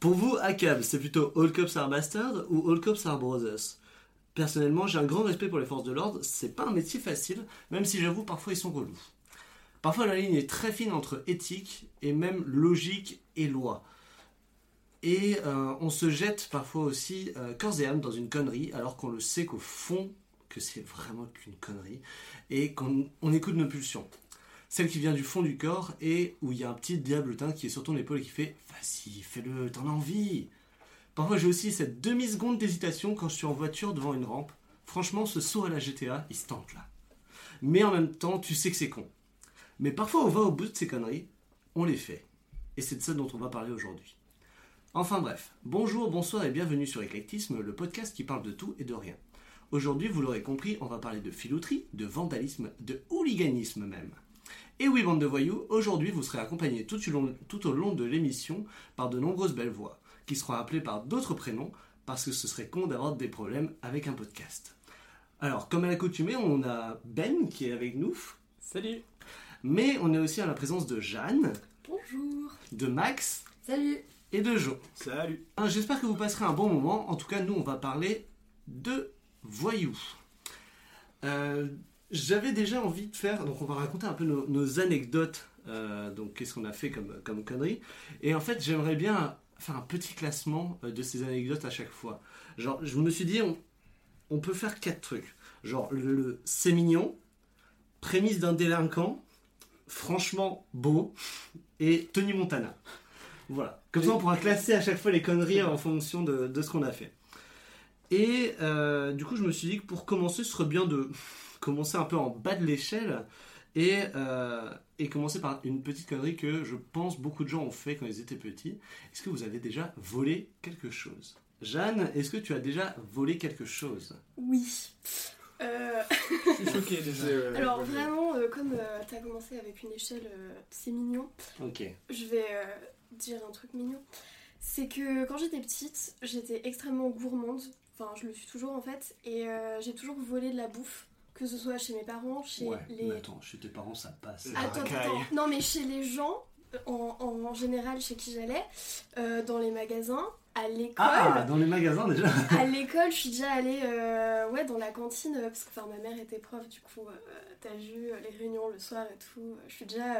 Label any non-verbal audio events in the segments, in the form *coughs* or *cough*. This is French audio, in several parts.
Pour vous, ACAB, c'est plutôt All Cops Are Bastards ou All Cops Are Brothers? Personnellement, j'ai un grand respect pour les forces de l'ordre, c'est pas un métier facile, même si j'avoue parfois ils sont relous. Parfois la ligne est très fine entre éthique et même logique et loi. Et euh, on se jette parfois aussi euh, corps et âme dans une connerie alors qu'on le sait qu'au fond que c'est vraiment qu'une connerie et qu'on on écoute nos pulsions. Celle qui vient du fond du corps et où il y a un petit diabletin qui est sur ton épaule et qui fait Vas-y, fais-le, t'en as envie. Parfois j'ai aussi cette demi-seconde d'hésitation quand je suis en voiture devant une rampe. Franchement, ce saut à la GTA, il se tente là. Mais en même temps, tu sais que c'est con. Mais parfois on va au bout de ces conneries, on les fait. Et c'est de ça dont on va parler aujourd'hui. Enfin bref, bonjour, bonsoir et bienvenue sur Éclectisme, le podcast qui parle de tout et de rien. Aujourd'hui, vous l'aurez compris, on va parler de filouterie, de vandalisme, de hooliganisme même. Et oui, bande de voyous, aujourd'hui vous serez accompagnés tout, au long- tout au long de l'émission par de nombreuses belles voix, qui seront appelées par d'autres prénoms, parce que ce serait con d'avoir des problèmes avec un podcast. Alors, comme à l'accoutumée, on a Ben qui est avec nous, Salut mais on est aussi à la présence de Jeanne, Bonjour. de Max Salut. et de Jo. Salut Hein, J'espère que vous passerez un bon moment. En tout cas, nous, on va parler de voyous. Euh, J'avais déjà envie de faire, donc on va raconter un peu nos, anecdotes. euh, donc, qu'est-ce qu'on a fait comme, comme conneries. Et en fait, j'aimerais bien faire un petit classement euh, de ces anecdotes à chaque fois. Genre, je me suis dit, on, peut faire quatre trucs. Genre, le, c'est mignon, prémisse d'un délinquant, franchement beau, et Tony Montana. Voilà. Comme ça, on pourra classer à chaque fois les conneries en fonction de, de ce qu'on a fait. Et euh, du coup, je me suis dit que pour commencer, ce serait bien de commencer un peu en bas de l'échelle et, euh, et commencer par une petite connerie que je pense beaucoup de gens ont fait quand ils étaient petits. Est-ce que vous avez déjà volé quelque chose? Jeanne, est-ce que tu as déjà volé quelque chose? Oui. Euh, Je suis déjà. *laughs* alors vraiment, euh, comme tu as commencé avec une échelle, euh, c'est mignon, Ok. je vais euh, dire un truc mignon. C'est que quand j'étais petite, j'étais extrêmement gourmande. Enfin, je le suis toujours en fait. Et euh, j'ai toujours volé de la bouffe. Que ce soit chez mes parents, chez Ouais, les... mais attends, chez tes parents, ça passe. La Attends, attends. Non, mais chez les gens, en, en- en général, chez qui j'allais, euh, dans les magasins, à l'école. Ah, dans les magasins déjà *laughs* À l'école, je suis déjà allée euh, ouais, dans la cantine, euh, parce que enfin, ma mère était prof, du coup, euh, t'as vu euh, les réunions le soir et tout. euh, Je suis déjà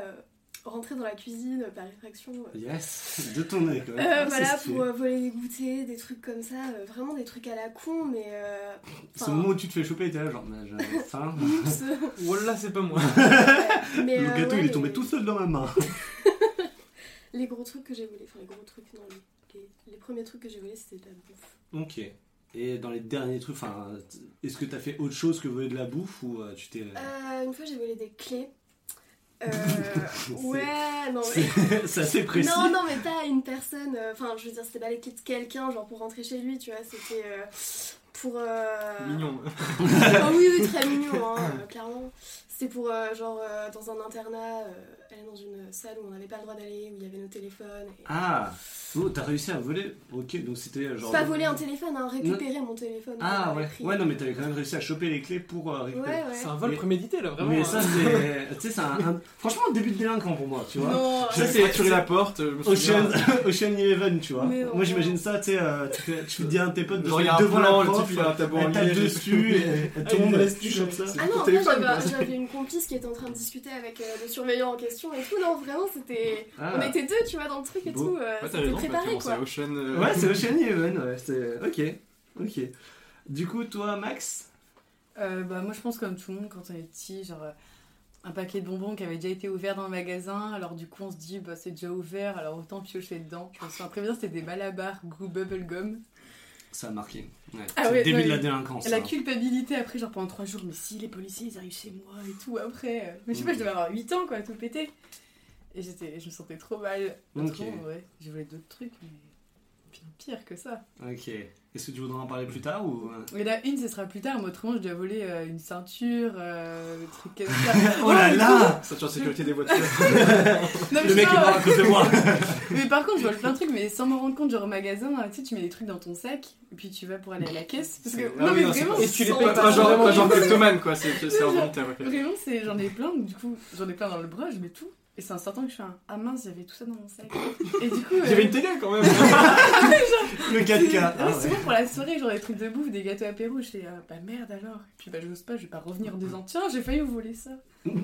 rentrée dans la cuisine par effraction. euh. Yes, *laughs* de ton même. Euh, Ah, voilà, pour euh, voler des goûters, des trucs comme ça, vraiment des trucs à la con, mais. C'est au moment où tu te fais choper, t'es là genre, mais j'avais faim. Wallah, c'est pas moi. *laughs* mais, Le gâteau, ouais, il est tombé tout seul dans ma main. *laughs* Les gros trucs que j'ai volés, enfin les gros trucs, non, les, les, les premiers trucs que j'ai volés, c'était de la bouffe. Ok. Et dans les derniers trucs, enfin, est-ce que t'as fait autre chose que voler de la bouffe ou tu t'es. Euh, une fois, j'ai volé des clés. Euh, *laughs* ouais, non, mais. *laughs* C'est assez précis. Non, non, mais pas une personne. euh, Enfin, je veux dire, c'était pas les clés de quelqu'un, genre pour rentrer chez lui, tu vois. C'était euh, pour. euh, Mignon. *laughs* Ah oui, oui, très mignon, hein, euh, clairement. C'était pour, euh, genre, euh, dans un internat, euh, aller dans une salle où on n'avait pas le droit d'aller, où il y avait nos téléphones. et- Ah Oh, t'as réussi à voler Ok, donc c'était genre. Pas voler un téléphone, hein, récupérer mon téléphone. Ah ouais. pris. Ouais, non, mais t'avais quand même réussi à choper les clés pour euh, Ouais, récupérer. ouais. C'est un vol Mais- prémédité là, vraiment. mais hein. ça, c'est. *laughs* Tu sais, c'est un, un- Franchement, un début de délinquant pour moi, tu vois. Non, J'ai c'est- fracturé la porte. Ocean, *laughs* Ocean Eleven, tu vois. Mais. Moi j'imagine ça, tu sais, euh, tu, dis à un de tes potes de un devant la type il a un tabou en elle dessus et, *laughs* Ah, le monde il reste reste comme ça. Ah non, j'avais une complice qui était en train de discuter avec euh, le surveillant en question et tout. Non, vraiment, c'était. Ah. On était deux, tu vois, dans le truc et tout. euh, Ouais, c'était préparé quoi. c'est Ocean. euh, Ouais, c'est *laughs* Ocean Eleven, ouais, c'est... Ok, ok. Du coup, toi, Max? Euh, bah, moi, je pense comme tout le monde, quand on est petit, genre un paquet de bonbons qui avait déjà été ouvert dans le magasin, alors du coup on se dit, bah, c'est déjà ouvert, alors autant piocher dedans. Je me souviens très bien, c'était des malabars goût bubblegum. Ça a marqué. Ouais. Ah ouais, le début de la délinquance. La hein. culpabilité après, genre pendant trois jours, mais si les policiers ils arrivent chez moi et tout après. euh, Mais je sais pas, je devais avoir 8 ans quoi, tout pété. Et j'étais, je me sentais trop mal. Ok. Autrement, ouais, j'ai volé d'autres trucs, mais bien pire que ça. Ok. Est-ce que tu voudrais en parler plus tard ou... euh? Mais là, une, ce sera plus tard, mais autrement, je dois voler euh, une ceinture, euh, des trucs comme ça. *laughs* Oh là là Ceinture de sécurité des voitures. *laughs* Non, mais Le mec est mort à cause de moi *laughs* Mais par contre, je vole plein de trucs, mais sans m'en rendre compte, genre au magasin, tu sais, tu mets des trucs dans ton sac, et puis tu vas pour aller à la caisse. Parce que, ah non, oui, mais non, vraiment, pas- Et tu les payes pas pas genre, pas genre kleptomane quoi, c'est involontaire. ouais. Vraiment, c'est, j'en ai plein, du coup, j'en ai plein dans le bras, je mets tout. Et c'est un certain que je fais un Ah mince, j'avais tout ça dans mon sac. *laughs* Et du coup. Il y avait euh, une télé quand même. *laughs* Le 4K. Ah ouais, ouais. souvent pour la soirée, genre des trucs de bouffe, des gâteaux apéro, je fais ah, bah merde alors. Et puis bah j'ose pas, je vais pas revenir en disant tiens, j'ai failli vous voler ça. Donc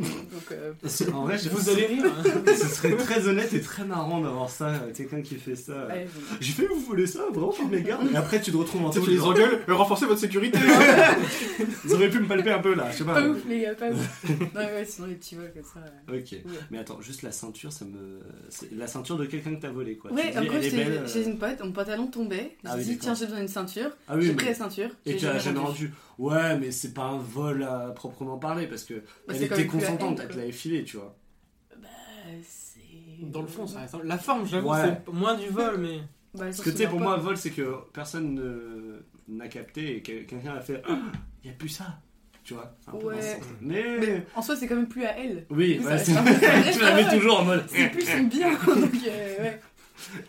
euh, En vrai, je- Vous allez rire. hein. *laughs* ce serait très honnête et très marrant d'avoir ça, euh, quelqu'un qui fait ça. ouais, je- J'ai fait vous voler ça, vraiment par mes gardes. Et après, tu te retrouves en tête. tu les engueules, euh, renforcez votre sécurité. *laughs* Vous auriez pu me palper un peu là, je sais pas. Pas ouf les gars, pas ouf. non ouais, sinon les petits vols comme ça. Ok. ouais. Mais attends, juste la ceinture, ça me. c'est la ceinture de quelqu'un que t'as volé quoi. Ouais, elle euh. chez une pote, mon pantalon tombait. Ah J'ai oui, dit, tiens, j'ai besoin d'une ceinture. Ah oui, j'ai mais- pris la ceinture. Et j'ai tu l'as jamais rendu. Ouais, mais c'est pas un vol à proprement parler parce que elle quand était elle te quoi. l'avait filé, tu vois. Bah, c'est. Dans le fond, ça reste. La forme, j'avoue, Ouais. c'est moins du vol, *laughs* mais. Bah, Parce que tu sais, pour pas. moi, vol, c'est que personne ne- n'a capté et que quelqu'un a fait Ah, il y a plus ça. Tu vois c'est un Ouais. Mais. Mais en soi, c'est quand même plus à elle. Oui, ouais, ça c'est- un tu la mets toujours en mode. *laughs* C'est plus son bien. *laughs* Donc, euh, ouais.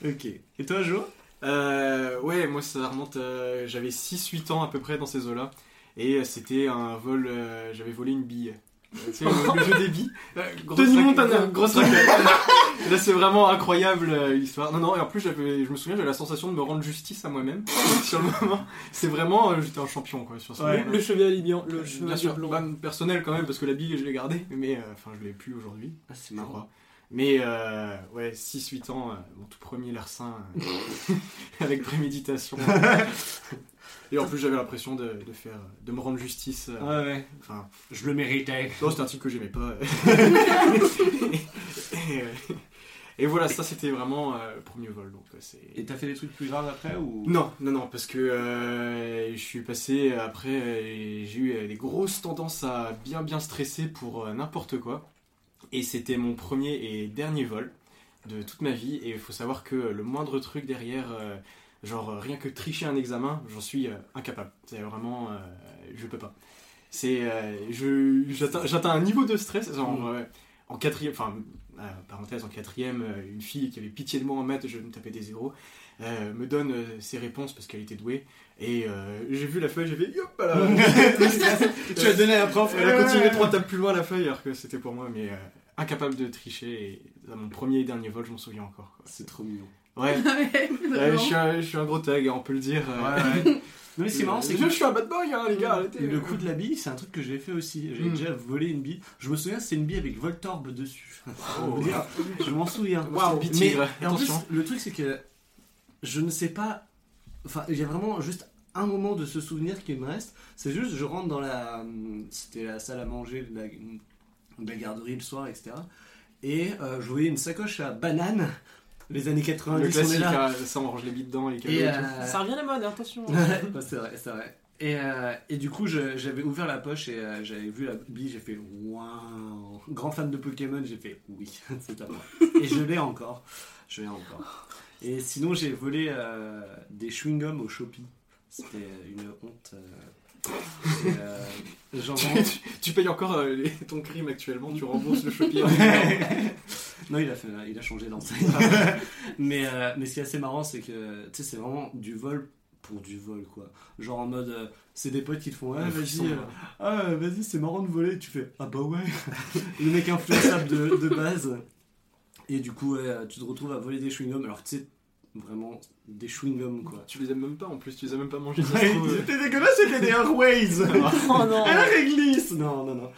Ok. Et toi, Jo? Euh, ouais, moi ça remonte. euh, J'avais 6-8 ans à peu près dans ces eaux-là. Et c'était un vol. euh, J'avais volé une bille. Euh, sais, le, le jeu des billes. Euh, grosse Tony raquette- Montana. Grosse raquette. Là, c'est vraiment incroyable euh, l'histoire. Non, non, et en plus, je me souviens, j'avais la sensation de me rendre justice à moi-même. *laughs* sur le moment. C'est vraiment. euh, J'étais un champion, quoi, sur ce Ouais. moment-là. Le chevalier blanc. Le chevalier blanc. bah, personnel quand même, parce que la bille, je l'ai gardée. Mais euh, enfin, je l'ai plus aujourd'hui. Ah, c'est crois. Mais euh, ouais, 6-8 ans, euh, mon tout premier larcin, euh, *laughs* *laughs* avec préméditation. Et en plus, j'avais l'impression de, de faire, de me rendre justice. euh, Ouais, ouais. Enfin, Je le méritais. non, c'est un type que j'aimais pas. *laughs* et, euh, et voilà, ça c'était vraiment euh, le premier vol. Donc, c'est... Et t'as fait des trucs plus graves après ou? Non, non, non, parce que euh, je suis passé après, j'ai eu des grosses tendances à bien bien stresser pour euh, n'importe quoi. Et c'était mon premier et dernier vol de toute ma vie. Et il faut savoir que le moindre truc derrière, euh, genre euh, rien que tricher un examen, j'en suis euh, incapable. C'est vraiment, euh, je peux pas. C'est, euh, j'atteins, un niveau de stress. Genre, Mm. euh, en quatrième, enfin, parenthèse, en quatrième, une fille qui avait pitié de moi en maths, je me tapais des zéros me donne ses réponses parce qu'elle était douée. Et j'ai vu la feuille, j'ai fait yop là *laughs* *laughs* Tu as donné à la prof. Elle a continué trois tables plus loin la feuille alors que c'était pour moi, mais incapable de tricher. Et à mon premier et dernier vol, je m'en souviens encore. C'est trop mignon. Ouais, *laughs* je, suis un, je suis un gros tag, on peut le dire. euh. Ouais, ouais. *laughs* Non, mais ce qui est marrant, c'est je, que je suis un bad boy, hein, les gars, arrêtez. le coup de la bille, c'est un truc que j'ai fait aussi. J'ai Mm. déjà volé une bille. Je me souviens, c'était une bille avec Voltorb dessus. *laughs* Oh. je m'en souviens. Waouh, Mais en plus, attention. le truc, c'est que je ne sais pas. Enfin, il y a vraiment juste un moment de ce souvenir qui me reste. C'est juste, je rentre dans la. C'était la salle à manger de la, de la garderie le soir, etc. Et euh, je voyais une sacoche à banane. Les années Le 90, on est classique, là. hein, ça on range les billes dedans, les cadeaux. Et, et tout. euh, Ça revient à la mode, attention. Ouais, *laughs* ouais, c'est vrai, c'est vrai. Et, euh, et du coup, j'avais ouvert la poche et euh, j'avais vu la bille, j'ai fait waouh. Grand fan de Pokémon, j'ai fait oui, *laughs* c'est à moi. Et je l'ai encore. Je l'ai encore. Et sinon, j'ai volé euh, des chewing-gums au Shopee. C'était une honte. euh. Et, euh, Tu, vends- tu- tu payes encore euh, les- ton crime actuellement, tu rembourses le shopping. *laughs* *laughs* non, il a, fait, il a changé d'enseigne. *laughs* mais, euh, mais ce qui est assez marrant, c'est que tu sais, c'est vraiment du vol pour du vol, quoi. Genre en mode, euh, c'est des potes qui te font, ah, vas-y, euh, ah, vas-y, c'est marrant de voler. Tu fais, ah bah ouais. *laughs* Le mec influençable de, de base. Et du coup, tu te retrouves à voler des chewing-gums, alors que tu sais, vraiment des chewing-gums, quoi. Tu les aimes même pas en plus, tu les as même pas mangés. Ouais. C'était dégueulasse, c'était des Airways. Oh non. À la réglisse Non, non, non.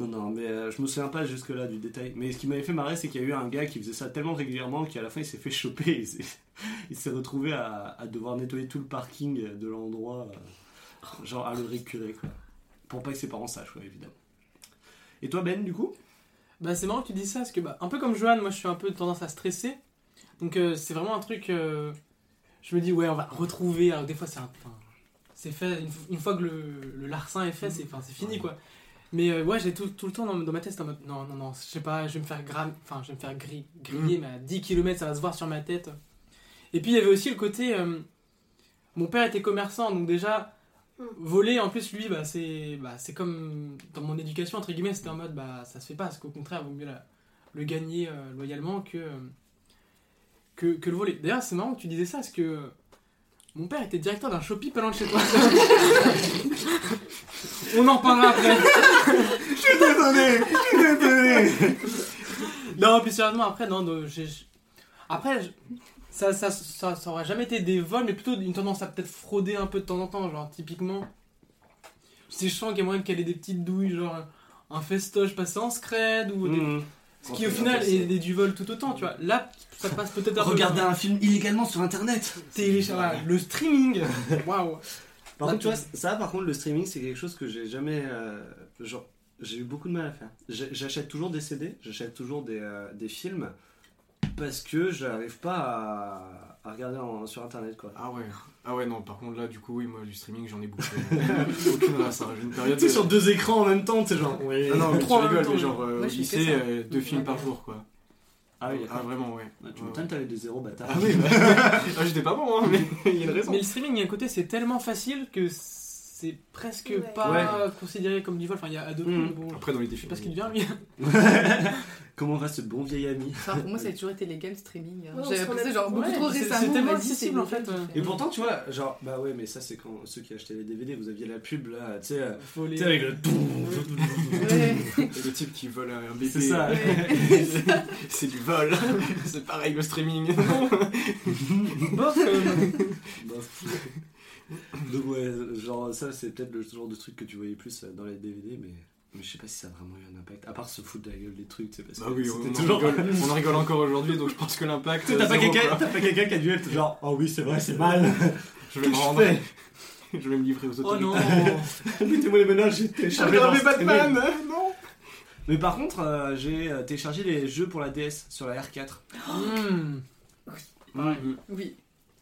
Non, non, mais euh, je me souviens pas jusque-là du détail. Mais ce qui m'avait fait marrer, c'est qu'il y a eu un gars qui faisait ça tellement régulièrement qu'à la fin il s'est fait choper. *laughs* Il s'est, retrouvé à, à devoir nettoyer tout le parking de l'endroit, euh, genre à le récurer, quoi. Pour pas que ses parents sachent, quoi, évidemment. Et toi, Ben, du coup? Bah c'est marrant que tu dis ça parce que bah, un peu comme Johan, moi je suis un peu tendance à stresser. Donc euh, c'est vraiment un truc. je me dis ouais on va retrouver. Alors des fois c'est un. enfin, c'est fait une, fois que le, le larcin est fait, c'est fini quoi. Mais euh, ouais j'ai tout, tout le temps dans, dans ma tête c'est en mode non non non je sais pas je vais me faire gram enfin je vais me faire gri- griller mais à 10 km ça va se voir sur ma tête. Et puis il y avait aussi le côté euh, mon père était commerçant donc déjà Mm. voler en plus lui bah c'est bah, c'est comme dans mon éducation entre guillemets c'était en mode bah ça se fait pas parce qu'au contraire vaut mieux la- le gagner euh, loyalement que, que que le voler d'ailleurs c'est marrant que tu disais ça parce que mon père était directeur d'un Shopee pas loin de chez toi *laughs* on en parlera après Je suis désolé Je suis désolé Non, plus sérieusement, après, non, non, j'ai- Après, ça, ça, ça, ça aura jamais été des vols, mais plutôt une tendance à peut-être frauder un peu de temps en temps. Genre, typiquement, si je sens qu'il y a moyen qu'elle ait des petites douilles, genre un festoche passé en scred, ou des- Mmh. ce qui au final est, est du vol tout autant, tu vois. Là, ça passe peut-être un peu. Regarder un film illégalement sur internet. Télécharge- voilà, le streaming. Waouh. Par Là, contre, tu vois, ça, par contre, le streaming, c'est quelque chose que j'ai jamais. euh, genre, j'ai eu beaucoup de mal à faire. J'achète toujours des CD, j'achète toujours des, euh, des films, parce que j'arrive pas à, à regarder en- sur internet, quoi. Ah ouais. Ah ouais, non, par contre, là, du coup, oui, moi, du streaming, j'en ai bouffé. *laughs* Aucune race, hein. J'ai une période. Tu sais, sur deux écrans en même temps, tu sais, genre. Oui. Ah non, Trois rigoles, temps, mais genre, euh, Moi, au lycée, euh, deux films par jour, quoi. Ah oui, Ah, vraiment, ouais. Ah, tu m'étonnes, t'avais des zéros bâtards. Ah oui, bah... *laughs* ah, j'étais pas bon, hein, mais *laughs* il y a une raison. Mais le streaming, il y a un côté, c'est tellement facile que c'est presque Ouais. pas considéré comme du vol. Enfin, il y a Adobe, mais bon, Après, dans les défis. sais pas ce qu'il devient, lui. *laughs* Comment va ce bon vieil ami? Enfin, pour moi, ça a toujours été légal le streaming. hein. Ouais, J'avais appris ça genre beaucoup Ouais, trop c'est- récemment. c'est tellement accessible, en fait. Et pourtant, tu vois, genre, bah ouais, mais ça, c'est quand ceux qui achetaient les DVD, vous aviez la pub là, tu sais, euh, Faut les- tu sais, avec le. Ouais. *laughs* Et le type qui vole un bébé. C'est ça. *laughs* c'est du vol. c'est pareil, le streaming. Bof, euh, Bof. *coughs* Donc ouais, genre ça c'est peut-être le genre de truc que tu voyais plus euh, dans les DVD, mais, mais je sais pas si ça a vraiment eu un impact. À part se foutre de la gueule des trucs, c'est parce Bah que oui, on, toujours... rigole, *laughs* on en rigole encore aujourd'hui, donc je pense que l'impact. T'as euh, pas quelqu'un t'as pas quelqu'un qui a dû être genre oh oui c'est vrai c'est mal. Je vais me rendre. je vais me livrer aux Oh autorités. non *laughs* Mettez-moi les ménages, j'ai téléchargé Regardez dans ce Batman. Non Mais par contre euh, j'ai téléchargé les jeux pour la DS sur la R4. Hmm. Oui.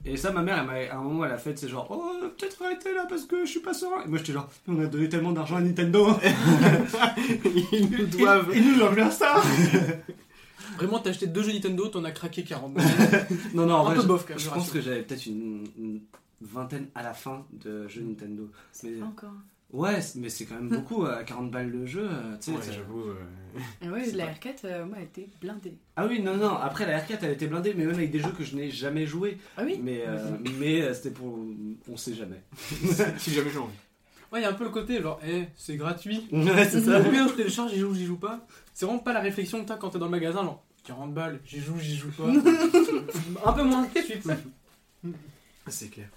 Et ça ma mère elle m'a- à un moment elle a fait c'est genre oh peut-être arrêter là parce que je suis pas serein. Et moi j'étais genre on a donné tellement d'argent à Nintendo. *laughs* Ils nous doivent. Ils, ils nous doivent ça. Vraiment, t'as acheté deux jeux Nintendo, t'en as craqué 40. *laughs* Non non en Un vrai, peu je- bof, quand même, Je je pense que j'avais peut-être une, une vingtaine à la fin de jeux Nintendo. Mais, Encore. Ouais, mais c'est quand même beaucoup, à 40 balles de jeu. euh, tu sais, Ouais, j'avoue. euh, Ah ouais, la pas- R4, euh, moi, elle était blindée. ah oui, non, non, après la R4 elle était blindée, mais même avec des jeux que je n'ai jamais joué. Ah oui Mais, euh, *laughs* mais euh, c'était pour. On sait jamais. *laughs* si jamais j'ai envie. Ouais, il y a un peu le côté genre, eh, c'est gratuit. *laughs* Ouais, c'est Ça, ou bien je télécharge, j'y joue, j'y joue pas. C'est vraiment pas la réflexion que t'as quand t'es dans le magasin, genre 40 balles, j'y joue, j'y joue pas. un peu moins de suite. C'est clair.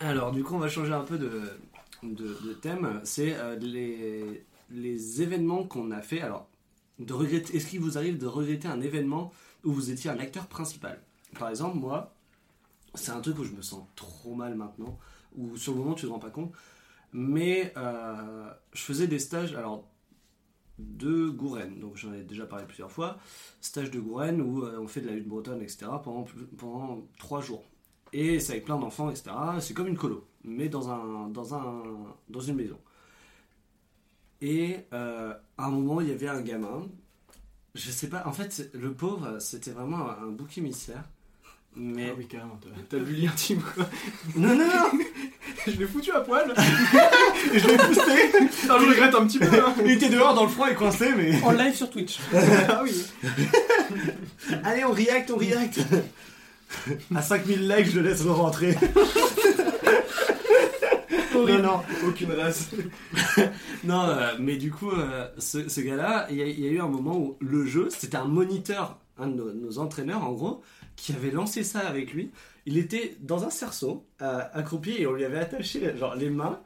Alors, du coup, on va changer un peu de, de, de thème. C'est euh, les, les événements qu'on a fait. Alors, de regretter. Est-ce qu'il vous arrive de regretter un événement où vous étiez un acteur principal? Par exemple, moi, c'est un truc où je me sens trop mal maintenant, où sur le moment tu te rends pas compte. Mais euh, je faisais des stages, alors de Gouren, donc j'en ai déjà parlé plusieurs fois. Stage de Gouren où euh, on fait de la lutte bretonne, etc. pendant, pendant trois jours. Et c'est avec plein d'enfants, etc. C'est comme une colo, mais dans, un, dans, un, dans une maison. Et euh, à un moment, il y avait un gamin. Je sais pas, en fait, le pauvre, c'était vraiment un, un bouc émissaire. Mais. Ah oui, carrément. t'as- T'as vu l'intime, quoi. Non, non, non *laughs* Je l'ai foutu à poil. *laughs* Je l'ai poussé Non, je regrette un petit peu. hein. Il était dehors dans le froid et coincé, mais. En live sur Twitch. *laughs* Ah oui. Allez, on react, on react À 5000 likes, je le laisse rentrer. Non, non. Aucune race. *laughs* Non, euh, mais du coup, euh, ce, ce gars-là, il y, a- il y a eu un moment où le jeu, c'était un moniteur, un de nos, nos entraîneurs en gros, qui avait lancé ça avec lui. Il était dans un cerceau, euh, accroupi, et on lui avait attaché genre, les mains,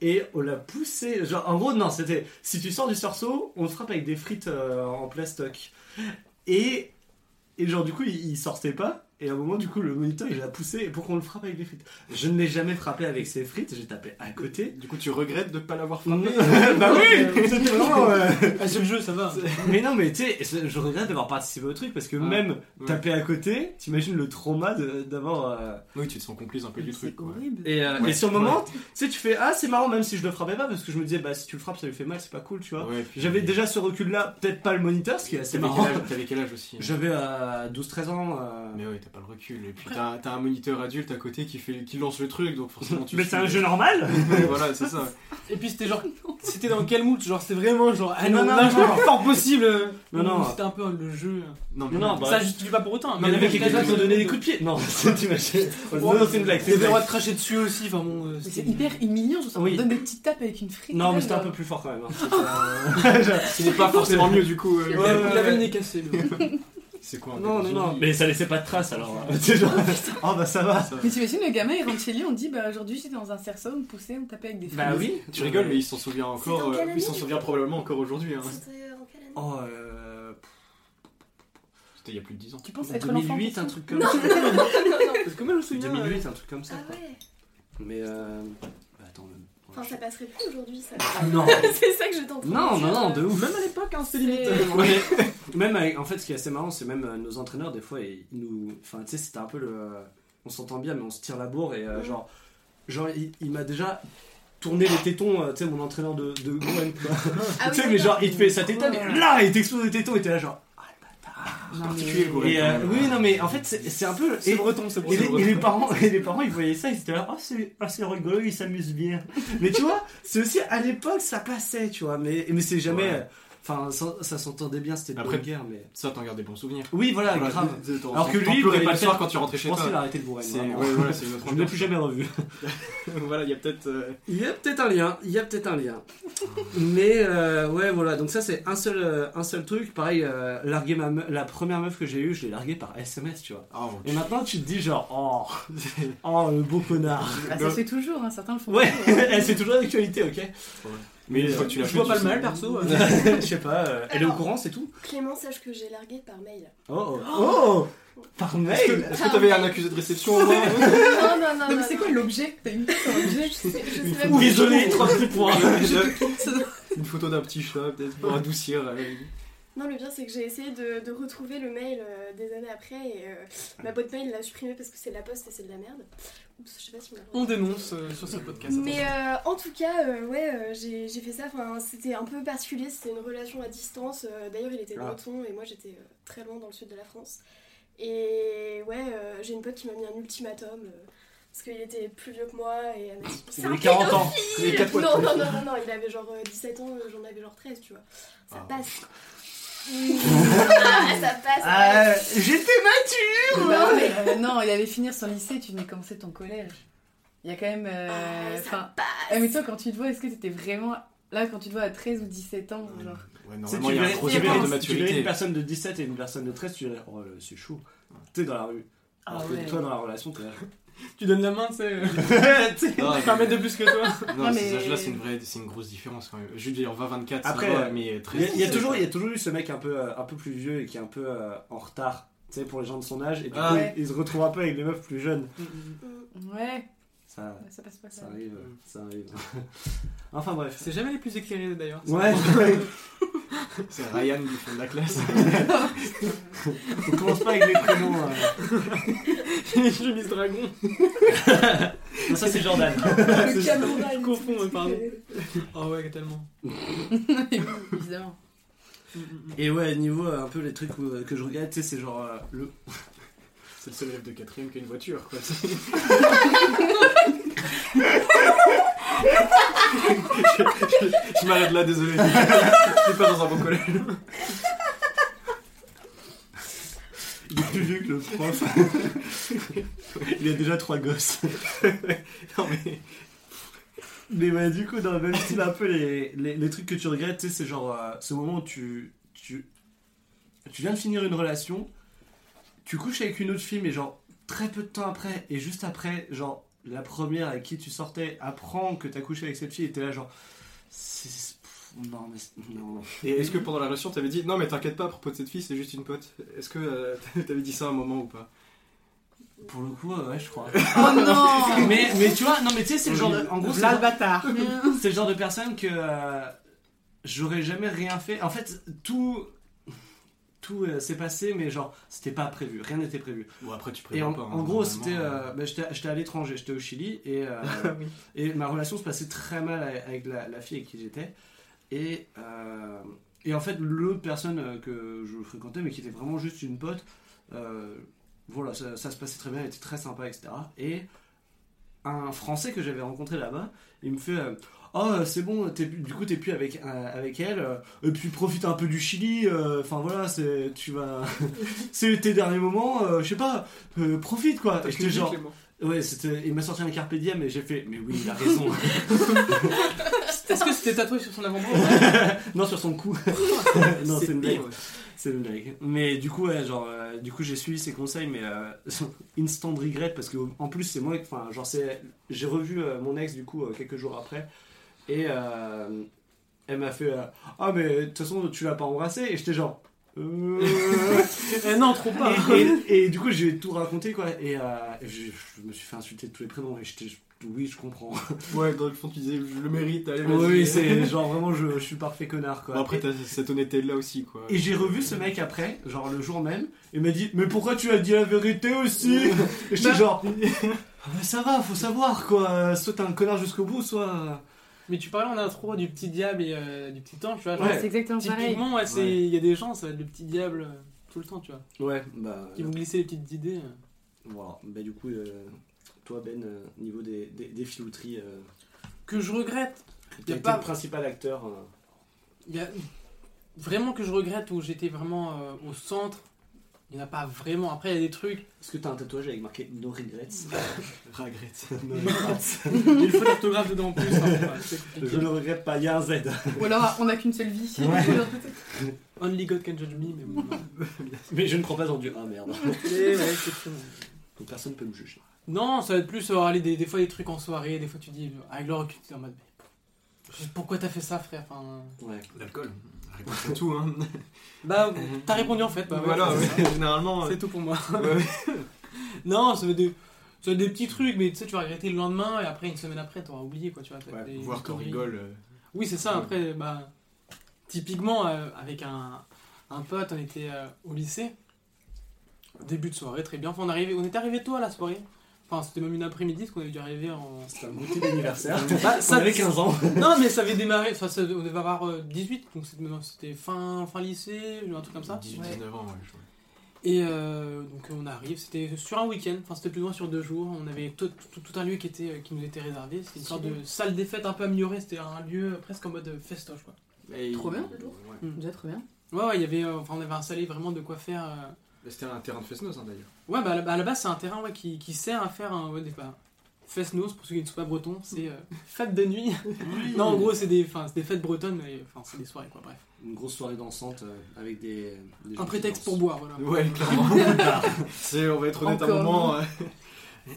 et on l'a poussé. Genre, en gros, non, c'était si tu sors du cerceau, on te frappe avec des frites euh, en plastoc. Et, et genre, du coup, il, il sortait pas. Et à un moment, du coup, le moniteur, il l'a poussé pour qu'on le frappe avec des frites. Je ne l'ai jamais frappé avec ses frites, j'ai tapé à côté. Du coup, tu regrettes de pas l'avoir frappé *laughs* bah oui, c'était vraiment. euh, *laughs* Ah, c'est le jeu, ça va. Mais non, mais tu sais, je regrette d'avoir participé au truc parce que Ah, même ouais. taper à côté, t'imagines le trauma d'avoir. euh, Oui, tu te sens complice un peu du truc, horrible. Et, euh, Ouais. et sur le moment, tu sais, tu fais Ah, c'est marrant, même si je le frappais pas, parce que je me disais Bah, si tu le frappes, ça lui fait mal, c'est pas cool, tu vois. Puis- J'avais déjà ce recul là, peut-être pas le moniteur, ce qui est assez marrant. T'avais quel âge aussi hein J'avais euh, 12-13 ans. euh, Mais t'as pas le recul. Et puis t'as t'as un moniteur adulte à côté qui, fait, qui lance le truc, donc forcément tu Mais c'est un jeu normal voilà, c'est ça. *laughs* Et puis c'était genre. C'était dans quel mood Genre c'était vraiment genre. Ah Non, non, non, non. le fort possible Non, non. C'était un peu le jeu. Non, Non, non, bah, Ça justifie pas pour autant. Mais il y en avait quelques-uns qui ont donné des de coups de pied. Non, *laughs* t'imagines Non, non, c'est une blague. c'est T'avais une le droit de cracher dessus aussi. Enfin bon. euh, Mais c'est hyper humiliant, je on donne des petites tapes avec une frite. Non, mais c'était un peu plus fort quand même. hein. *laughs* C'était, Ce n'est pas forcément mieux du coup. euh, Il avait- le nez cassé. C'est quoi un Non, non, non. Mais ça laissait pas de traces alors. *laughs* C'est genre. *laughs* Oh bah ça va. Ça- Mais t'imagines, le gamin il rentre chez lui, on dit bah aujourd'hui j'étais dans un cerceau, on me poussait, on me tapait avec des frites. Bah oui. Tu rigoles, mais il s'en souvient encore. euh, il s'en souvient probablement encore aujourd'hui. Hein. C'était en quelle année? Oh, euh. C'était il y a plus de 10 ans. Tu penses être l'enfant 2008, qui un truc comme ça. *laughs* Parce que moi je me souviens. 2008, un truc comme ça. Ah quoi. ouais Mais euh. Enfin, ça passerait plus aujourd'hui, ça. Non. *laughs* c'est ça que je t'entends. Non, non, non, de ouf. Même à l'époque, hein, c'était limite. Ouais, *laughs* même avec- en fait, ce qui est assez marrant, c'est même euh, nos entraîneurs, des fois, ils, nous. Enfin, tu sais, c'était un peu le. On s'entend bien, mais on se tire la bourre et euh, genre. Genre, il, il m'a déjà tourné les tétons, euh, tu sais, mon entraîneur de, de Gwen, quoi. Ah *laughs* tu sais, oui, mais d'accord. genre, il te fait sa tétane et là, il t'explose les tétons et t'es là, genre. Particulier, mais- Et euh, oui, non, mais en fait, c'est c'est un peu. C'est Et, breton, c'est et les, breton. et les parents, *laughs* et les parents, ils voyaient ça, ils étaient là, oh c'est ah, c'est rigolo, ils s'amusent bien. Mais tu vois, c'est aussi à l'époque, ça passait, tu vois. Mais, mais c'est jamais. Ouais. Enfin, ça, ça s'entendait bien, c'était de Après- bonne guerre, mais. Ça, t'en gardes des bons souvenirs. Oui, voilà, Voilà, grave. Alors que lui, il pleurais pouvait pas le faire- soir quand tu rentrais Je chez pense qu'il a toi. arrêté de bourrer. C'est vraiment. ouais, voilà, c'est une *laughs* autre Je ne l'ai plus jamais revu. *laughs* voilà, il y a peut-être. euh, *laughs* Il y a peut-être un lien, il y a peut-être un lien. Mais euh, ouais, voilà, donc ça c'est un seul, euh, un seul truc. Pareil, euh, larguer ma me- la première meuf que j'ai eue, je l'ai larguée par SMS, tu vois. Oh, Et maintenant tu te dis genre, oh, oh le beau connard. Ah, ça se fait toujours, hein, certains le font. Ouais, hein. elle c'est toujours d'actualité, ok Mais euh, tu l'as Je vois pas le mal perso. euh. *laughs* Je sais pas, euh, elle est au courant, c'est tout Clément, sache que j'ai largué par mail. Oh, oh, oh Par mail est-ce que t'avais un accusé de réception au moins Non, non, non. Non, mais c'est quoi l'objet t'as mis comme objet Je sais, je sais Une même petits points. *laughs* Une photo d'un petit chat, peut-être pour adoucir. Non, le pire, c'est que j'ai essayé de, de retrouver le mail euh, des années après et euh, ma boîte mail l'a supprimé parce que c'est de la poste et c'est de la merde. Oups, je sais pas si on l'a On dénonce euh, sur ce podcast. Mais euh, en tout cas, euh, ouais, euh, j'ai fait ça. Enfin, c'était un peu particulier. C'était une relation à distance. Euh, D'ailleurs, il était Ah. breton et moi j'étais euh, très loin dans le sud de la France. Et ouais, euh, j'ai une pote qui m'a mis un ultimatum euh, parce qu'il était plus vieux que moi et elle m'a dit Il un avait 40 ans. non, non, non, non, non, il avait genre euh, 17 ans, j'en avais genre 13, tu vois. Ça Ah. passe. Ah, ça passe. Ah. J'étais mature Non, mais euh, non, il allait finir son lycée, tu venais commencer ton collège. Il y a quand même. euh, Ah, ça passe. ah, mais toi, quand tu te vois, est-ce que t'étais vraiment. Là, quand tu te vois à 13 ou 17 ans, genre? Ouais, normalement, tu il y a un verrais- gros écart de tu verrais maturité. une personne de 17 et une personne de 13, tu dirais, oh là, c'est chaud. T'es dans la rue. Ah Alors que ouais. toi, dans la relation, t'es là. *laughs* Tu donnes la main, tu sais. *laughs* *laughs* Tu mètre de plus que toi. Non, Non, ces mais- âges-là, c'est une vraie, c'est une grosse différence quand même. Je veux dire, 20-24, Après, ça va, euh, mais Il y, a, il y a 13, toujours, il y a toujours eu ce mec un peu, euh, un peu plus vieux et qui est un peu euh, en retard, tu sais, pour les gens de son âge. Et du Ah coup, ouais. il, il se retrouve un peu avec les meufs plus jeunes. Mm. Ouais, Ça, ça passe pas ça ça. arrive, euh, ça arrive. *laughs* enfin bref. C'est jamais les plus éclairés d'ailleurs. *laughs* Ouais, C'est Ryan du fond de la classe. *laughs* on commence pas avec les prénoms. euh. Chemise dragon. Non, ça c'est Jordan. Je confonds, mais pardon. Oh ouais, tellement. Évidemment. Et ouais, niveau euh, un peu les trucs où- que je regarde, tu sais, c'est genre euh, le. C'est le seul élève de quatrième qui a une voiture, quoi. *laughs* je je m'arrête là, désolé. Je suis pas dans un bon collège. Il est plus vieux que le prof. il a déjà trois gosses. *laughs* Non, mais. Mais du coup, dans le même style, un peu les, les, les trucs que tu regrettes, tu sais, c'est genre euh, ce moment où tu, tu, tu viens de finir une relation, tu couches avec une autre fille, mais genre très peu de temps après, et juste après, genre la première avec qui tu sortais apprend que t'as couché avec cette fille, et t'es là, genre. c'est- Non, mais. c'est- Non. Et est-ce que pendant la relation, t'avais dit non, mais t'inquiète pas, à propos de cette fille, c'est juste une pote? Est-ce que euh, *laughs* t'avais dit ça à un moment ou pas? Pour le coup, ouais, je crois. *laughs* Oh non *laughs* mais, mais tu vois, non, mais tu sais, c'est le genre de. En gros, c'est le Là le genre- bâtard. c'est le genre de personne que euh, j'aurais jamais rien fait. En fait, tout tout euh, s'est passé, mais genre c'était pas prévu, rien n'était prévu. Bon, après, tu Et prévois en, pas. hein, en gros, normalement, c'était, euh, euh, bah, j'étais à l'étranger, j'étais au Chili et euh, *laughs* Oui. et ma relation se passait très mal avec la, la fille avec qui j'étais et et en fait l'autre personne que je fréquentais mais qui était vraiment juste une pote. voilà, ça, ça se passait très bien, elle était très sympa, etc. Et un Français que j'avais rencontré là-bas, il me fait Oh, c'est bon, t'es plus- du coup, t'es plus avec, euh, avec elle, euh, et puis profite un peu du Chili, euh, enfin voilà, c'est tu vas. *laughs* c'est tes derniers moments, euh, je sais pas, euh, profite quoi. Et J'étais genre. Ouais, c'était, il m'a sorti un carpe diem et j'ai fait, mais oui, il a raison. *laughs* *laughs* Est-ce que c'était tatoué sur son avant-bras non, sur son cou. non, c'est une blague. C'est une blague. Mais du coup, ouais, genre, euh, du coup, j'ai suivi ses conseils, mais euh, instant regret parce que en plus, c'est moi, enfin, genre, c'est, j'ai revu euh, mon ex du coup euh, quelques jours après et euh, elle m'a fait, euh, ah mais de toute façon, tu l'as pas embrassé et j'étais genre. euh, *laughs* Eh non, trop pas. et, et- et du coup, j'ai tout raconté quoi et, euh, je, je me suis fait insulter de tous les prénoms et j'étais, oui, je comprends. *laughs* Ouais, dans le fond, tu disais, je le mérite, allez, vas-y. oui, c'est genre vraiment, je, je suis parfait connard quoi. Bon, après, t'as cette honnêteté-là aussi, quoi. Et j'ai revu ce mec après, genre le jour même, et il m'a dit Mais pourquoi tu as dit la vérité aussi? *laughs* Et j'étais genre Ah, Mais ça va, faut savoir quoi. Soit t'es un connard jusqu'au bout, soit. Mais tu parlais en intro du petit diable et euh, du petit ange, tu vois. Ouais. C'est exactement pareil. Typiquement, ouais, c'est- Ouais. il y a des gens, ça va être le petit diable euh, tout le temps, tu vois. Ouais, bah. Qui vont glisser les petites idées. euh. Voilà, bah du coup, euh, toi Ben, euh, niveau des, des, des filouteries, euh, Que je regrette. t'as Y a pas- le principal acteur. euh. Il y a vraiment que je regrette où j'étais vraiment euh, au centre. Il n'y en a pas vraiment. Après, il y a des trucs. Est-ce que t'as un tatouage avec marqué No regrets? *laughs* Regrette. *laughs* No regrets. Il faute d'orthographe dedans en plus. hein. Je ne regrette pas, il y a un Z. Ou alors on a qu'une seule vie. Ouais. *laughs* Only God can judge me, mais bon. Mais je ne crois pas en Dieu. Ah merde. Et ouais, effectivement. Donc personne ne peut me juger. Non, ça va être plus euh, aller des, des fois des trucs en soirée, des fois tu dis, avec le recul, tu es en mode, pourquoi t'as fait ça, frère enfin, Ouais. L'alcool. Réponse à tout, hein. *laughs* Bah, t'as répondu en fait, bah voilà, c'est ouais, *laughs* généralement. euh, c'est tout pour moi. *laughs* non, ça va être des, petits trucs, mais tu sais, tu vas regretter le lendemain et après, une semaine après, t'auras oublié quoi, tu vois. t'as Ouais, des voir qu'on rigole. euh, Oui, c'est ça, Ouais. après, bah, typiquement, euh, avec un, un pote, on était euh, au lycée, début de soirée, très bien. Enfin, on, arrivait, on était arrivé tôt à la soirée. Enfin, c'était même une après-midi, parce qu'on avait dû arriver en. C'était un goûter d'anniversaire. *laughs* Bah, On ça- avait 15 ans. *laughs* Non, mais ça avait démarré, enfin, ça- on devait avoir euh, 18, donc c'était c'était fin, fin lycée, un truc comme ça. 18, Ouais. 19 ans, ouais. je crois. Et euh, donc on arrive, c'était sur un week-end, enfin c'était plus ou moins sur deux jours. On avait tout, tout- tout un lieu qui, était, qui nous était réservé. C'était une sorte de salle des fêtes un peu améliorée, c'était un lieu presque en mode festoche quoi. Et Trop il- bien. ouais. Déjà trop bien. Ouais, ouais, il y avait, euh, enfin, on avait installé vraiment de quoi faire. euh, C'était un terrain de Fesnos, hein, d'ailleurs. Ouais, bah à la, à la base c'est un terrain ouais, qui, qui sert à faire un. Ouais, des, bah, Fest-Nos, pour ceux qui ne sont pas bretons, c'est euh, *laughs* fête de nuit. non, en gros, c'est des, enfin, c'est des fêtes bretonnes, mais enfin, c'est des soirées quoi, bref. Une grosse soirée dansante euh, avec des. des gens Un prétexte pour boire, voilà. Ouais, clairement. *laughs* *laughs* C'est, on va être honnête un Encore. moment. euh,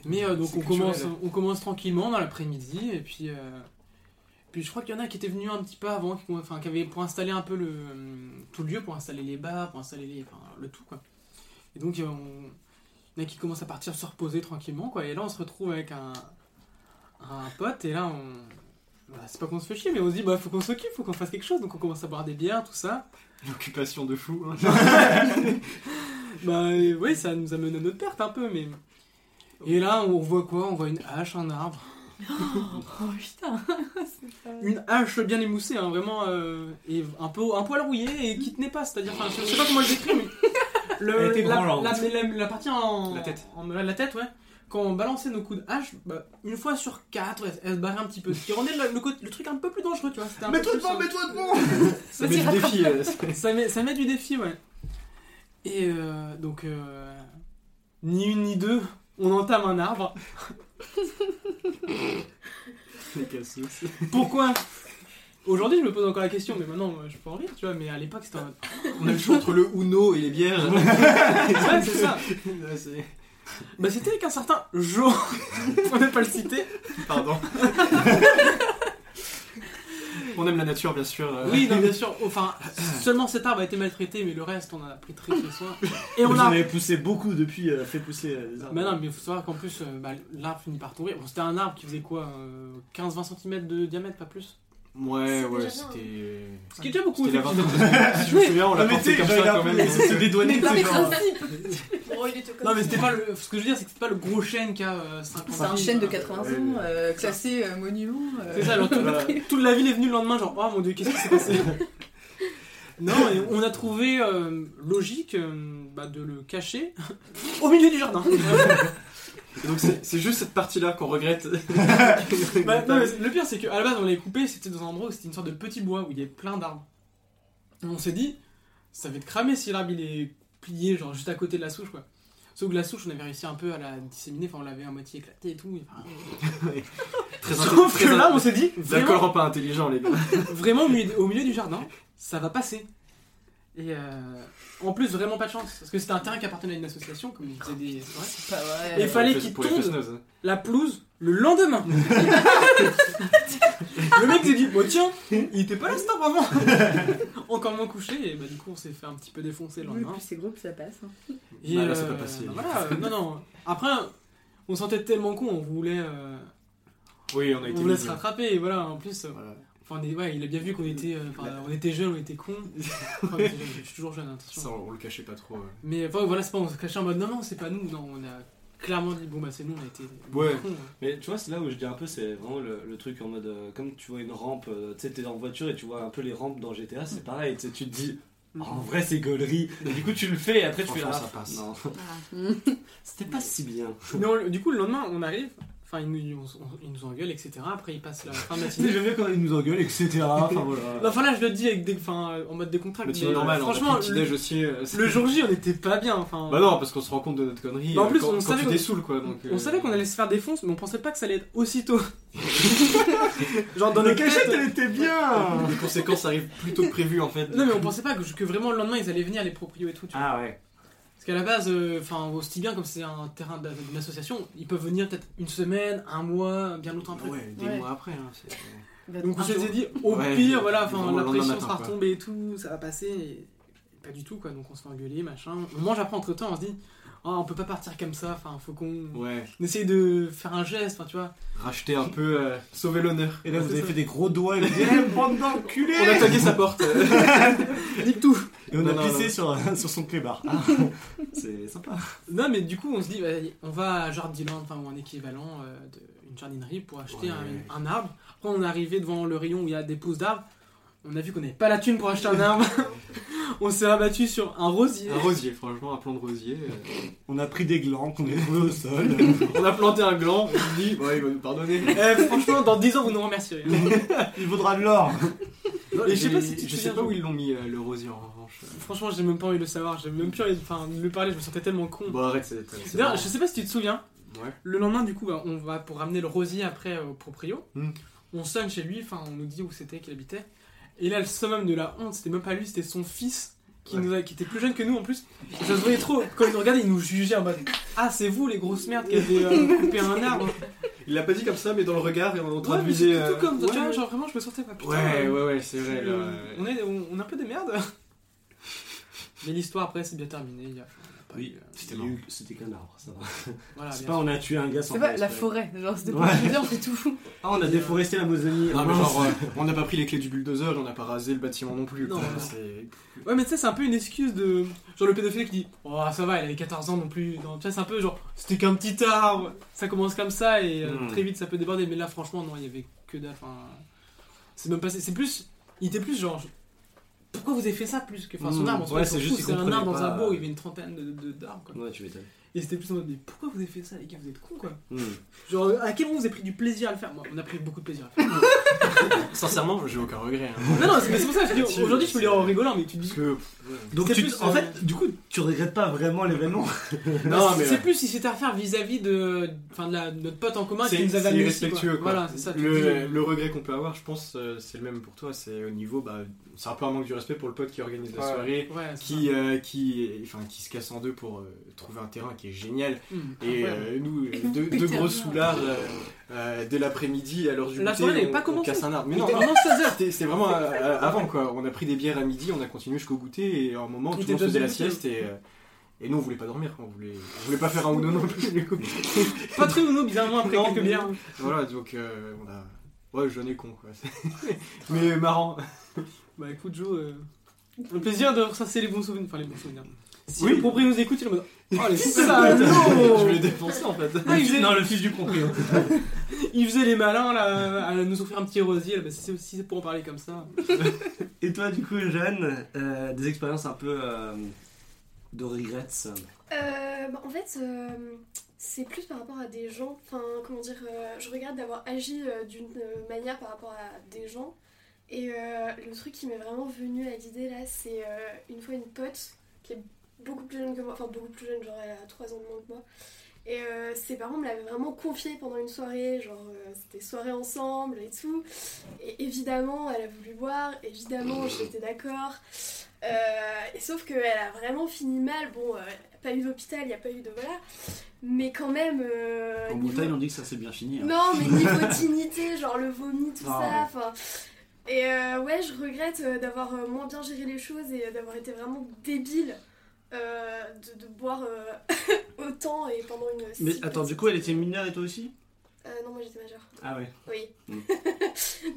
Mais euh, donc on commence, on commence tranquillement dans l'après-midi et puis, euh, puis je crois qu'il y en a qui étaient venus un petit peu avant, qui, enfin, qui avaient pour installer un peu le tout le lieu, pour installer les bars, pour installer les, enfin, le tout quoi. Et donc euh, on, il y en a qui commencent à partir se reposer tranquillement quoi. Et là on se retrouve avec un, un pote et là on, bah, c'est pas qu'on se fait chier mais on se dit bah faut qu'on s'occupe, faut qu'on fasse quelque chose. Donc on commence à boire des bières, tout ça. L'occupation de fou. hein. *laughs* Bah euh, oui ça nous amène à notre perte un peu mais. Et là on voit quoi? On voit une hache, un arbre. Oh putain. *laughs* C'est pas- une hache bien émoussée, hein, vraiment, euh, et un, peu, un poil rouillé et qui tenait pas, c'est-à-dire, enfin, je sais pas comment le décrire, mais le, Elle était la, la, la- la partie en La tête. en- la tête, ouais. Quand on balançait nos coups de hache, bah, une fois sur quatre, elle, elle se barrait un petit peu, ce qui rendait le, le côté- le truc un peu plus dangereux, tu vois. c'était un peu Mets-toi plus, devant, mets-toi *laughs* devant Ça met du défi. euh, ça met, ça met du défi, ouais. Et euh, donc, euh, ni une ni deux, on entame un arbre. *laughs* Pourquoi? Aujourd'hui, je me pose encore la question, mais maintenant, je peux en rire, tu vois, mais à l'époque, c'était en mode. On a le choix entre le Uno et les bières. Ouais, c'est ça. *laughs* Ouais, Bah c'était avec un certain Jo, faut *laughs* ne pas le citer. Pardon. *laughs* On aime la nature, bien sûr. euh. Oui, non, bien sûr. Enfin, seulement cet arbre a été maltraité, mais le reste, on a pris très très soin. Et on Vous en a. avez poussé beaucoup depuis, euh, fait pousser euh, des arbres. Mais non, mais il faut savoir qu'en plus, euh, bah, l'arbre finit par tomber. Bon, c'était un arbre qui faisait quoi euh, 15-20 cm de diamètre, pas plus? Ouais, ouais, c'était. Ce qui est déjà beaucoup, C'était la. Si *laughs* je me souviens, on l'a porté comme ça un quand même. c'est dédouané, Mais genre- *laughs* Non, mais c'était pas le. Ce que je veux dire, c'est que c'était pas le gros chêne qui a euh, 50 C'est une chaîne de 80 ans, euh, classée euh, monument. euh. C'est ça, alors toute, *laughs* toute la ville est venue le lendemain, genre, oh mon dieu, qu'est-ce qui s'est passé? Non, et on a trouvé euh, logique euh, bah, de le cacher au milieu du jardin. Et Donc c'est juste cette partie-là qu'on regrette. *laughs* Bah, non, le pire, c'est qu'à la base, on l'avait coupé, c'était dans un endroit où c'était une sorte de petit bois où il y avait plein d'arbres. On s'est dit, ça va être cramé si l'arbre il est plié, genre juste à côté de la souche, quoi. Sauf que la souche, on avait réussi un peu à la disséminer, enfin, on l'avait à moitié éclaté et tout. *laughs* Très Sauf que là, on s'est dit, vraiment, rend pas intelligent, les gars. *laughs* vraiment au, milieu, au milieu du jardin, ça va passer. Et euh, en plus, vraiment pas de chance, parce que c'était un terrain qui appartenait à une association, comme il disait des. ouais. C'est pas vrai. Et il fallait qu'il hein. la pelouse le lendemain. le mec s'est dit, bon tiens, il était pas là cet arbre avant. *laughs* Encore moins couché, et bah du coup on s'est fait un petit peu défoncer le Oui, lendemain. plus c'est gros, plus ça passe. hein. Et, Bah, là, c'est pas passé. voilà, euh, non, non. Après, on se sentait tellement con, on voulait, euh, Oui, on a on été. voulait se rattraper, et voilà, en plus, euh, Voilà. Enfin, on est- ouais, il a bien vu qu'on était, euh, enfin, on était jeunes, on était cons. *laughs* Enfin, je suis toujours jeune, attention. Ça, on le cachait pas trop. Mais enfin, voilà, c'est pas, on se cachait en mode non, non, c'est pas nous, non, on a clairement dit, bon bah c'est nous, on a été Ouais. cons. Mais tu vois, c'est là où je dis un peu, c'est vraiment le, le truc en mode. euh, comme tu vois une rampe, euh, tu sais, t'es en voiture et tu vois un peu les rampes dans GTA, c'est pareil, tu sais, tu te dis. Mm. En vrai, c'est gaulerie. Et du coup, tu le fais et après, tu fais Franchement, ah, ça passe. Non, Voilà. *laughs* c'était pas si bien. Mais on- du coup, le lendemain, on arrive, enfin, ils nous, on- on- ils nous engueulent, etc. Après, ils passent la fin de Tu matinée. j'aime bien quand ils nous engueulent, etc. *laughs* Enfin voilà. Enfin là, je le dis avec des, enfin, en mode décontracté. Mais tu normal, franchement, on a pris le aussi. euh, le jour J, on était pas bien. Enfin, Bah non, parce qu'on se rend compte de notre connerie. Bah, en euh, plus, quand, on quand savait tu qu'on- dessoules, quoi. Donc, on euh, savait qu'on allait se faire défoncer, mais on pensait pas que ça allait être aussitôt. *laughs* Genre dans Dans le les cachettes, elle était bien Les conséquences arrivent plus tôt que prévu, en fait. Non, mais on pensait pas que, que vraiment le lendemain ils allaient venir les proprios et tout. Tu vois. Ah ouais. Parce qu'à la base, euh, enfin, au Stibien, comme c'est un terrain d'une association, ils peuvent venir peut-être une semaine, un mois, bien longtemps après. Ouais, des Ouais. mois après. hein, c'est- Bah, Donc on un s'était dit, au Ouais, pire, voilà, enfin, la pression sera retombée et tout, ça va passer. Et... Pas du tout, quoi. Donc on se fait engueuler, machin. On mange après entre temps, on se dit, oh, on peut pas partir comme ça, enfin, faut qu'on Ouais, on essaye de faire un geste, enfin, tu vois. racheter un peu, euh, sauver l'honneur. Et là, vous avez ça. fait des gros doigts et vous dites, *laughs* Eh, bande d'enculés On a tagué sa porte. *laughs* Nique tout Et on Non, a non, pissé non. sur, *laughs* sur son clébard. Ah, c'est sympa. Non, mais du coup, on se dit, on va à Jardiland, enfin, ou un équivalent euh, d'une jardinerie pour acheter Ouais. un, un arbre. Après, on est arrivé devant le rayon où il y a des pousses d'arbres. On a vu qu'on n'avait pas la thune pour acheter un arbre. *laughs* on s'est rabattu sur un rosier. Un rosier, franchement, un plan de rosier. euh. On a pris des glands qu'on a trouvés au sol. *laughs* On a planté un gland, on se dit, ouais, il va nous pardonner. *laughs* Eh, franchement, dans 10 ans, vous nous remercierez. Il vaudra de l'or. Et je sais pas si tu te je sais pas où ils l'ont mis, euh, le rosier, en revanche. Franchement, j'ai même pas envie de le savoir. J'ai même plus envie de, enfin, de lui parler. Je me sentais tellement con. Bon, arrête, c'est. D'ailleurs, je sais pas si tu te souviens. Ouais. Le lendemain, du coup, bah, on va pour ramener le rosier après euh, au proprio. Hmm. On sonne chez lui, enfin, on nous dit où c'était qu'il habitait. Et là, le summum de la honte, c'était même pas lui, c'était son fils. Qui, Ouais. nous a- qui était plus jeune que nous en plus. Ça se voyait trop. Quand il nous regardait, il nous jugeait en mode Ah, c'est vous les grosses merdes qui avez euh, coupé un arbre. Il l'a pas dit comme ça, mais dans le regard, et on Ouais, mais traduisait. c'était tout euh, comme ça, tu ouais. vois. Genre vraiment, je me sentais pas putain. Ouais, ouais, ouais, c'est vrai. là, on, est, on, on est un peu des merdes. Mais l'histoire après, c'est bien terminé. Il y a pas Oui, eu, euh, c'était marrant. eu- c'était qu'un arbre, ça va. voilà, C'est pas sûr. on a tué un gars sans C'est pas la forêt, genre c'était Ouais. pas je veux dire, on fait tout. *laughs* Ah, on a déforesté l'Amazonie. Non, Ah, mais mince. genre, euh, on n'a pas pris les clés du bulldozer, on n'a pas rasé le bâtiment non plus. Non. C'est- Ouais, mais tu sais, c'est un peu une excuse de. Genre le pédophile qui dit Oh, ça va, il avait 14 ans non plus. Non, tu sais, c'est un peu genre C'était qu'un petit arbre. Ça commence comme ça et euh, Hmm. très vite ça peut déborder. Mais là, franchement, non, il y avait que dalle. Enfin. C'est même passé. C'est plus. Il était plus genre. Pourquoi vous avez fait ça plus que. Enfin, son Hmm. arbre, en Ouais, c'est juste c'est un arbre dans un bourg, il y avait une trentaine de- de- d'arbres quoi. Ouais, tu m'étonnes. Et c'était plus en mode Mais pourquoi vous avez fait ça, les gars Vous êtes cons quoi. Hmm. Genre, à quel moment vous avez pris du plaisir à le faire? Moi, on a pris beaucoup de plaisir à le faire. *laughs* *laughs* Sincèrement, j'ai aucun regret. hein. non, non, c'est mais c'est pour ça que je dis Aujourd'hui, je peux le dire en rigolant, mais tu te dis. Que. Donc, tu, plus, en euh, fait, du coup, tu regrettes pas vraiment l'événement? *laughs* Non, mais. c'est plus si c'était à faire vis-à-vis de, enfin, de, la, notre pote en commun qui nous avait c'est amené irrespectueux quoi. quoi. Voilà, c'est ça. te Le, regret qu'on peut avoir, je pense, euh, c'est le même pour toi. C'est au niveau, bah, c'est un peu un manque du respect pour le pote qui organise la Ouais. soirée, Ouais, qui, euh, qui, enfin, qui se casse en deux pour euh, trouver un terrain qui est génial. Hmm, Et euh, nous, euh, deux, *laughs* deux gros soulards euh, dès l'après-midi, à l'heure du La goûter, soirée on, pas on casse un arbre. Mais non, non, vraiment *laughs* 16 heures. c'était c'était vraiment euh, euh, avant quoi. On a pris des bières à midi, on a continué jusqu'au goûter et à un moment Il tout le monde faisait la sieste et, euh, et nous on voulait pas dormir, quoi. on voulait, on voulait pas faire un Uno non plus. Pas très Uno, bizarrement, après Non, quelques mais- bières. Voilà, donc euh, on a. Ouais, jeune et con quoi. *laughs* Mais marrant. Bah écoute, Joe, euh, un plaisir de ressasser les bons souvenirs. Enfin, les bons souvenirs. Si Oui. le propriétaire nous écoute, il est en mode *laughs* Oh, les Je salauds voulais défoncer en fait. Ah, il faisait- Non, le fils du proprio. *laughs* Ils faisaient les malins là, à nous offrir un petit rosier. bah, c'est aussi pour en parler comme ça. *laughs* Et toi, du coup, Jeanne, euh, des expériences un peu euh, de regrets? Euh, bah, en fait, euh, c'est plus par rapport à des gens. Enfin, comment dire, euh, je regarde d'avoir agi euh, d'une manière par rapport à des gens. Et euh, le truc qui m'est vraiment venu à l'idée là, c'est euh, une fois une pote qui est beaucoup plus jeune que moi, enfin beaucoup plus jeune, genre elle a 3 ans de moins que moi. Et euh, ses parents me l'avaient vraiment confié pendant une soirée, genre euh, c'était soirée ensemble et tout. Et évidemment, elle a voulu boire, évidemment, j'étais d'accord. Euh, et sauf qu'elle a vraiment fini mal. Bon, pas eu d'hôpital, il n'y a pas eu de. Voilà. Mais quand même. En niveau- Bretagne, on dit que ça s'est bien fini. hein. Non, mais niveau *laughs* dignité, genre le vomi, tout Ah, ça. ouais. Et ouais, je regrette d'avoir moins bien géré les choses et d'avoir été vraiment débile euh, de, de boire euh, *laughs* autant et pendant une. Mais si attends, du coup, elle était mineure et toi aussi? Euh, non, moi j'étais majeure. Ah ouais, Oui. Mm.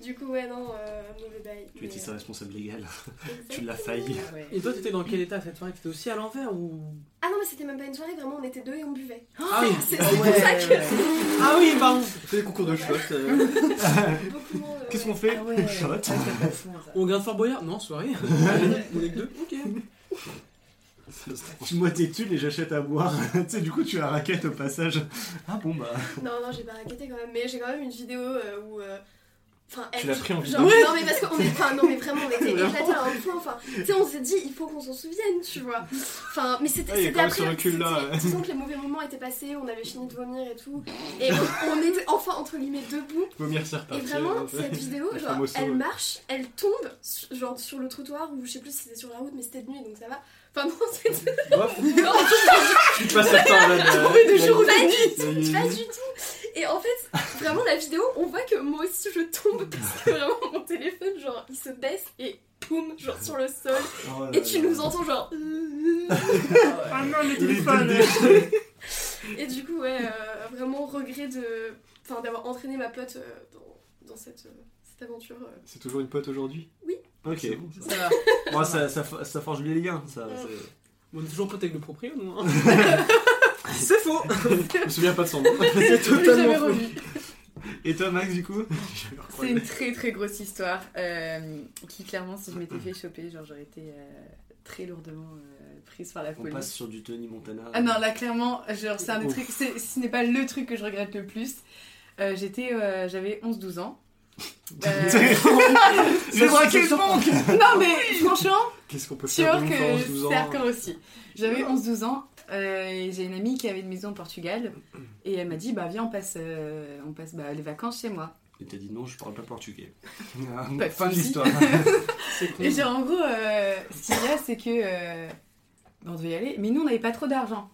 *laughs* du coup, ouais, non, euh, mauvais bail. tu mais, étais sa responsable légale. *laughs* tu l'as failli. Ouais. Et toi, t'étais dans quel état cette soirée? T'étais aussi à l'envers ou? Ah non, mais c'était même pas une soirée, vraiment, on était deux et on buvait. Ah oui, C'est Ah c'est pour ouais, ça que ah oui, pardon. fait des concours de shot. Qu'est-ce qu'on fait? Ah ouais, Shot. c'est. On regarde Fort Boyard? Non, soirée. Allez, on est que deux. Ok. *laughs* Tu moi tes thunes et j'achète à boire. *laughs* tu sais, du coup, tu as raquette au passage. Ah bon, bah. Non, non, j'ai pas raquetté quand même, mais j'ai quand même une vidéo euh, où. euh, Enfin, Tu elle- l'as pris en genre, vidéo Non, mais parce qu'on est. Enfin, non, mais vraiment, on était *laughs* éclatés à un point. Enfin, tu sais, on s'est dit, il faut qu'on s'en souvienne, tu vois. Enfin, mais c'était. A c'était après. ce recul-là, c'était- ouais. Disons que les mauvais moments étaient passés, on avait fini de vomir et tout. Et on, on était enfin, entre guillemets, debout. Vomir, c'est Et reparti. vraiment, euh, cette vidéo, genre, elle ouais. marche, elle tombe, genre, sur le trottoir, ou je sais plus si c'était sur la route, mais c'était de nuit, donc ça va. *laughs* *laughs* Enfin, non, c'était. Bof. Tu passes le temps là. de jour Pas du Pas du tout Et en fait, vraiment, la vidéo, on voit que moi aussi je tombe parce que vraiment mon téléphone, genre, il se baisse et poum, genre sur le sol. Oh Et tu nous entends, genre. Ah non, le téléphone. Et du coup, ouais, euh, vraiment regret de. Enfin, d'avoir entraîné ma pote euh, dans, dans cette, euh, cette aventure. euh. C'est toujours une pote aujourd'hui? Ok. Bon, ça. Ça va. *laughs* Moi, ça, ça, ça forge les liens. Ça, On est toujours potes avec le proprio, nous. hein. *laughs* C'est faux. Je me souviens pas de son nom. C'est *laughs* Je l'ai jamais totalement faux. revu. Et toi, Max, du coup? C'est une très très grosse histoire euh, qui clairement si je m'étais fait choper genre j'aurais été euh, très lourdement euh, prise par la On police. passe sur du Tony Montana. Ah non là clairement genre c'est un des trucs ce n'est pas le truc que je regrette le plus. Euh, j'étais euh, j'avais 11-12 ans. Euh, J'ai braqué le banque non mais franchement Qu'est-ce qu'on peut faire que l'enfance, 12 c'est ans hardcore aussi. J'avais 11-12 ans euh, et j'ai une amie qui avait une maison au Portugal et elle m'a dit bah viens on passe euh, on passe bah, les vacances chez moi. Et t'as dit non, je parle pas portugais. *laughs* Pas fin de l'histoire. *laughs* *laughs* C'est. Et genre, en gros, euh, ce qu'il y a, c'est que. euh, on devait y aller, mais nous, on n'avait pas trop d'argent.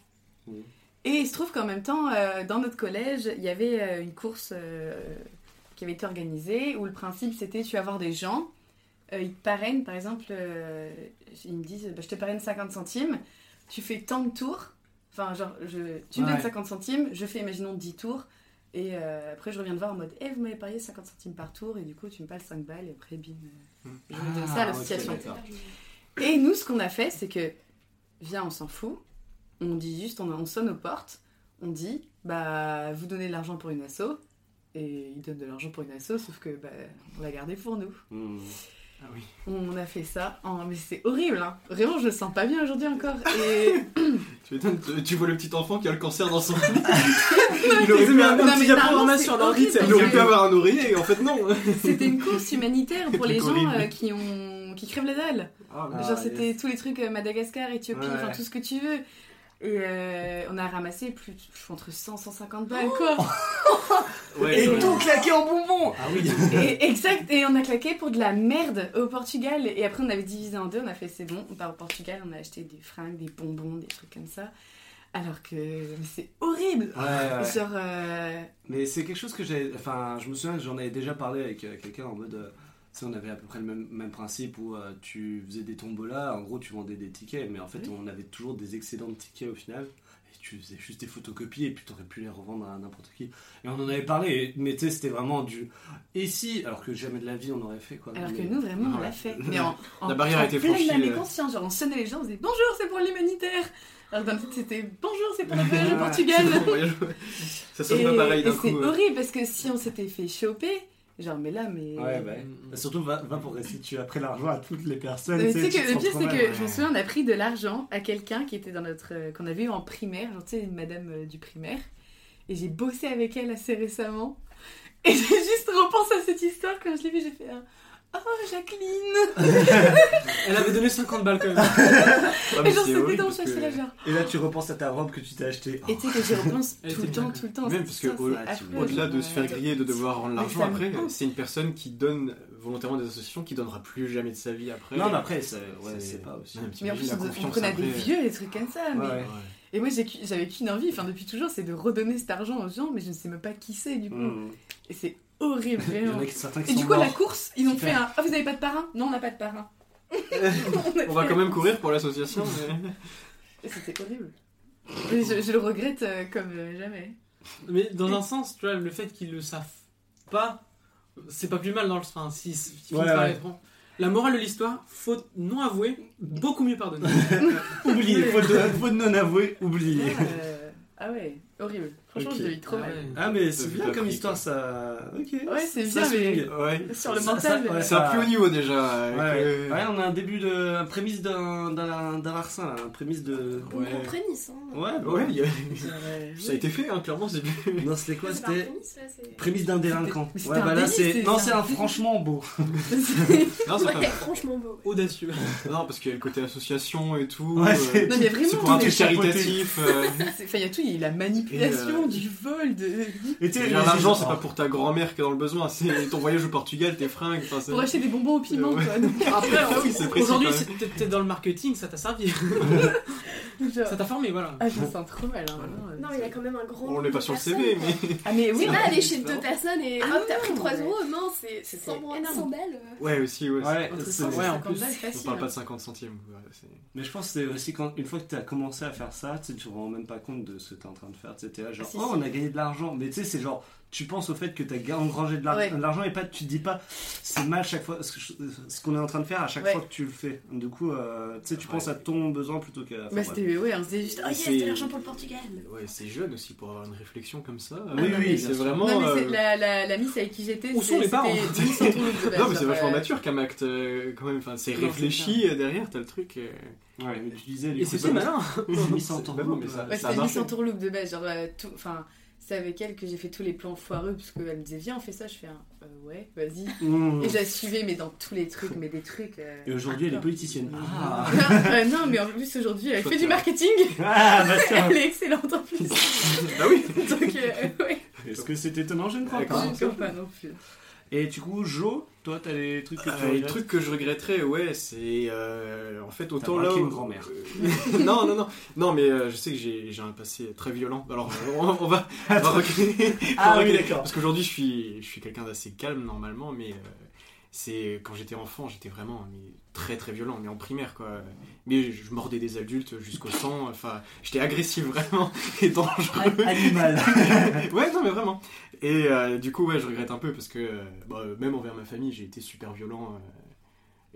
Et il se trouve qu'en même temps, euh, dans notre collège, il y avait euh, une course euh, qui avait été organisée où le principe c'était tu vas voir des gens, euh, ils te parrainent, par exemple, euh, ils me disent bah, je te parraine 50 centimes, tu fais tant de tours, enfin, genre, je, tu me Ouais. donnes 50 centimes, je fais, imaginons, 10 tours. Et euh, après, je reviens te voir en mode, eh, vous m'avez parié 50 centimes par tour, et du coup, tu me pales 5 balles, et après, bim, je me donne ça à Ah, l'association. Et nous, ce qu'on a fait, c'est que, viens, on s'en fout. On dit juste, on, on sonne aux portes. On dit, bah, vous donnez de l'argent pour une asso. Et ils donnent de l'argent pour une asso, sauf que, bah, on l'a gardé pour nous. Hmm. Ah oui. On a fait ça. en- mais c'est horrible, hein. Vraiment, je le sens pas bien aujourd'hui encore. Et. *laughs* Tu m'étonnes, tu- tu vois le petit enfant qui a le cancer dans son *laughs* lit. Il aurait pu avoir un oreiller, et en fait non. *laughs* C'était une course humanitaire pour les gens euh, qui ont qui crèvent la dalle. Ah, Genre, c'était tous les trucs euh, Madagascar, Éthiopie, Ouais. enfin tout ce que tu veux. Et euh, on a ramassé plus entre 100 150 balles, quoi. *laughs* Ouais, Et ouais. tout claqué en bonbons Ah oui Et, exact, et on a claqué pour de la merde au Portugal. Et après, on avait divisé en deux, on a fait c'est bon, on part au Portugal, on a acheté des fringues, des bonbons, des trucs comme ça. Alors que c'est horrible! Ouais, ouais. Genre, euh, Mais c'est quelque chose que j'ai. Enfin, je me souviens que j'en avais déjà parlé avec euh, quelqu'un en mode. On avait à peu près le même, même principe où euh, tu faisais des tombolas, en gros tu vendais des tickets, mais en fait on avait toujours des excédents de tickets au final. Et tu faisais juste des photocopies et puis t'aurais pu les revendre à n'importe qui. Et on en avait parlé, mais tu sais, c'était vraiment du. Et si Alors que jamais de la vie on aurait fait quoi. Alors que nous, vraiment, on l'a fait. Mais en, *laughs* en, La barrière en été pleine franchie, euh. conscience. Genre, on sonnait les gens, on disait bonjour, c'est pour l'humanitaire. Alors le titre, c'était bonjour, c'est pour *laughs* le voyage au Portugal. ça sonne pas pareil d'un c'est coup. euh. horrible parce que si on s'était fait choper, genre, mais là, mais. Ouais, bah, Mm. Surtout, va, va pour restituer après l'argent à toutes les personnes. Mais tu sais que le pire, c'est que je me souviens, on a pris de l'argent à quelqu'un qui était dans notre. euh, qu'on avait eu en primaire, genre, tu sais, une madame euh, du primaire. Et j'ai bossé avec elle assez récemment. Et *laughs* j'ai juste repensé à cette histoire quand je l'ai vue, j'ai fait un. Oh, Jacqueline *laughs* Elle avait donné 50 balles quand même. *laughs* Ah, mais Et genre, c'est horrible dans parce que- là, genre. Et là, tu repenses à ta robe que tu t'es achetée. Et tu sais que j'y repense Elle tout était le temps, tout le temps. Même parce que histoire, au- c'est affreux, Au-delà de se faire griller et de devoir rendre Mais l'argent ça me après, hante. c'est une personne qui donne volontairement des associations qui donnera plus jamais de sa vie après. Non, mais après, c'est ouais, C'est- c'est pas aussi. Ouais, Mais en plus, on, prenait des vieux, des trucs comme ça. mais- Ouais. Ouais. Et moi, j'ai qu'u- j'avais qu'une envie, enfin, depuis toujours, c'est de redonner cet argent aux gens, mais je ne sais même pas qui c'est, du coup. Mmh. Et c'est horrible, Il y en vraiment. a qui- certains qui Et sont du coup, à la morts. course, ils ont Super. fait un Ah, vous avez pas de parrain? Non, on n'a pas de parrain. *laughs* On va quand même courir pour l'association. mais- c'était horrible. Je, je le regrette euh, comme euh, jamais. Mais dans un sens, tu vois, le fait qu'ils le savent pas, c'est pas plus mal dans le enfin, si, si Ouais, ouais. La morale de l'histoire, faute non avouée, beaucoup mieux pardonner. *laughs* Oublié, faute de, faute non avouée, oublié. Euh, ah ouais, horrible. Franchement, Ok. je trop Ah mal. ouais. Ah, mais c'est bien comme histoire, quoi. ça. Ok. Ouais, c'est bien, mais-. Ouais. Sur le mental. ça- ouais, C'est un plus haut niveau déjà. Ouais, euh, ouais, on a un début de. un prémisse d'un larcin, là, un prémisse de. Ouais. gros prémisse, hein. Ouais, bah Ouais, il y a- *laughs* ça a été fait, hein, clairement. C'est Non, c'était quoi un C'était. prémisse, d'un délinquant. Ouais, un bah là, *laughs* c'est. Non, c'est un un franchement beau. Non, c'est pas franchement beau. Audacieux. Non, parce qu'il y a le côté association et tout. Ouais, euh, Non, mais vraiment, c'est pour un truc caritatif. euh, *laughs* Enfin, il y a tout, il y a eu la manipulation, Euh, du vol, de... Et tu sais, L'argent, c'est pas pour ta grand-mère qui est dans le besoin, c'est ton voyage au Portugal, tes fringues. enfin, c'est- pour acheter des bonbons au piment, quoi. Donc, Après, Ah oui, c'est précis, aujourd'hui, c'est- t'es t'es dans le marketing, ça t'a servi. *laughs* Ça t'a formé, voilà. Ah, je me sens trop mal, hein, vraiment. Non, mais il y a quand même un grand. On l'est pas sur le CV, mais. Ah, mais oui, mais- aller chez deux personnes et Ah hop, t'as pris non, 3 ouais. euros. Non, c'est C'était 100 énorme. 100 balles. euh. Ouais, aussi, ouais. Ouais, Entre c'est- 100 et Ouais, en 50 plus, balles, On parle pas hein. de 50 centimes. Mais je pense que c'est aussi quand une fois que tu as commencé à faire ça, tu te rends même pas compte de ce que tu es en train de faire. T'es là, genre, si, oh, on a gagné de l'argent. Mais tu sais, c'est genre, tu penses au fait que tu as engrangé de Ouais. l'argent et pas, tu te dis pas, c'est mal chaque fois, ce qu'on est en train de faire à chaque Ouais. fois que tu le fais. Du coup, euh, tu sais, tu penses à ton besoin plutôt qu'à. Bah, c'était, ouais, on se disait juste, oh yes, de l'argent pour le Portugal. Ouais, c'est jeune aussi pour avoir une réflexion comme ça. Oui, Ah, non, oui, mais- c'est vraiment. non, mais c'est euh, la, la, la miss avec qui j'étais, Où c'est- sont les parents Miss en Non, mais c'est vachement euh, mature comme acte euh, quand même. Enfin, c'est réfléchi derrière, t'as le truc. Ouais, mais tu disais, Et c'était malin. *laughs* mis sans Bah non, mais ça- Ouais, ça a c'était Miss en Tourloupe de base, genre, tout, enfin, c'est avec elle que j'ai fait tous les plans foireux, parce qu'elle me disait, viens, on fait ça, je fais un, euh, ouais, vas-y. Mmh. Et je la suivais, mais dans tous les trucs, mais des trucs. euh, Et aujourd'hui, elle est politicienne. Ah, *laughs* Euh, non, mais en plus, aujourd'hui, elle fait du marketing. ah bah *laughs* tiens. Elle est excellente en plus. Bah oui *laughs* Donc, euh, ouais, Est-ce que c'est étonnant? Je ne crois pas. je ne comprends pas non plus. Et du coup, Jo, toi, t'as des trucs que tu Euh, les trucs que je regretterais, ouais, c'est euh, en fait autant T'as là. braqué où- une grand-mère. Euh, *laughs* non, non, non, non, mais euh, je sais que j'ai j'ai un passé très violent. Alors, on, on va, *laughs* on va reculer. *laughs* Ah on va oui, reculer. d'accord. Parce qu'aujourd'hui, je suis, je suis quelqu'un d'assez calme normalement, mais euh, c'est quand j'étais enfant, j'étais vraiment mais, très très violent, mais en primaire quoi. Mais je mordais des adultes jusqu'au sang. Enfin, j'étais agressif *laughs* vraiment et dangereux. Animal. *laughs* ouais, non, mais vraiment. Et euh, du coup, ouais, je regrette un peu parce que euh, bah, même envers ma famille, j'ai été super violent. euh,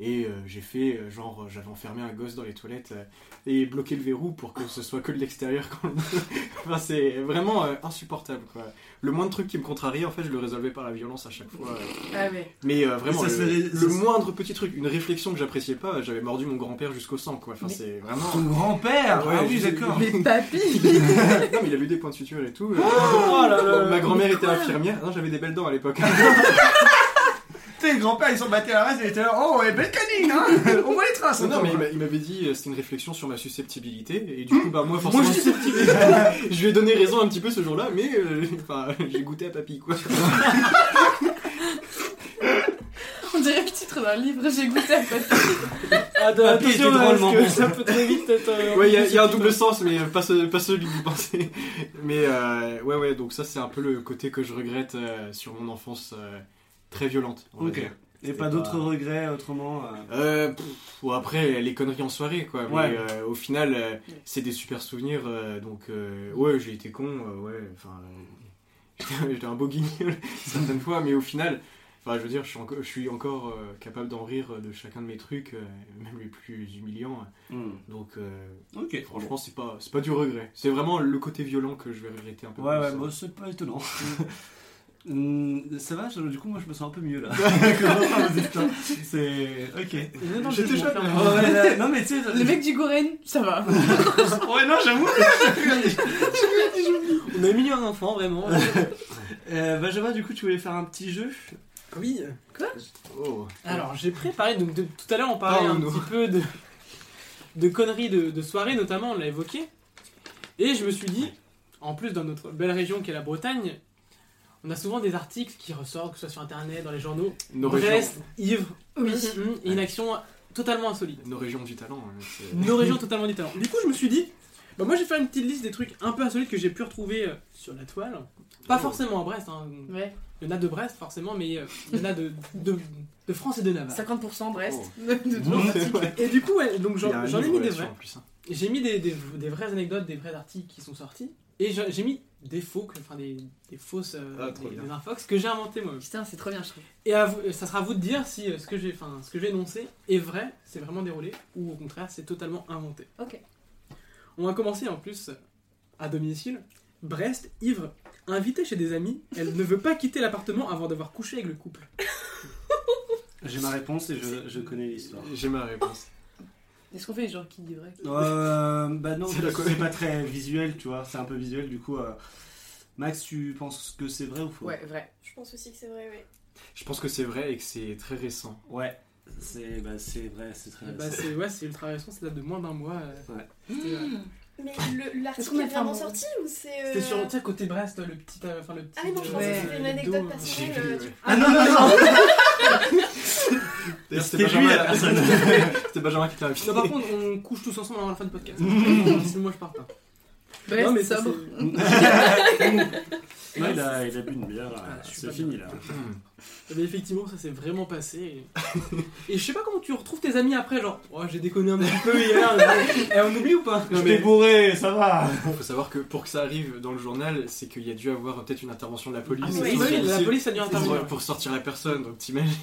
et euh, j'ai fait, euh, genre, j'avais enfermé un gosse dans les toilettes euh, et bloqué le verrou pour que ce soit que de l'extérieur. quand- *laughs* enfin, c'est vraiment euh, insupportable, quoi. Le moindre truc qui me contrarie, en fait, je le résolvais par la violence à chaque fois. euh. Ah ouais. Mais euh, vraiment, ça le, moindre petit truc, une réflexion que j'appréciais pas, j'avais mordu mon grand-père jusqu'au sang, quoi. Enfin, Mais- c'est vraiment. Ton grand-père? Ouais, Ah oui, d'accord. Mais papy *laughs* non, mais il a eu des points de suture et tout. Oh là là. Ma grand-mère était infirmière. Non, j'avais des belles dents à l'époque. *laughs* Sais, le grand-père, ils sont battus à la race et ils étaient là, oh, et belle canine, hein On voit les traces. Non, mais il m'a- il m'avait dit euh, c'était une réflexion sur ma susceptibilité et du coup bah moi forcément *laughs* je lui ai donné raison un petit peu ce jour-là mais euh, enfin j'ai goûté à papy quoi. *laughs* On dirait le titre d'un livre, j'ai goûté à papy. Ah, de- Papy attention, était parce drôlement que bon. ça peut très vite être. euh, Ouais il y, a- il y a un double sens mais pas, ce- pas celui que vous pensez. Mais euh, ouais ouais donc ça c'est un peu le côté que je regrette euh, sur mon enfance euh, très violente. Ok. Et pas d'autres regrets autrement euh, Euh, pff, bon, après, les conneries en soirée, quoi. Mais Ouais. euh, au final, euh, c'est des super souvenirs. euh, donc, euh, ouais, j'ai été con, euh, ouais. Enfin, euh, *laughs* j'étais- un beau guignol *laughs* certaines fois, mais au final, enfin, je veux dire, je suis, encore- je suis encore euh, capable d'en rire de chacun de mes trucs, euh, même les plus humiliants. hmm. Donc, euh, Ok, franchement, c'est pas, c'est pas du regret. C'est vraiment le côté violent que je vais regretter un peu. Ouais, plus. ouais, bon, c'est pas étonnant. *laughs* Hmm, ça va, je- du coup, moi je me sens un peu mieux là. *laughs* *laughs* C'est. Ok. Non, J'étais hein. Oh, ouais, là- non, mais tu sais. Le mec du Goren, ça va. *laughs* Ouais, non, j'avoue. On a mis un enfant, vraiment. Euh, Benjamin, du coup, tu voulais faire un petit jeu? Oui. Oh. Alors, j'ai préparé, donc de- tout à l'heure on parlait un petit peu de, de conneries de, de soirée, notamment, on l'a évoqué. Et je me suis dit, en plus dans notre belle région qui est la Bretagne, on a souvent des articles qui ressortent, que ce soit sur internet, dans les journaux. Nos Brest, ivre, Oui. et une action totalement insolite. Nos régions du talent. hein, Nos régions totalement différentes. Du coup, je me suis dit, bah moi je vais faire une petite liste des trucs un peu insolites que j'ai pu retrouver euh, sur la toile. Pas Oh. forcément à Brest, hein. Ouais. il y en a de Brest forcément, mais euh, il y en a de, de, de France et de Navarre. 50% Brest. Oh. *laughs* De Ouais. Et du coup, donc j'en ai mis des vrais. hein. J'ai mis des, des, des vraies anecdotes, des vrais articles qui sont sortis. Et j'ai j'ai mis des faux, que- enfin des, des fausses, euh, Ah, des, des infox que j'ai inventé moi. Putain, c'est trop bien, je trouve. Et à vous- ça sera à vous de dire si euh, ce que j'ai, enfin ce que j'ai énoncé est vrai, c'est vraiment déroulé, ou au contraire c'est totalement inventé. Ok. On va commencer en plus à domicile. Brest, ivre, invitée chez des amis, elle ne veut pas quitter l'appartement avant d'avoir couché avec le couple. J'ai ma réponse et je, je connais l'histoire. J'ai ma réponse. Est-ce qu'on fait les gens qui disent vrai Euh, bah non, *laughs* C'est c'est pas très visuel, tu vois. C'est un peu visuel, du coup. euh, Max, tu penses que c'est vrai ou faux Ouais, vrai. Je pense aussi que c'est vrai, oui. Je pense que c'est vrai et que c'est très récent. Ouais. C'est bah, c'est vrai, c'est très Bah, récent. c'est ouais, c'est ultra récent, ça date de moins d'un mois. euh, Ouais. euh, Mais Est-ce l'article qu'on a est fait vraiment sorti ou c'est. euh, C'était sur, tu sais, côté Brest, le petit, euh, enfin le petit. Ah oui, non, je euh, pensais que c'était une anecdote personnelle. Ah non, non, non *laughs* D'ailleurs, C'était lui, la personne. *laughs* C'était Benjamin qui t'a invité. Non, par contre, on couche tous ensemble avant la fin du podcast. *laughs* Sinon, moi je pars pas. Brest, non, mais ça, sobre. c'est- *laughs* Non, il a, il a bu une bière, là. Ah, c'est pas fini bien. là. Eh bien, effectivement, ça s'est vraiment passé. Et... et je sais pas comment tu retrouves tes amis après, genre, oh, j'ai déconné un petit peu hier. *laughs* Et on oublie ou pas? Non, Je mais- t'ai bourré, ça va Il faut savoir que pour que ça arrive dans le journal, c'est qu'il y a dû avoir peut-être une intervention de la police. Ah, oui, oui, la police a dû intervenir. pour sortir la personne, donc t'imagines.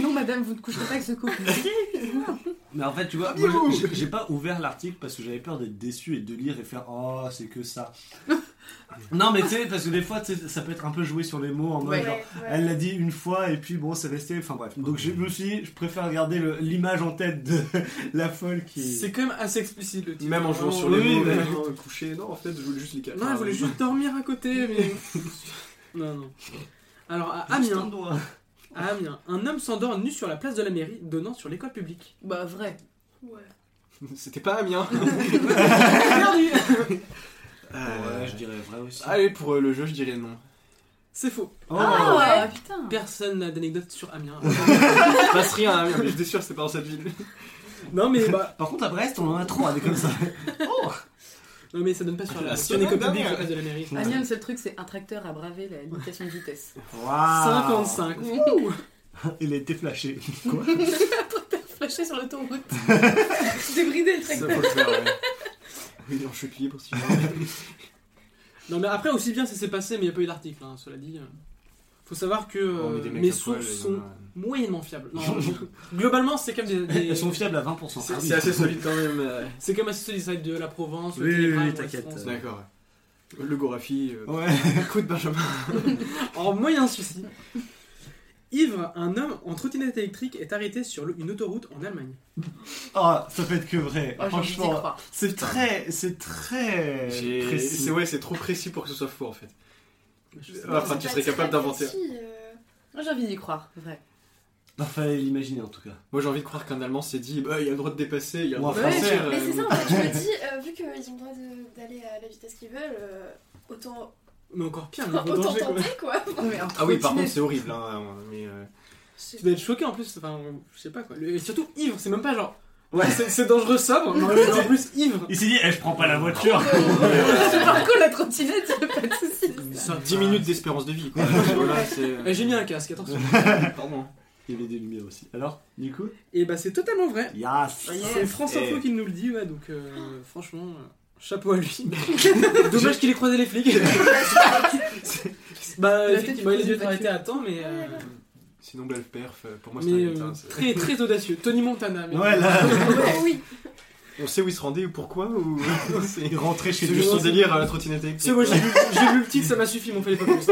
Non, madame, vous ne coucherez pas avec ce couple. *laughs* Mais en fait, tu vois, moi, j'ai- j'ai pas ouvert l'article parce que j'avais peur d'être déçu et de lire et faire Oh, c'est que ça. *laughs* non, mais tu sais, parce que des fois, tu sais, ça peut être un peu joué sur les mots en mode Ouais. Genre, ouais. Elle l'a dit une fois et puis bon, c'est resté. Enfin bref. Donc je me suis dit, je préfère garder le- l'image en tête de *laughs* la folle qui. C'est quand même assez explicite le titre. Même en jouant sur les oui, mots, mais- même en coucher. Non, en fait, je voulais juste les calmer. Non, elle voulait juste dormir à côté, mais. *laughs* non, non. Alors, à Juste un Amiens, doigt. À Amiens, un homme s'endort nu sur la place de la mairie, donnant sur l'école publique. Bah, vrai. Ouais. *laughs* C'était pas Amiens. *laughs* Perdu Euh, Ouais, je dirais vrai aussi. Allez, pour euh, le jeu, je dirais non. C'est faux. Oh. Ah, ouais, putain. Personne n'a d'anecdote sur Amiens. *laughs* Il passe rien à Amiens, mais j'étais sûr que c'était pas dans cette ville. non, mais bah. Par contre, à Brest, on en a trois des comme ça. Oh Non, mais ça donne pas sur la une école semaine publique dernière. sur la de mairie. Amiens, le seul truc, c'est un tracteur à braver la limitation de vitesse. Waouh 55. Ouh. *laughs* Il a été flashé. *laughs* Flashé sur l'autoroute. *laughs* Débridé le Ça, tracteur. faut le faire, ouais. Oui, en cheville pour suivre. Non, mais après, aussi bien ça s'est passé, mais il n'y a pas eu d'article, hein, cela dit. Faut savoir que euh, mes sources sont moyennement fiables. Non, *laughs* globalement, c'est comme des. des- Elles sont fiables à 20%. C'est Ah oui. c'est assez solide quand même. *laughs* euh. C'est comme assez solide, ça va être de la Provence, le Oui, Télégramme, t'inquiète. D'accord. Le Gorafi, euh, Ouais. *laughs* coup de Benjamin. En moyen souci. Ivre, un homme en trottinette électrique est arrêté sur le- une autoroute en Allemagne. Oh, ça peut être que vrai. Oh, d'y Franchement, c'est très, c'est très J'ai- précis. C'est ouais, c'est trop précis pour que ce soit faux en fait. Je sais Ah, pas. Enfin, tu serais capable d'inventer. euh. Moi, j'ai envie d'y croire, vrai. Il fallait l'imaginer en tout cas. Moi j'ai envie de croire qu'un Allemand s'est dit bah il a le droit de dépasser, il a le droit de Français. partir, Mais euh, c'est ça en fait, je me dis, euh, vu qu'ils ont le droit de- d'aller à la vitesse qu'ils veulent, euh, autant, Mais encore pire, *laughs* niveau autant danger, quoi. tenter quoi. Mais Ah oui, par contre c'est horrible hein, mais euh, Tu dois être choqué en plus, enfin, je sais pas quoi. Le- Et surtout ivre, c'est même pas genre. Ouais. C'est dangereux sobre, mais en plus ivre. Il s'est dit, eh, je prends pas la voiture. Par contre, la trottinette, y'a pas de soucis. c'est 10 minutes d'espérance de vie quoi. Voilà, c'est- Eh, J'ai mis un casque, attention. *laughs* Pardon. Il y avait des lumières aussi. Alors, du coup Et bah c'est totalement vrai. Yes C'est France Info Eh. qui nous le dit, ouais, donc euh, franchement, euh, chapeau à lui. *laughs* Dommage qu'il ait croisé les flics. *laughs* bah, effectivement, être une arrêté voiture. à temps, mais, euh, Sinon, belle perf, euh, pour moi, c'est un euh, hein, c'est- très, très audacieux. Tony Montana. mais- Ouais, là *laughs* oui. On sait où il se rendait ou pourquoi ou *laughs* c'est Rentrer chez c'est lui. juste son délire à la trottinette électrique. C'est moi, j'ai lu le titre, ça m'a suffi, m'en fallait pas plus.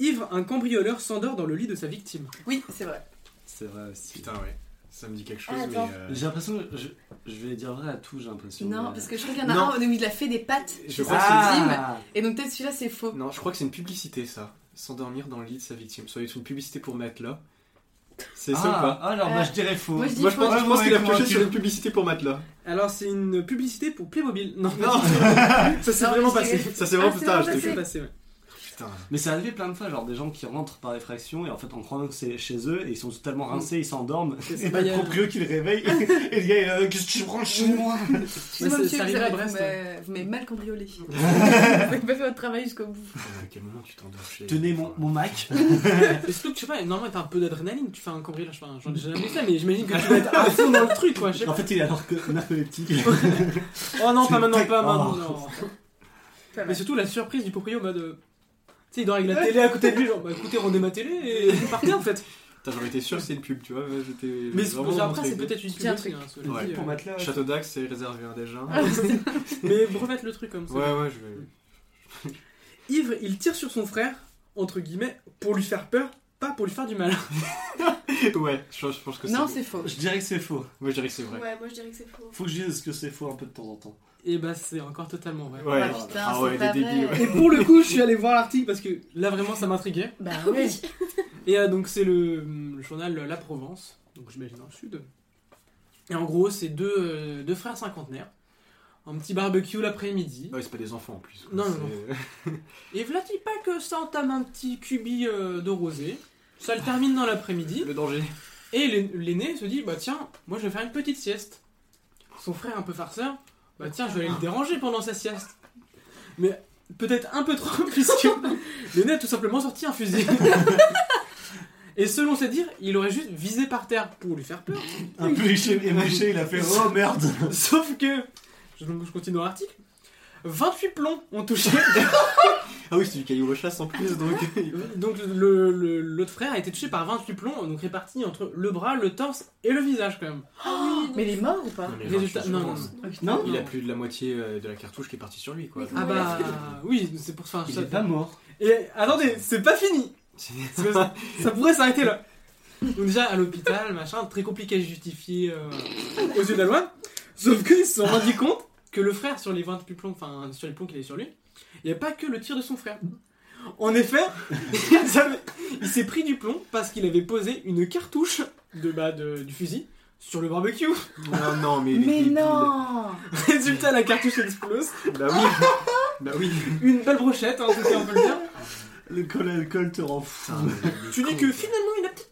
Yves, un cambrioleur, s'endort dans le lit de sa victime. Oui, c'est vrai. C'est vrai aussi. Putain, ouais. Ça me dit quelque chose, Ah, mais. euh, J'ai l'impression que je, je vais dire vrai à tout, j'ai l'impression. Non, mais- parce que je crois qu'il y en a Non. un où il a fait des pattes. Je crois sa que c'est-. Ah Et donc peut-être celui-là c'est faux. Non, je crois que c'est une publicité, ça. S'endormir dans le lit de sa victime. Ça doit être une publicité pour Matelas. C'est ça ou Ah, pas alors, Euh, moi je dirais faux. moi, je Moi, je pense, pense qu'il a pioché sur une publicité pour Matelas. Alors, c'est une publicité pour Playmobil. Non, Non. *laughs* ça s'est Non, vraiment passé. Ça, c'est vraiment Ah, putain, vraiment je Ça s'est jure. passé, ouais. Putain. Mais c'est arrivé plein de fois, genre des gens qui rentrent par effraction et en fait en croyant que c'est chez eux et ils sont totalement rincés, ils s'endorment. C'est Et pas le proprio qui les réveille et le gars il là, qu'est-ce que tu prends chez moi *laughs* Excusez-moi c'est- monsieur, ça vous, arrivait à avez- Brest, vous m'avez- vous m'avez mal cambriolé. *laughs* vous hein. n'avez pas fait votre travail jusqu'au bout. À quel moment tu t'endors chez. Tenez mon, mon Mac. *laughs* Mais surtout que, je sais pas, normalement, t'as un peu d'adrénaline, tu fais un cambriolage. Enfin, j'en ai jamais fait, mais j'imagine que tu vas être à fond dans le truc, quoi. En fait il est narco- narcoleptique. Oh non, C'est pas maintenant, pas Oh. maintenant. Pas Mais surtout la surprise du proprio en mode. Tu sais, il dort avec la télé à côté de lui, genre, bah écoutez, rendez ma télé et vous partez en fait. Putain, j'aurais été sûr que c'est une pub, tu vois. J'étais. Mais vraiment après, c'est intrigué. peut-être une pub aussi, truc. hein, cela Ouais. dit, Pour euh. matelas. Château d'Axe, c'est réservé à des gens. Ah, Mais remettre le truc comme ça. Ouais, ouais, je vais. Ivre, il tire sur son frère, entre guillemets, pour lui faire peur, pas pour lui faire du mal. *laughs* Ouais, je, je pense que c'est. Non, c'est faux. Je dirais que c'est faux. Moi, je dirais que c'est vrai. Ouais, moi je dirais que c'est faux. Faut que je dise que c'est faux un peu de temps en temps. Et bah, c'est encore totalement vrai. Ouais. Ah putain, Ah ouais, c'est pas des débiles, vrai. ouais. Et pour le coup, je suis allé voir l'article parce que là, vraiment, ça m'intriguait. Bah *laughs* Oui. Et euh, donc, c'est le, le journal La Provence, donc j'imagine dans le sud. Et en gros, c'est deux, euh, deux frères cinquantenaires. Un petit barbecue l'après-midi. Ouais, c'est pas des enfants en plus. Non, non, C'est- *laughs* Et voilà, pas que ça entame un petit cubi euh, de rosé. Ça le termine dans l'après-midi. Le danger. Et l'aîné se dit Bah tiens, moi je vais faire une petite sieste. Son frère, un peu farceur, Bah tiens, je vais aller le déranger pendant sa sieste. Mais peut-être un peu trop, *laughs* puisque l'aîné a tout simplement sorti un fusil. *laughs* Et selon ses dires, il aurait juste visé par terre pour lui faire peur. Un peu éché- éméché, il a fait oh merde Sauf que, je, je continue dans l'article, 28 plombs ont touché. *laughs* Ah oui, c'est du caillou chasse en plus, donc. *laughs* Donc le- le- l'autre frère a été touché par 28 plombs, donc répartis entre le bras, le torse et le visage quand même. Mais il est mort ou pas Non, mais Résultat- 28 non, secondes. non, Non Il a plus de la moitié euh, de la cartouche qui est partie sur lui, quoi. Ah bah oui, c'est pour ça. Il ça- est pas mort. Et attendez, c'est pas fini. *laughs* C'est parce que ça pourrait s'arrêter là. Donc déjà à l'hôpital, machin, très compliqué à justifier euh, aux yeux de la loi. Sauf qu'ils se sont rendus compte que le frère sur les 28 plombs, enfin sur les plombs qu'il avait sur lui, il n'y a pas que le tir de son frère. En effet, *laughs* il s'est pris du plomb parce qu'il avait posé une cartouche de, bah, de- du fusil sur le barbecue. Non, non, mais. Mais non Résultat, la cartouche explose. Bah oui. *laughs* bah oui. Une belle brochette, hein, en tout cas, on peut le dire. Le col alcool te rend fou. Tu dis que finalement, il a peut-être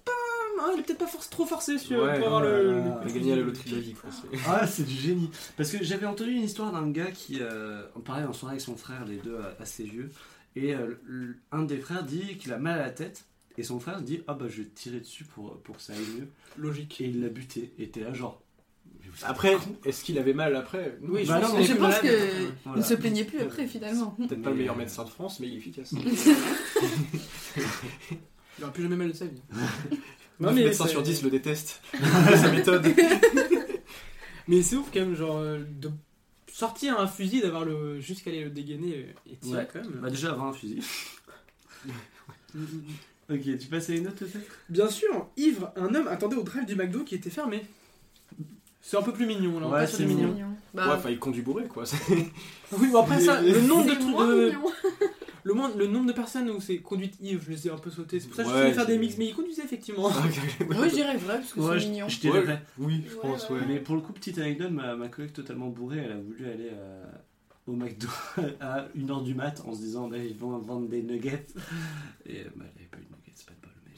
hein, il a peut-être pas force- trop forcé sur, Ouais, pour avoir le. Il a gagné à la loterie de la vie, Ah, c'est du génie. Parce que j'avais entendu une histoire d'un gars qui, euh, pareil, en soirée avec son frère, les deux euh, assez vieux, et euh, un des frères dit qu'il a mal à la tête, et son frère dit Ah bah je vais tirer dessus pour, pour que ça aille mieux. Logique. Et il l'a buté, et t'es là genre. Après, est-ce qu'il avait mal après? Oui, je Bah pense non, qu'il est Je pense Voilà. ne se plaignait plus après finalement. Peut-être pas le meilleur médecin de France, mais il est efficace. *laughs* Il aura plus jamais mal de sa vie. Non, mais médecin c'est- sur 10 le déteste. *laughs* Sa méthode. *laughs* Mais c'est ouf quand même, genre, euh, de sortir un fusil, d'avoir le. jusqu'à aller le dégainer euh, et tirer Ouais. quand même. Bah déjà avoir un fusil. *laughs* Ok, tu passes à une autre peut-être? Bien sûr, ivre, un homme attendait au drive du McDo qui était fermé. C'est un peu plus mignon là, on Ouais, c'est mignon. mignon. Ouais, Bah, enfin, il conduit bourré, quoi. c'est- Oui, bon après ça, le nombre de trucs de-. Le, moins- le nombre de personnes où c'est conduite ivre, je les ai un peu sautés. C'est pour ça que je voulais faire des mix, mais il conduisait effectivement. moi je dirais vrai parce que Ouais, c'est mignon. je dirais Ouais. vrai. Oui, je Ouais, pense, ouais. Mais pour le coup, petite anecdote, ma, ma collègue totalement bourrée, elle a voulu aller euh, au McDo *laughs* à 1h du mat en se disant ils vont vendre des nuggets. Et bah, elle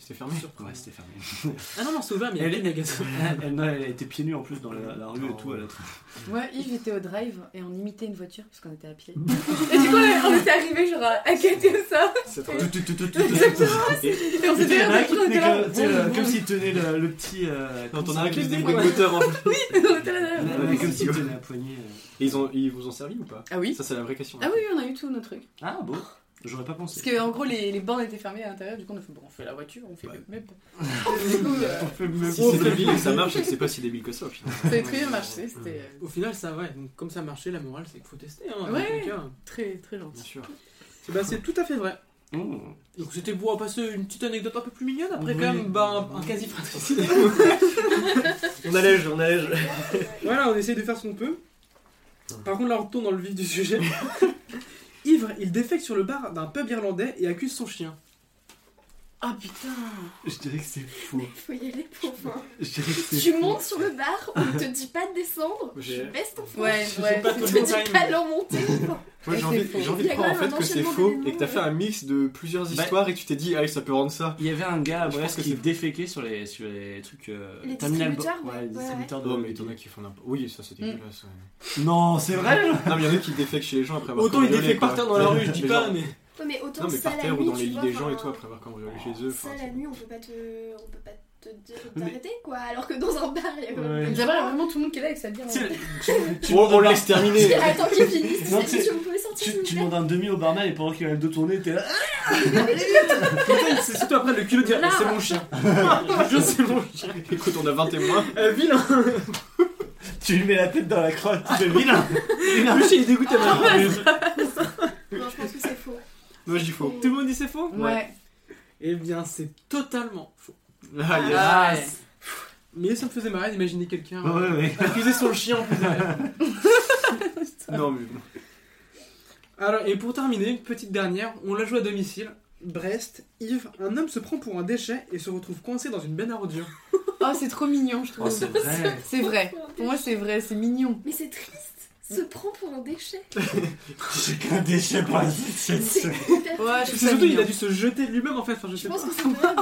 C'était fermé. Surprenant. Ouais, c'était fermé. Ah non, non, c'est ouvert, mais Elle *laughs* elle, elle, non, elle était pieds nus en plus dans la, la rue et tout. ouais. Elle a- Moi, Yves, j'étais au drive et on imitait une voiture parce qu'on était à pied. *laughs* et du coup, on on était arrivés genre à à quêter ça. C'est. Et on s'était on était comme- s'il tenait le, petit. euh, qui s'appelle faisait des Ouais, bruits de moteur en. *laughs* On était ouais, mais comme s'il tenait à poignée. euh. Et ils, ont, ils vous ont servi ou pas? Ah oui Ça, c'est la vraie question. Ah oui, oui, on a eu tout nos trucs. Ah bon J'aurais pas pensé. Parce qu'en gros, les, les bornes étaient fermées à l'intérieur, du coup, on a fait bon, on fait la voiture, on fait Ouais. le même. *laughs* du coup, euh, On fait le même- Si c'est débile et que ça marche, c'est que c'est pas si débile que ça au final. ça a très bien marché, c'était euh, Au final, ça va. Donc, comme ça a marché, la morale, c'est qu'il faut tester. Hein, Ouais. très, très Bien gentil. sûr. C'est bah, c'est tout à fait vrai. Mmh. Donc c'était pour passer une petite anecdote un peu plus mignonne. Après, Oui. quand même, bah, un, un quasi fratricide. *laughs* On allège, on allège. voilà, on essaye de faire ce qu'on peut. Par contre, là, on retourne dans le vif du sujet. *laughs* Ivre, il défecte sur le bar d'un pub irlandais et accuse son chien. Ah putain Je dirais que c'est faux. Faut y aller pour enfin. Je dirais que c'est Tu faux. montes sur le bar, on ne te dit pas de descendre, tu baisses ton fond. Ouais, Je ouais. pas On tout te dit time. pas de leur monter. *laughs* Moi Ouais, j'ai envie, j'ai envie Il de croire en fait que c'est faux et que t'as fait ouais. un mix de plusieurs Bah- histoires et que tu t'es dit, allez, ça peut rendre ça. Il y avait un gars à Je Brest qui déféquait sur les, sur les trucs. euh, Les terminal bo- distributeurs, Ouais, ouais, les ouais, distributeurs de. Oh, mais t'en as qui font n'importe Oui, ça c'est dégueulasse. ouais. Non, c'est vrai Non, mais il y en a qui défèquent chez les gens après avoir Autant il défecte quoi. par terre dans la rue, je dis pas, mais. Ouais, mais autant Non, mais ça par la terre ou nuit, dans tu les lits vois, des gens et tout après avoir cambriolé chez eux. Ça enfin, la nuit, on peut pas te, on peut pas te dire de Mais- t'arrêter quoi. Alors que dans un bar, il y a Ouais. a vraiment tout le monde qui est là avec sa bière. Sais, en tu *laughs* On, laisse terminer. *laughs* Attends qu'il finisse. Non, tu tu- sais, vous pouvez sortir Tu, demandes un demi au barman et pendant qu'il arrête de tourner, t'es là. C'est surtout après le culot de dire Là. c'est mon chien. *laughs* Je c'est mon chien. Écoute, on a 20 témoins. Euh, vilain. Tu lui mets la tête dans la crotte, tu fais vilain. Vilain. Le chien il est dégoûté Ah, maintenant. Non, je pense que c'est faux. Moi je dis faux. Tout le monde dit c'est faux Ouais. Eh bien, c'est totalement faux. Ah, yes. Ah, ouais. Mais ça me faisait marrer d'imaginer quelqu'un Ouais, euh, ouais. accuser son chien en plus derrière. *laughs* Non, mais bon. Alors, et pour terminer, une petite dernière, on l'a joué à domicile. Brest, Yves, un homme se prend pour un déchet et se retrouve coincé dans une benne à ordures. Oh, c'est trop mignon, je trouve. Oh, c'est vrai. *laughs* c'est vrai. Pour moi, c'est vrai, c'est mignon. Mais c'est triste. Se prend pour un déchet. *laughs* J'ai qu'un déchet pour la C'est Ouais, surtout, il a dû se jeter lui-même en fait. Enfin, je Je sais pense pas. que c'est vrai,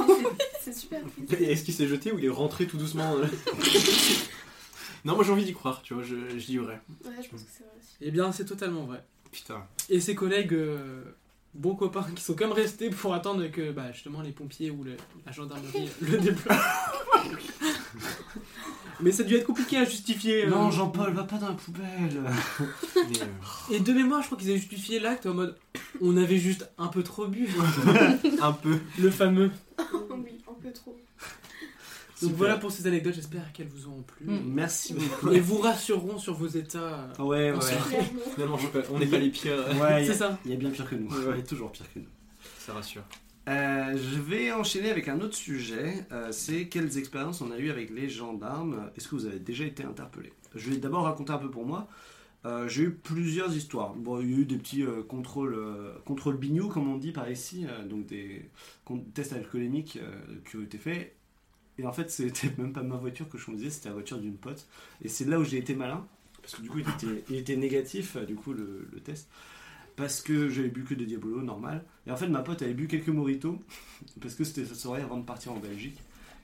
c'est- super triste. Est-ce qu'il s'est jeté ou il est rentré tout doucement euh *laughs* Non, moi j'ai envie d'y croire, tu vois, dis vrai. Ouais, je pense que c'est vrai aussi. Eh bien, c'est totalement vrai. Putain. Et ses collègues, euh, bons copains, qui sont comme restés pour attendre que bah, justement les pompiers ou le- la gendarmerie *laughs* le déploient. Mais ça a dû être compliqué à justifier. euh. Non, Jean-Paul, va pas dans la poubelle. *laughs* Mais, euh, Et de mémoire, je crois qu'ils avaient justifié l'acte en mode *coughs* on avait juste un peu trop bu. *laughs* un peu. le fameux. *laughs* oui, un peu trop. Donc Super. voilà pour ces anecdotes, j'espère qu'elles vous auront plu. Mm. Merci beaucoup. Et vous rassureront sur vos états. Ouais, ouais. Clairement. Finalement, on n'est pas les pires. Ouais, C'est a- ça. il y a bien pire que nous. Ouais. Il y a toujours pire que nous. Ça rassure. Euh, je vais enchaîner avec un autre sujet. euh, c'est quelles expériences on a eu avec les gendarmes. Est-ce que vous avez déjà été interpellé? Je vais d'abord raconter un peu pour moi. Euh, j'ai eu plusieurs histoires. Bon, il y a eu des petits contrôles, contrôles bignou, comme on dit par ici, donc des tests alcoolémiques qui ont été faits. Et en fait, *laughs* c'était même pas ma voiture que je conduisais, c'était la voiture d'une pote. Et c'est là où j'ai été malin, parce que du coup, il était, négatif, du coup, le test. Parce que j'avais bu que des Diabolo, normal. Et en fait, ma pote avait bu quelques moritos, *laughs* parce que c'était sa soirée avant de partir en Belgique.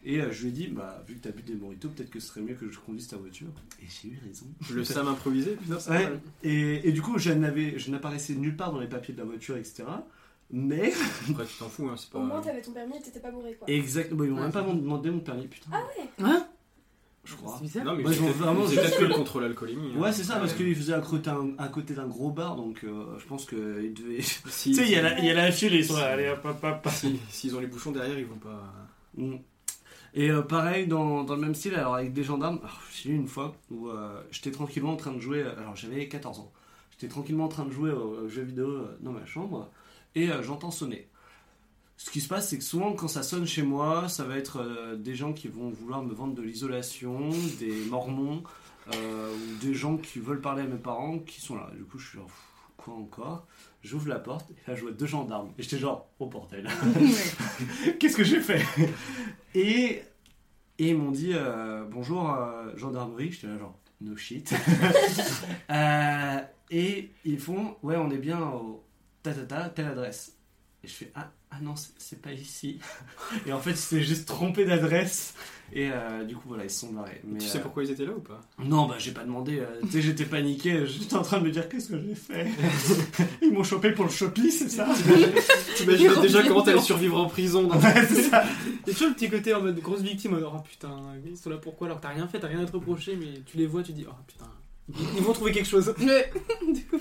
Et euh, je lui ai dit, bah, vu que t'as bu des moritos, peut-être que ce serait mieux que je conduise ta voiture. Et j'ai eu raison. Le Sam improvisé, putain, c'est Ouais. Et, et du coup, je n'avais, je n'apparaissais nulle part dans les papiers de la voiture, etc. Mais, *laughs* Après, tu t'en fous, hein, c'est pas. Au moins, t'avais ton permis et t'étais pas bourré quoi. exactement, ils m'ont Ouais, même pas demandé mon permis, putain. Hein? Je crois. C'est bizarre. Non, mais peut-être vraiment c'est juste peut-être que- que le contrôle alcoolémie. hein. Ouais, c'est ça, parce qu'il faisait à côté, un- à côté d'un gros bar, donc euh, je pense qu'il devait. *laughs* Si- tu sais, il y a si- la, il y a la file et ils sont là, allez hop hop hop. si- S'ils ont les bouchons derrière, ils vont pas. Mm. Et euh, pareil, dans, dans le même style, alors avec des gendarmes, alors, j'ai eu une fois où euh, j'étais tranquillement en train de jouer, alors j'avais 14 ans, j'étais tranquillement en train de jouer aux, jeux vidéo dans ma chambre, et euh, j'entends sonner. Ce qui se passe, c'est que souvent quand ça sonne chez moi, ça va être euh, des gens qui vont vouloir me vendre de l'isolation, des mormons, euh, ou des gens qui veulent parler à mes parents qui sont là. Du coup, je suis genre, quoi encore? J'ouvre la porte, et là je vois deux gendarmes, et j'étais genre, oh bordel *laughs* *laughs* Qu'est-ce que j'ai fait? Et, et ils m'ont dit euh, bonjour gendarmerie, j'étais là genre no shit. *laughs* Et ils font ouais on est bien au ta ta ta telle adresse. Et je fais ah ah non, c'est- pas ici. *laughs* Et en fait, il s'est juste trompé d'adresse. Et euh, du coup, voilà, ils se sont barrés. Mais, Tu sais euh, pourquoi ils étaient là ou pas? Non, bah j'ai pas demandé. euh, tu sais, j'étais paniqué. J'étais en train de me dire qu'est-ce que j'ai fait? *laughs* Ils m'ont chopé pour le Shopee, c'est ça? *laughs* T'imagines Ils déjà comment t'allais survivre en prison dans Ouais, c'est ça. Et toujours le petit côté en mode grosse victime, en mode oh putain, ils sont là pourquoi? Alors t'as rien fait, t'as rien à te reprocher, mais tu les vois, tu dis oh putain, ils vont trouver quelque chose. Mais, du coup,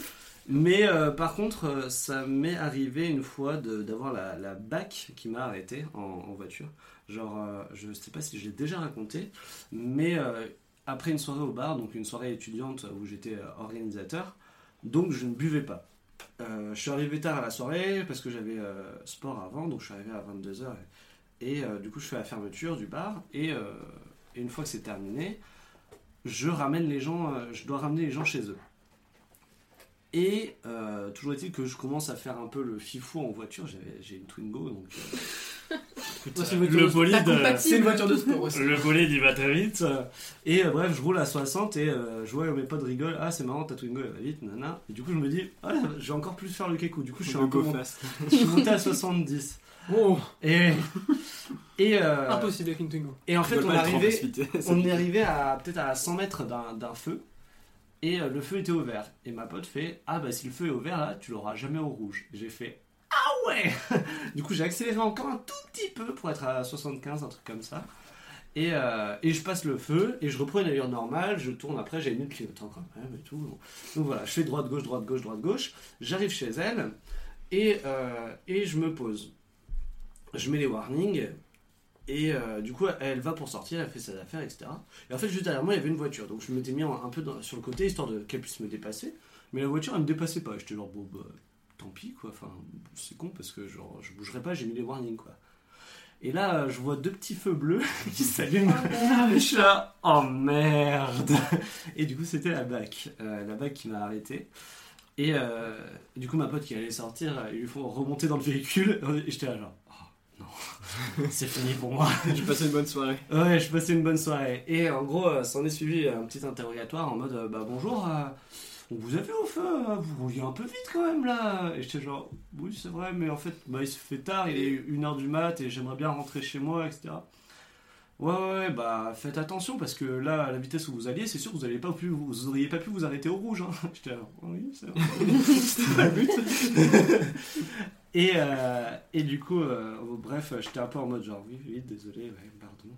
Mais euh, par contre, euh, ça m'est arrivé une fois d'avoir la, la BAC qui m'a arrêté en, voiture. Genre, euh, je sais pas si je l'ai déjà raconté, mais euh, après une soirée au bar, donc une soirée étudiante où j'étais organisateur, donc je ne buvais pas. Je suis arrivé tard à la soirée parce que j'avais sport avant, donc je suis arrivé à 22h. Et, euh, du coup, je fais la fermeture du bar. Et, et une fois que c'est terminé, je ramène les gens, je dois ramener les gens chez eux. Et euh, toujours est-il que je commence à faire un peu le fifou en voiture. J'ai une Twingo, donc. euh, *laughs* écoute, Ouais, c'est euh, une le de- bolide. C'est une voiture de sport aussi. *laughs* le bolide il va très vite. Et euh, bref, je roule à 60 et euh, je vois mes potes rigolent. Ah, c'est marrant, ta Twingo elle va vite, nana. Et du coup, je me dis, ah, je vais encore plus faire le kékou. Du coup, je suis, un peu go mon- fast. je suis monté à 70. Oh, Et. Et, euh, impossible avec une Twingo. et en fait, on précipité. on est arrivé à peut-être à 100 mètres d'un feu. Et euh, le feu était ouvert. Et ma pote fait Ah bah si le feu est ouvert là, tu l'auras jamais au rouge. J'ai fait Ah ouais *laughs* Du coup j'ai accéléré encore un tout petit peu pour être à 75, un truc comme ça. Et, euh, et je passe le feu et je reprends une allure normale, je tourne après, j'ai mis le clignotant quand même et tout. Donc voilà, je fais droite, gauche, droite, gauche, droite, gauche. J'arrive chez elle et, euh, et je me pose. Je mets les warnings et euh, du coup elle va pour sortir, elle fait ses affaires, etc. Et en fait, juste derrière moi, il y avait une voiture. Donc je m'étais mis un peu dans- sur le côté histoire qu'elle puisse me dépasser. Mais la voiture, elle me dépassait pas. J'étais genre, bon, bah, tant pis, quoi. Enfin, c'est con parce que genre, je bougerai pas, j'ai mis les warnings, quoi. Et là, je vois deux petits feux bleus *laughs* qui s'allument. Ah, *laughs* je suis là, oh merde Et du coup, c'était la BAC. euh, la BAC qui m'a arrêté. Et euh, du coup, ma pote qui allait sortir, ils lui font remonter dans le véhicule. *laughs* Et j'étais là, genre, oh non, *laughs* c'est fini pour moi. *laughs* J'ai passé une bonne soirée. Ouais, je passais une bonne soirée. Et en gros, euh, s'en est suivi un petit interrogatoire en mode euh, Bah bonjour, euh, on vous a vu au feu, euh, vous rouliez un peu vite quand même là. Et j'étais genre Oui, c'est vrai, mais en fait, bah, il se fait tard, il est 1h du mat et j'aimerais bien rentrer chez moi, etc. Ouais, ouais, ouais, bah faites attention parce que là, à la vitesse où vous alliez, c'est sûr que vous n'auriez pas, pu- vous auriez pas pu vous arrêter au rouge. Hein. *laughs* J'étais oui, c'est vrai. C'était pas le but. Et, euh, et du coup, euh, bref, j'étais un peu en mode genre, oui, oui, désolé, ouais, pardon.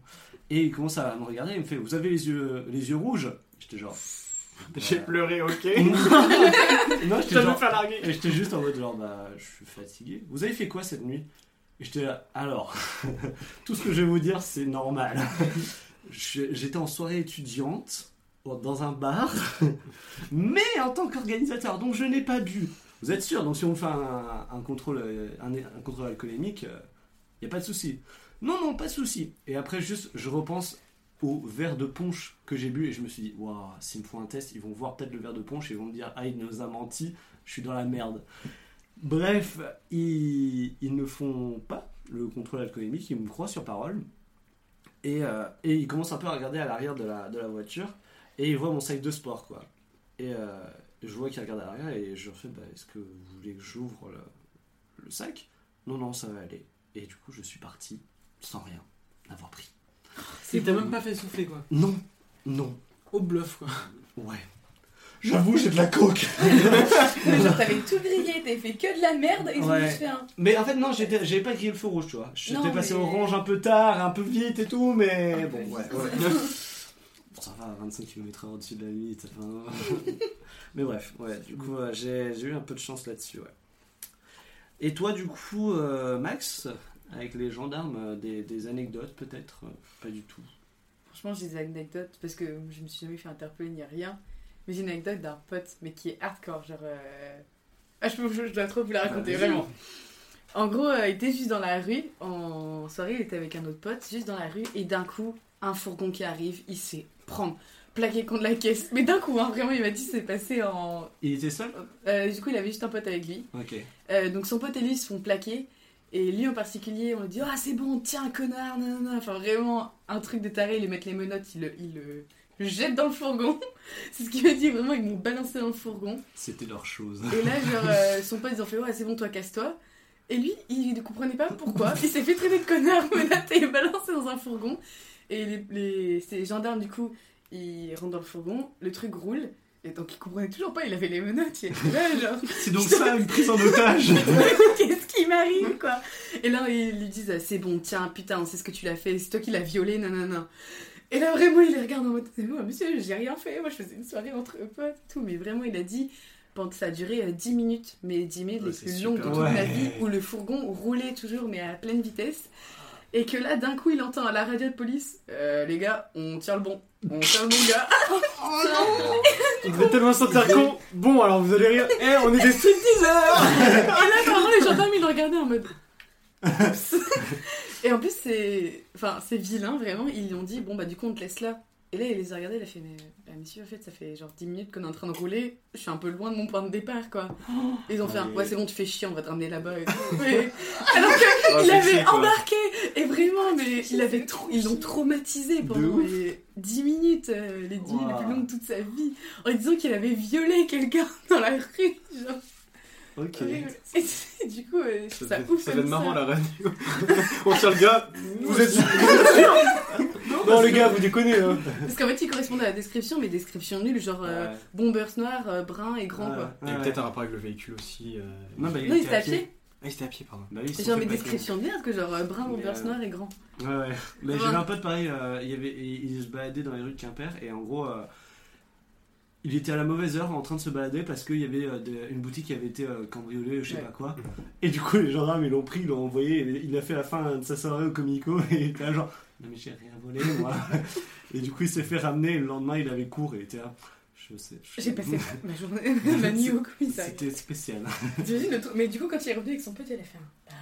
Et il commence à me regarder, il me fait, vous avez les yeux, les yeux rouges? J'étais genre. *laughs* J'ai bah, pleuré, ok. *laughs* non, j'étais genre, et j'étais juste en mode genre bah je suis fatigué. Vous avez fait quoi cette nuit? Et j'étais là alors *laughs* tout ce que je vais vous dire c'est normal. J'étais en soirée étudiante dans un bar mais en tant qu'organisateur donc je n'ai pas bu. Vous êtes sûr Donc si on fait un, euh, contrôle alcoolémique il y a pas de souci. Non non pas de souci. Et après juste je repense au verre de punch que j'ai bu et je me suis dit waouh s'ils me font un test ils vont voir peut-être le verre de punch et ils vont me dire ah il nous a menti je suis dans la merde. Bref, ils, ne font pas le contrôle alcoolémique, ils me croient sur parole. Et, euh, et ils commencent un peu à regarder à l'arrière de la, voiture et ils voient mon sac de sport quoi. Et euh, je vois qu'ils regardent à l'arrière et je leur fais bah, est-ce que vous voulez que j'ouvre le, le sac? Non, non, ça va aller. Et du coup, je suis parti sans rien avoir pris. Et t'as même pas fait souffler quoi. Non, non, Au bluff quoi. ouais. J'avoue, j'ai de la coke. *laughs* mais genre, t'avais tout grillé, t'avais fait que de la merde et ils ont Ouais. juste fait un. Mais en fait, non, j'étais- j'avais pas grillé le feu rouge, tu vois. J'étais Non, passé mais- orange un peu tard, un peu vite et tout, mais Un bon, peu ouais. ouais. *laughs* Ça va, 25 km h au-dessus de la limite. enfin, *laughs* mais bref, ouais, du coup, euh, j'ai eu un peu de chance là-dessus, ouais. Et toi, du coup, euh, Max, avec les gendarmes, euh, des, des anecdotes peut-être Pas du tout? Franchement, j'ai des anecdotes parce que je me suis jamais fait interpeller ni rien. Mais j'ai une anecdote d'un pote, mais qui est hardcore. Genre. euh, Ah, je, peux- je dois trop vous la raconter, Vas-y. vraiment. En gros, euh, il était juste dans la rue, en soirée, il était avec un autre pote, juste dans la rue, et d'un coup, un fourgon qui arrive, il s'est prendre, plaqué contre la caisse. Mais d'un coup, hein, vraiment, il m'a dit c'est passé en. Il était seul? Euh, du coup, il avait juste un pote avec lui. Ok. Euh, donc son pote et lui se font plaquer. Et lui en particulier, on lui dit Ah, c'est bon, tiens, connard, nanana. Enfin, vraiment, un truc de taré, ils lui mettent les menottes, ils le, ils le jettent dans le fourgon. *laughs* c'est ce qu'il m'a dit, vraiment, ils m'ont balancé dans le fourgon. C'était leur chose. Et là, genre, euh, *laughs* son pote, ils ont fait Ouais, c'est bon, toi, casse-toi. Et lui, il ne comprenait pas pourquoi. Il s'est fait traiter de connard, *laughs* menotté et balancé dans un fourgon. Et les, les, ces gendarmes, du coup, ils rentrent dans le fourgon, le truc roule. Et donc il comprenait toujours pas, il avait les menottes, il était là, *laughs* genre, C'est donc ça une prise en otage. *laughs* qu'est-ce qui m'arrive, quoi? Et là, ils lui disent, c'est bon, tiens, putain, c'est ce que tu l'as fait, c'est toi qui l'as violé, nanana. Et là, vraiment, il les regarde en mode, c'est moi, monsieur, j'ai rien fait, moi je faisais une soirée entre potes et tout. Mais vraiment, il a dit, pendant ça a duré euh, 10 minutes, mais 10 minutes Ouais, les plus longues de toute Ouais. ma vie, où le fourgon roulait toujours, mais à pleine vitesse. Et que là, d'un coup, il entend à la radio de police, Euh, les gars, on tient le bon, on tient le bon gars. *laughs* Il devait tellement se sentir con. Bon, alors vous allez rire. Eh, on est des stripteaseurs Et là, vraiment, les gendarmes, ils le regardaient en mode. Oups. *laughs* Et en plus, c'est. Enfin, c'est vilain, vraiment. Ils lui ont dit, bon, bah, du coup, on te laisse là. Et là, il les a regardés, il a fait, mais, bah, monsieur, en fait, ça fait genre 10 minutes qu'on est en train de rouler. Je suis un peu loin de mon point de départ, quoi. Et ils ont fait, un, Ouais. c'est bon, tu fais chier, on va te ramener là-bas. Et tout. *laughs* Alors que Ah, avait embarqué Et vraiment, mais C'est il avait trop trop, ils l'ont traumatisé pendant les 10 minutes, euh, les 10 minutes les plus longues de toute sa vie, en lui disant qu'il avait violé quelqu'un *laughs* dans la rue. Genre, Ok. *laughs* Et du coup, euh, je Ça ça ouf ça devait être marrant la radio. *laughs* on tient le gars. *laughs* Vous êtes sûr Non, les gars, vous déconnez, hein. Parce qu'en fait, il correspondait à la description, mais description nulle, genre euh, bombers noir, euh, brun et grand, quoi. Il y a peut-être un rapport avec le véhicule aussi. euh. Non, bah, Non, il était à pied. Ah, il était à pied, pardon. Bah oui, Genre, mais description de merde, que genre euh, brun, bombers euh, noir et grand. Ouais, ouais. Mais Ouais. j'avais un pote pareil, euh, il, y avait, il, il se baladait dans les rues de Quimper et en gros, euh, il était à la mauvaise heure en train de se balader parce qu'il y avait euh, une boutique qui avait été euh, cambriolée je sais Ouais. pas quoi. Et du coup, les gendarmes ils l'ont pris, ils l'ont envoyé, et il a fait la fin de sa soirée au Comico *laughs* et il était là genre, non mais j'ai rien volé moi. *laughs* et du coup, il s'est fait ramener et le lendemain, il avait cours et il était là, je sais. je- J'ai passé ma journée, *laughs* ma nuit au commissariat. C'était spécial. T'imagines le truc- Mais du coup, quand il est revenu avec son pote, il a fait un. Bah,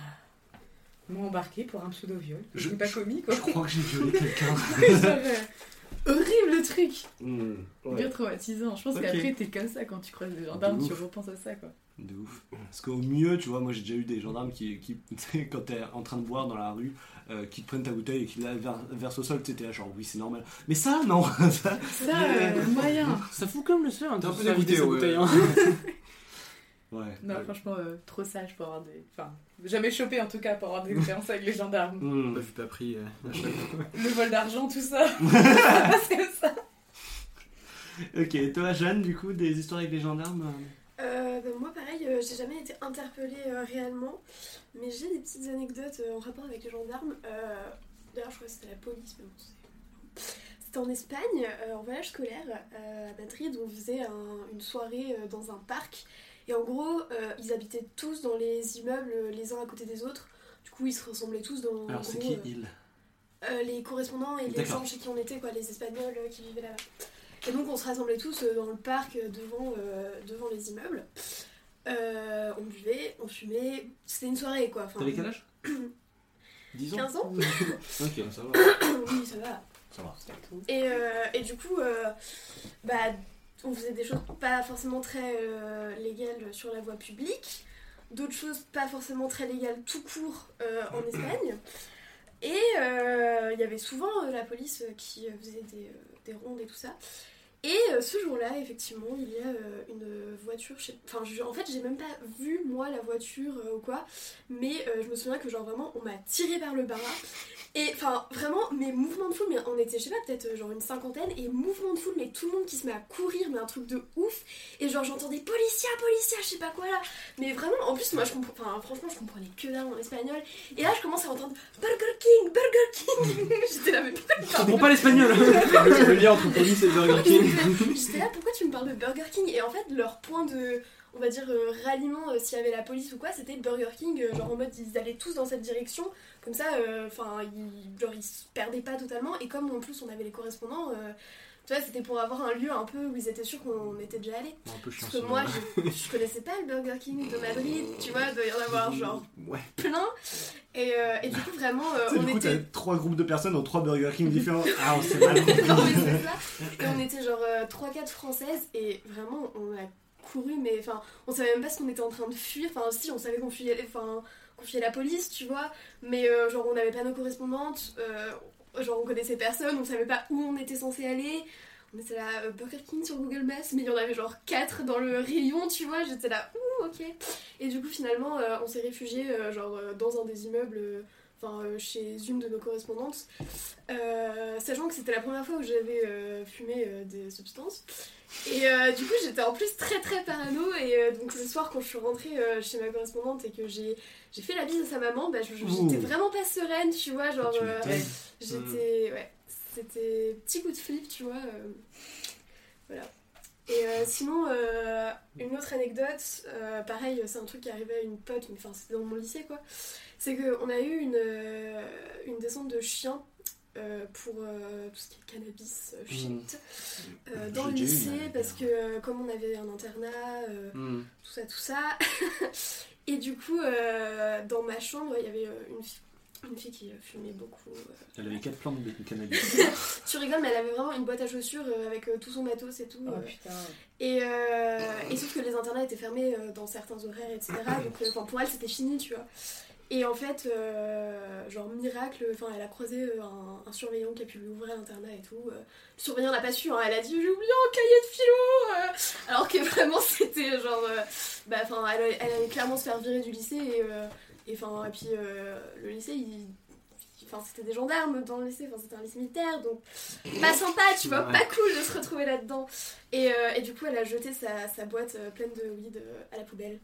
Ils m'ont embarqué pour un pseudo-viol. Je Je- l'ai pas commis, quoi. Je crois que j'ai violé quelqu'un. Genre, euh, horrible le truc Hmm, ouais. Bien traumatisant. Je pense qu'après, t'es comme ça quand tu croises des gendarmes, De tu repenses à ça, quoi. De ouf. Parce qu'au mieux, tu vois, moi j'ai déjà eu des gendarmes qui, qui *laughs* quand t'es en train de boire dans la rue, euh, qui te prennent ta bouteille et qui la ver- versent au sol, tu sais, t'es là genre oui, c'est normal. Mais ça, non Ça, *laughs* Ça, euh, moyen. Ça fout comme le seul, hein, T'es un de peu dégoûté, sa *laughs* ouais. Non, Ouais. franchement, euh, trop sage pour avoir des. Enfin, jamais chopé en tout cas pour avoir des expériences avec les gendarmes. Pas vu, pas pris. euh, à chaque fois. Le vol d'argent, tout ça. ça passe comme ça. Ok, et toi, Jeanne, du coup, des histoires avec les gendarmes Euh, bah, moi, pareil, euh, j'ai jamais été interpellée euh, réellement, mais j'ai des petites anecdotes euh, en rapport avec les gendarmes. Euh, D'ailleurs, je crois que c'était la police, mais bon, c'est- C'était en Espagne, euh, en voyage scolaire, euh, à Madrid, on faisait un- une soirée euh, dans un parc. Et en gros, euh, ils habitaient tous dans les immeubles euh, les uns à côté des autres. Du coup, ils se ressemblaient tous dans. Alors, c'est qui euh, il euh, les correspondants et les gens chez qui on était, quoi, les Espagnols euh, qui vivaient là-bas. Et donc on se rassemblait tous dans le parc devant, devant les immeubles. On buvait, on fumait, c'était une soirée quoi. Enfin, T'avais quel âge *clears throat* 10 ans 15 ans Ok, Ça va. *coughs* Oui, ça va. ça va. Et, et du coup, bah, on faisait des choses pas forcément très euh, légales sur la voie publique, d'autres choses pas forcément très légales tout court euh, en Espagne. Et euh, il y avait souvent la police qui faisait des rondes et tout ça. Et euh, ce jour-là, effectivement, il y a euh, une voiture. sais- Enfin, je- en fait, j'ai même pas vu moi la voiture euh, ou quoi, mais euh, je me souviens que genre vraiment, on m'a tiré par le bras. Et enfin, vraiment, mes mouvements de foule, mais on était, je sais pas, peut-être genre une cinquantaine, et mouvements de foule, mais tout le monde qui se met à courir, mais un truc de ouf. Et genre, j'entendais Policia, Policia, je sais pas quoi là. Mais vraiment, en plus, moi, je comprends, enfin, franchement, je comprenais que dalle en espagnol. Et là, je commence à entendre Burger King, Burger King. *laughs* J'étais là, mais pourquoi tu Je comprends pas l'espagnol. le, *laughs* le lien entre police et Burger King. *laughs* J'étais là, pourquoi tu me parles de Burger King Et en fait, leur point de, on va dire, euh, ralliement, euh, s'il y avait la police ou quoi, c'était Burger King, euh, genre en mode ils allaient tous dans cette direction, comme ça, enfin, ils, genre ils se perdaient pas totalement, et comme en plus on avait les correspondants, tu vois, c'était pour avoir un lieu un peu où ils étaient sûrs qu'on était déjà allés. Un peu chiant. Parce que moi, je, je connaissais pas le Burger King de Madrid, tu vois, il doit y en avoir genre Ouais. plein, et, euh, et du coup, vraiment, euh, on du coup, était. t'as trois groupes de personnes dans trois Burger King différents. *laughs* Ah, on s'est mal non mais ça. Et on était genre 3-4 françaises et vraiment on a couru mais enfin on savait même pas ce qu'on était en train de fuir. Enfin si on savait qu'on fuyait, enfin, qu'on fuyait la police tu vois. Mais euh, genre on n'avait pas nos correspondantes, euh, genre on connaissait personne, on savait pas où on était censé aller. on était là, euh, Burger King sur Google Maps, mais il y en avait genre 4 dans le rayon, tu vois, j'étais là, ouh, ok. Et du coup, finalement, euh, on s'est réfugié euh, genre dans un des immeubles, enfin chez une de nos correspondantes, sachant que c'était la première fois où j'avais fumé des substances. Et euh, du coup, j'étais en plus très très parano. Et euh, donc, le soir, quand je suis rentrée euh, chez ma correspondante et que j'ai j'ai fait la bise à sa maman, bah, j'étais vraiment pas sereine, tu vois. Genre, Tu. J'étais. Ouais, c'était petit coup de flip, tu vois. voilà. Et sinon, une autre anecdote, pareil, c'est un truc qui arrivait à une pote, mais enfin, c'était dans mon lycée quoi. C'est qu'on a eu une, une descente de chiens euh, pour euh, tout ce qui est cannabis, euh, shit, euh, dans le lycée, mais- parce que comme on avait un internat, euh, Hmm. tout ça, tout ça. *laughs* Et du coup, euh, dans ma chambre, il y avait une fille, une fille qui fumait beaucoup. euh. Elle avait 4 plantes de cannabis. *laughs* Tu rigoles, mais elle avait vraiment une boîte à chaussures avec euh, tout son matos et tout. Oh euh. putain. Et, euh, et sauf que les internats étaient fermés euh, dans certains horaires, etc. Donc euh, enfin, pour elle, c'était fini, tu vois. Et en fait, euh, genre miracle, enfin, elle a croisé euh, un, un surveillant qui a pu lui ouvrir l'internat et tout. euh. Le surveillant n'a pas su, hein, elle a dit j'ai oublié un cahier de philo euh. Alors que vraiment, *laughs* c'était genre. euh, bah, enfin, elle, elle allait clairement se faire virer du lycée et. et, enfin, et puis le lycée, il. Enfin, c'était des gendarmes dans le lycée, enfin, c'était un lycée militaire, donc pas sympa, tu vois, Ouais. pas cool de se retrouver là-dedans. Et, et du coup, elle a jeté sa, sa boîte pleine de weed à la poubelle.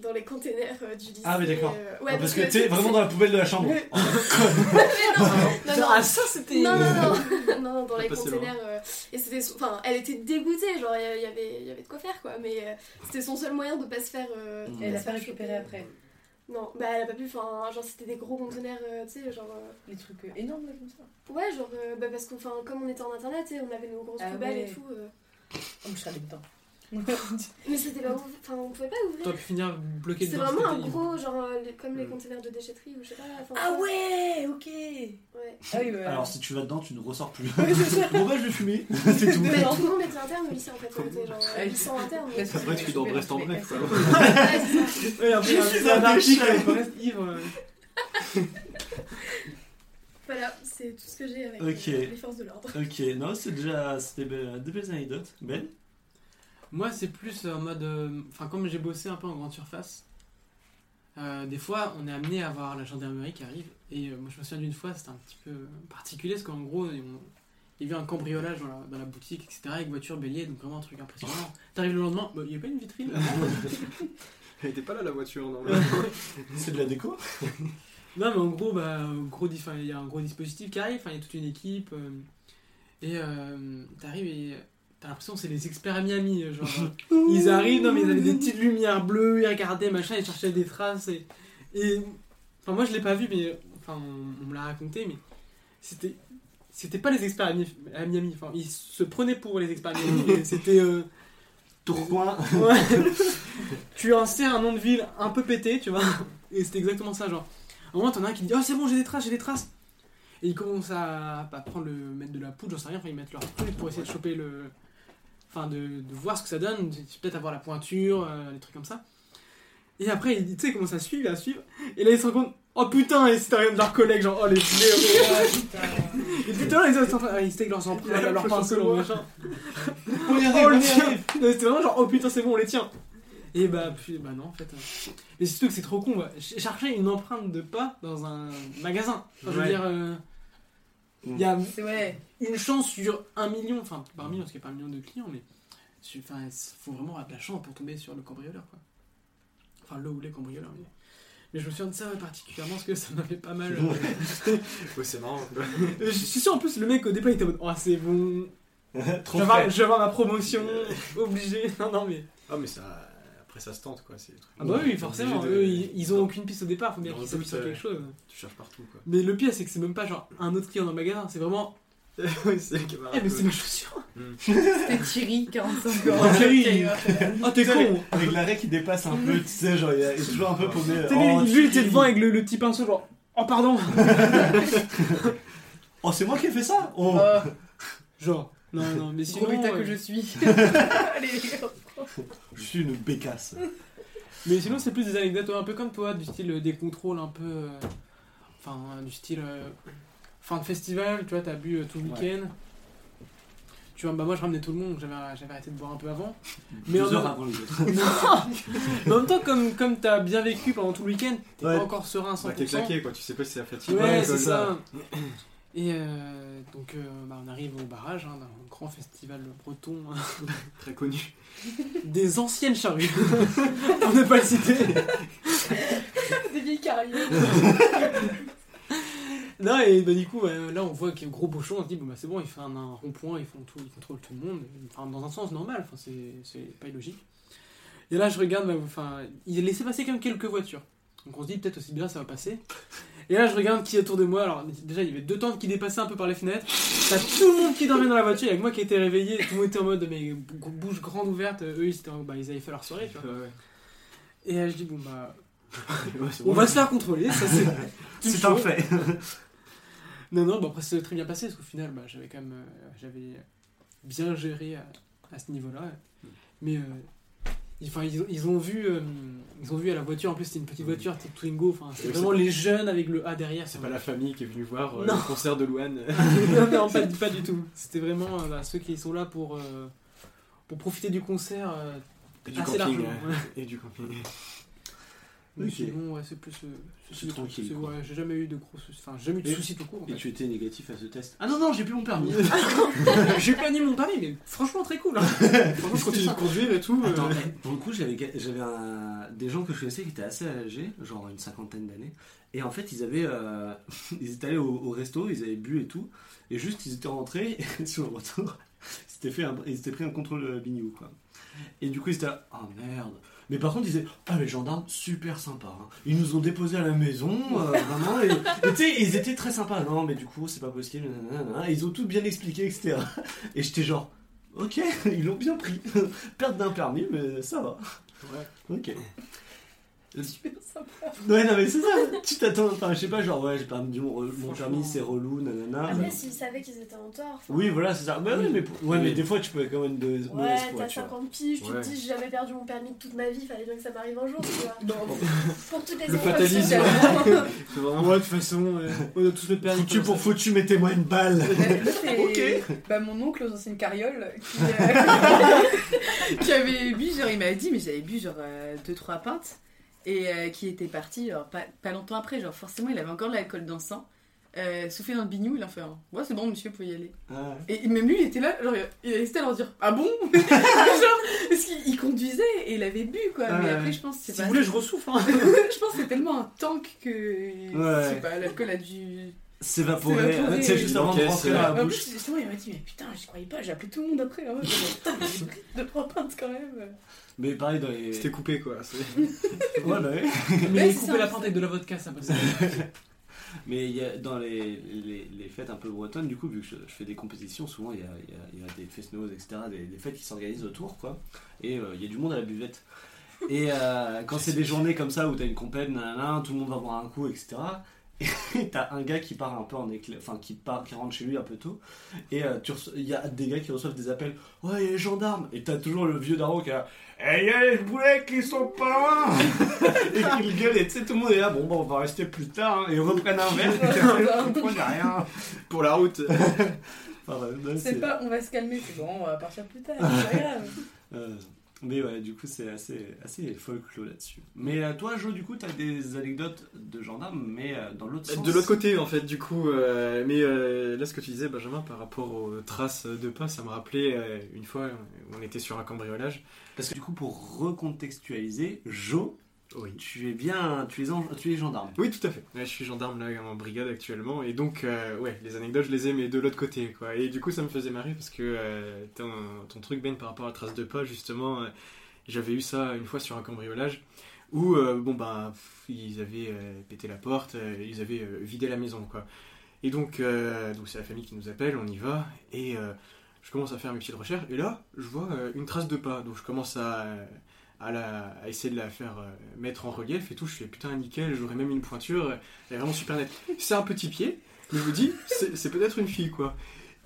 Dans les containers euh, du lycée. Ah oui, d'accord. euh, ouais, Ah, parce que que c'est- vraiment dans la poubelle de la chambre. *laughs* Mais *laughs* non, non, non. Ah, ça c'était. Non, non, non, *laughs* non, non, dans les passé containers. euh, et c'était. Enfin, elle était dégoûtée, genre, il y avait, il y avait de quoi faire, quoi. Mais euh, c'était son seul moyen de pas se faire. euh, Mm. de Elle a pas faire récupéré choper. après. Non, bah elle a pas pu, enfin, genre, c'était des gros containers, euh, tu sais, genre. euh, Les trucs euh, énormes là comme ça. Ouais, genre, euh, bah parce que, enfin, comme on était en internet, on avait nos grosses Ah poubelles ouais. et tout. euh. Oh, je serais allée dedans. *laughs* Mais c'était pas. ouvert- Enfin, on pouvait pas ouvrir. T'aurais pu finir bloqué C'était vraiment un c'était gros, genre, euh, les- comme les Mm. containers de déchetterie ou je sais pas. enfin, ah ça. ouais, ok. Ouais. Ah oui, bah, Alors si tu vas dedans, tu ne ressors plus. Ouais, ça. *laughs* bon bah je vais fumer, *laughs* c'est tout. Mais tout le monde était interne au lycée en fait, on était genre euh, Ouais. lycée interne. donc- Parce que Après, tu fais dans Brest en bref, quoi. Ouais, c'est ça. Ouais, après, un article avec Brest ivre. euh. Voilà, c'est tout ce que j'ai avec euh, les forces de l'ordre. Ok, non, c'est déjà c'était be- de belles anecdotes. Ben? Moi, c'est plus en mode. euh, Enfin, comme j'ai bossé un peu en grande surface, euh, des fois, on est amené à voir la gendarmerie qui arrive. Et euh, moi, je me souviens d'une fois, c'était un petit peu particulier, parce qu'en gros, on- il y a eu un cambriolage dans la, dans la boutique, etc., avec voiture bélier, donc vraiment un truc impressionnant. T'arrives le lendemain, bah, il n'y a pas une vitrine *laughs* Elle était pas là la voiture, non *laughs* C'est de la déco *laughs* Non, mais en gros, bah, gros, dis- enfin, il y a un gros dispositif qui arrive, enfin, il y a toute une équipe. euh, et euh, t'arrives et t'as l'impression que c'est les experts à Miami. euh, Genre, euh, *laughs* ils arrivent, non, mais ils avaient des petites lumières bleues, ils regardaient, machin, ils cherchaient des traces. Et, et- enfin, moi, je l'ai pas vu, mais enfin, on, on me l'a raconté, mais c'était. C'était pas les experts à Mi- à Miami, enfin, ils se prenaient pour les experts à Miami, *laughs* c'était. euh, Tourcoing. *laughs* Ouais. tu insères un nom de ville un peu pété, tu vois. Et c'était exactement ça, genre. À un moment, t'en as un qui dit Oh, c'est bon, j'ai des traces, j'ai des traces. Et ils commencent à, à prendre le. mettre de la poudre, j'en sais rien, enfin, ils mettent leur truc pour essayer de choper le. Enfin, de, de voir ce que ça donne, peut-être avoir la pointure, euh, des trucs comme ça. Et après, ils, tu sais, ils commencent à suivre, à suivre. Et là, ils se rendent compte Oh putain, et c'était rien de leurs collègues, genre Oh les blaireaux. *laughs* Ah, putain. Et putain, ils étaient en train- ils étaient avec leurs empreintes, leurs pinceaux, machin. On y *laughs* Oh, arrive, le on y arrive. C'était vraiment genre, oh putain, c'est bon, on les tient Et bah, puis, bah non, en fait. euh. Mais surtout que c'est trop con, bah. Ch- Chercher une empreinte de pas dans un magasin. Enfin, je veux Ouais. dire, euh, il y a une chance sur un million, enfin, un million, parce qu'il n'y a pas un million de clients, mais il faut vraiment avoir de la chance pour tomber sur le cambrioleur, quoi. Enfin, le ou les cambrioleurs, mais. Mais je me souviens de ça particulièrement parce que ça m'avait pas mal. euh, *laughs* Ouais, c'est marrant. quoi. Je suis sûr en plus, le mec au départ il était en mode Oh, c'est bon, *laughs* je Trop vais, avoir, frais. je vais avoir ma promotion, obligé. Non, non, mais. Ah, mais ça. Après, ça se tente, quoi. c'est. Ah bah oui, forcément, eux ils, ils ont aucune piste au départ, faut bien qu'ils s'appuient sur euh, quelque chose. Tu cherches partout, quoi. Mais le pire c'est que c'est même pas genre un autre client dans le magasin, c'est vraiment *laughs* oui, c'est. Eh mais c'est mes chaussures *laughs* C'était Thierry, 45 ans. Oh, Thierry. *laughs* Oh t'es con avec- l'arrêt qui dépasse un peu, tu sais, genre il est toujours un peu paumé. Oh, lui, il était devant avec le, petit pinceau genre Oh pardon Oh, c'est moi qui ai fait ça? Oh Oh, Genre, non, non, mais sinon. gros bêta euh, que je suis. Allez, Je suis une bécasse. *laughs* Mais sinon, c'est plus des anecdotes un peu comme toi, du style euh, des contrôles un peu. euh, Enfin, euh, du style. euh, fin de festival, tu vois, t'as bu euh, tout le Ouais. week-end. tu vois, bah moi je ramenais tout le monde, j'avais j'avais arrêté de boire un peu avant. Mais Deux en, heures même- avant les *laughs* autres. mais en même temps, comme, comme t'as bien vécu pendant tout le week-end, t'es Ouais. pas encore serein à 100%. Bah, t'es claqué quoi, tu sais pas si c'est la fatigue. Ouais, Ouais, c'est comme ça. *clears throat* Et euh, donc euh, bah, on arrive au barrage hein, d'un grand festival breton hein, Très connu. des anciennes charrues. *laughs* Pour ne pas le citer. Des vieilles carrières. Non, et bah, du coup, là on voit qu'il y a un gros bouchon, on se dit, bon, bah, c'est bon, il fait un, un rond-point, ils, font tout, ils contrôlent tout le monde, enfin, dans un sens normal, enfin, c'est, c'est pas illogique. Et là, je regarde, bah, enfin, il a laissé passer quand même quelques voitures. Donc on se dit, peut-être aussi bien, ça va passer. Et là, je regarde qui est autour de moi. Alors, déjà, il y avait deux tentes qui dépassaient un peu par les fenêtres. T'as tout le monde qui dormait dans la voiture, il y a que moi qui étais réveillé. Tout le monde était en mode, mais bou- bouche grande ouverte. Eux, ils, étaient en- bah, ils avaient fait leur soirée, tu vois. Ouais. Et euh, je dis, bon, bah, *laughs* on va se faire contrôler, ça c'est. *laughs* C'est un fait. *laughs* Non, non, bah après, c'est très bien passé, parce qu'au final, bah, j'avais quand même euh, j'avais bien géré à, à ce niveau-là. Mais euh, enfin, ils, ont- ils ont vu euh, ils ont vu à la voiture, en plus, c'était une petite voiture, c'était Twingo, enfin, c'était Oui, vraiment les jeunes avec le A derrière. C'est pas la famille qui est venue voir euh, le concert de Louane. *laughs* non, non, pas, *laughs* pas du tout. C'était vraiment euh, bah, ceux qui sont là pour, pour profiter du concert Et du camping. ouais. Et du camping. Mais Ok. sinon, ouais, c'est plus. euh, C'est tranquille, ouais, j'ai jamais eu de gros soucis. Enfin, j'ai jamais eu de soucis tout court. en Et tu étais négatif à ce test. Ah non, non, j'ai plus mon permis. *laughs* *laughs* J'ai pas ni mon permis, mais franchement très cool. hein. *laughs* Franchement, je continue de conduire et tout. euh, Attends, eh, pour le coup, j'avais j'avais un- des gens que je connaissais qui étaient assez âgés, genre une cinquantaine d'années. Et en fait, ils avaient, euh, ils étaient allés au, au resto, ils avaient bu et tout. Et juste, ils étaient rentrés et sur le retour, ils s'étaient fait un- pris un contrôle bignou, quoi. Et du coup, ils étaient là, ah merde. Mais par contre, ils disaient, ah les gendarmes, super sympas. hein. Ils nous ont déposés à la maison, euh, vraiment. Et et tu sais, ils étaient très sympas. Non, mais du coup, c'est pas possible. nanana. Ils ont tout bien expliqué, etc. Et j'étais genre, ok, *laughs* ils l'ont bien pris. *laughs* Perte d'un permis, mais ça va. Ouais. Ok. Super sympa. Ouais, non, mais c'est ça. Tu t'attends. Enfin, je sais pas, genre, ouais, j'ai perdu mon, mon Franchement. permis, c'est relou, nanana. Après, s'ils savaient qu'ils étaient en tort. enfin, Oui, voilà, c'est ça. Bah, oui, mais, pour- ouais, mais des fois, tu peux quand même de mauvaise Ouais, t'as tu vois. 50 piges, tu te dis j'ai jamais perdu mon permis de toute ma vie, fallait bien que ça m'arrive un jour, tu vois. *laughs* Non, Pour toutes les Le fatalisme. *laughs* C'est vraiment. Ouais, de toute façon, euh, on a tous le permis. Foutu pour foutu, mettez-moi une balle. *laughs* Ok. bah, mon oncle aux anciennes carrioles qui, euh, qui avait bu, genre, il m'a dit, mais j'avais bu genre 2-3 pintes et euh, qui était parti genre, pas, pas longtemps après, genre forcément il avait encore de l'alcool dans le sang. Euh, soufflé dans le bignou, il a fait un Ouais, c'est bon, monsieur, vous pouvez y aller. Ah, Et même lui, il était là, genre, il restait à leur dire Ah bon *laughs* Genre, parce qu'il il conduisait et il avait bu, quoi. Ah mais ouais. après, je pense Si pas. vous voulez, je ressouffle. Hein. *laughs* je pense que c'est tellement un tank que. Ouais. Je sais pas, l'alcool a dû. Évaporé. évaporé. C'est juste avant de rentrer dans la En plus, justement, il m'a dit, mais putain, j'y croyais pas, j'ai appelé tout le monde après. Hein. Putain, j'ai pris deux, trois pintes quand même. Mais pareil, dans les. C'était coupé quoi. c'est- *laughs* Ouais, bah ouais. Mais c'est couper ça. la pinte avec de la vodka, ça passe. *laughs* Mais il y a, dans les, les, les fêtes un peu bretonnes, du coup, vu que je, je fais des compétitions, souvent il y a, il y a- il y a des fest-noz, etc., des, des fêtes qui s'organisent autour, quoi. Et euh, il y a du monde à la buvette. Et euh, quand c'est des journées comme ça où t'as une compète, nanana, tout le monde va boire un coup, etc. *laughs* Et t'as un gars qui part un peu en éclair, enfin qui part, qui rentre chez lui un peu tôt. Et euh, il y a des gars qui reçoivent des appels. Ouais, il y a les gendarmes. Et t'as toujours le vieux daron qui est là. Eh, il y a les boulets qui sont pas loin *laughs* Et qui gueule. Et tu sais, tout le monde est là. Bon, bah, on va rester plus tard. hein. Et ils reprennent un verre. *laughs* Et comprenez rien. Pour la route. *laughs* Enfin, ouais, ouais, C'est pas, on va se calmer, c'est bon, on va partir plus tard, c'est pas grave. Euh, mais ouais, du coup, c'est assez, assez folklore là-dessus. Mais euh, toi, Jo, du coup, t'as des anecdotes de gendarmes, mais euh, dans l'autre sens. De l'autre côté, en fait, du coup. euh, mais euh, là, ce que tu disais, Benjamin, par rapport aux traces de pas, ça me rappelait euh, une fois où on était sur un cambriolage. Parce que du coup, pour recontextualiser, Jo, Oui. tu es bien. Tu es, en- tu es gendarme. Oui, tout à fait. Ouais, je suis gendarme là en brigade actuellement et donc euh, ouais, les anecdotes je les ai mais de l'autre côté quoi. Et du coup ça me faisait marrer parce que euh, ton, ton truc Ben par rapport à la trace de pas justement, euh, j'avais eu ça une fois sur un cambriolage où euh, bon bah pff, ils avaient euh, pété la porte, euh, ils avaient euh, vidé la maison quoi. Et donc euh, donc c'est la famille qui nous appelle, on y va et euh, je commence à faire mes petites recherches et là je vois euh, une trace de pas donc je commence à à, la- à essayer de la faire euh, mettre en relief et tout. Je fais putain nickel, j'aurais même une pointure, elle est vraiment super nette. C'est un petit pied, mais je me dis, c'est peut-être une fille quoi.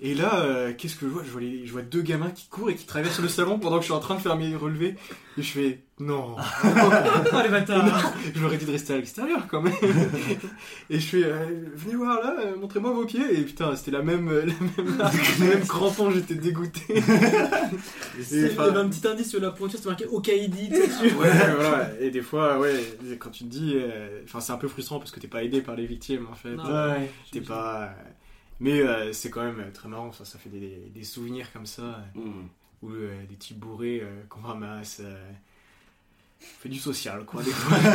Et là, euh, qu'est-ce que je vois? Je vois, les- je vois deux gamins qui courent et qui traversent le salon pendant que je suis en train de faire mes relevés. Et je fais non. *laughs* Oh les bâtards je leur ai dit de rester à l'extérieur quand même. *laughs* et je fais euh, venez voir là, euh, montrez-moi vos pieds. Et putain, c'était la même, euh, *laughs* la même, crampon, j'étais dégoûté. Y enfin, avait un petit indice sur la pointure, c'était marqué Okaidi dessus. Ouais, voilà. Et des fois, ouais, quand tu te dis. euh, Enfin, c'est un peu frustrant parce que t'es pas aidé par les victimes en fait. Ouais. T'es pas. Euh, Mais euh, c'est quand même très marrant, ça, ça fait des, des souvenirs comme ça, euh, Mm. où euh, des types bourrés euh, qu'on ramasse. euh, on fait du social, quoi, des fois. *laughs*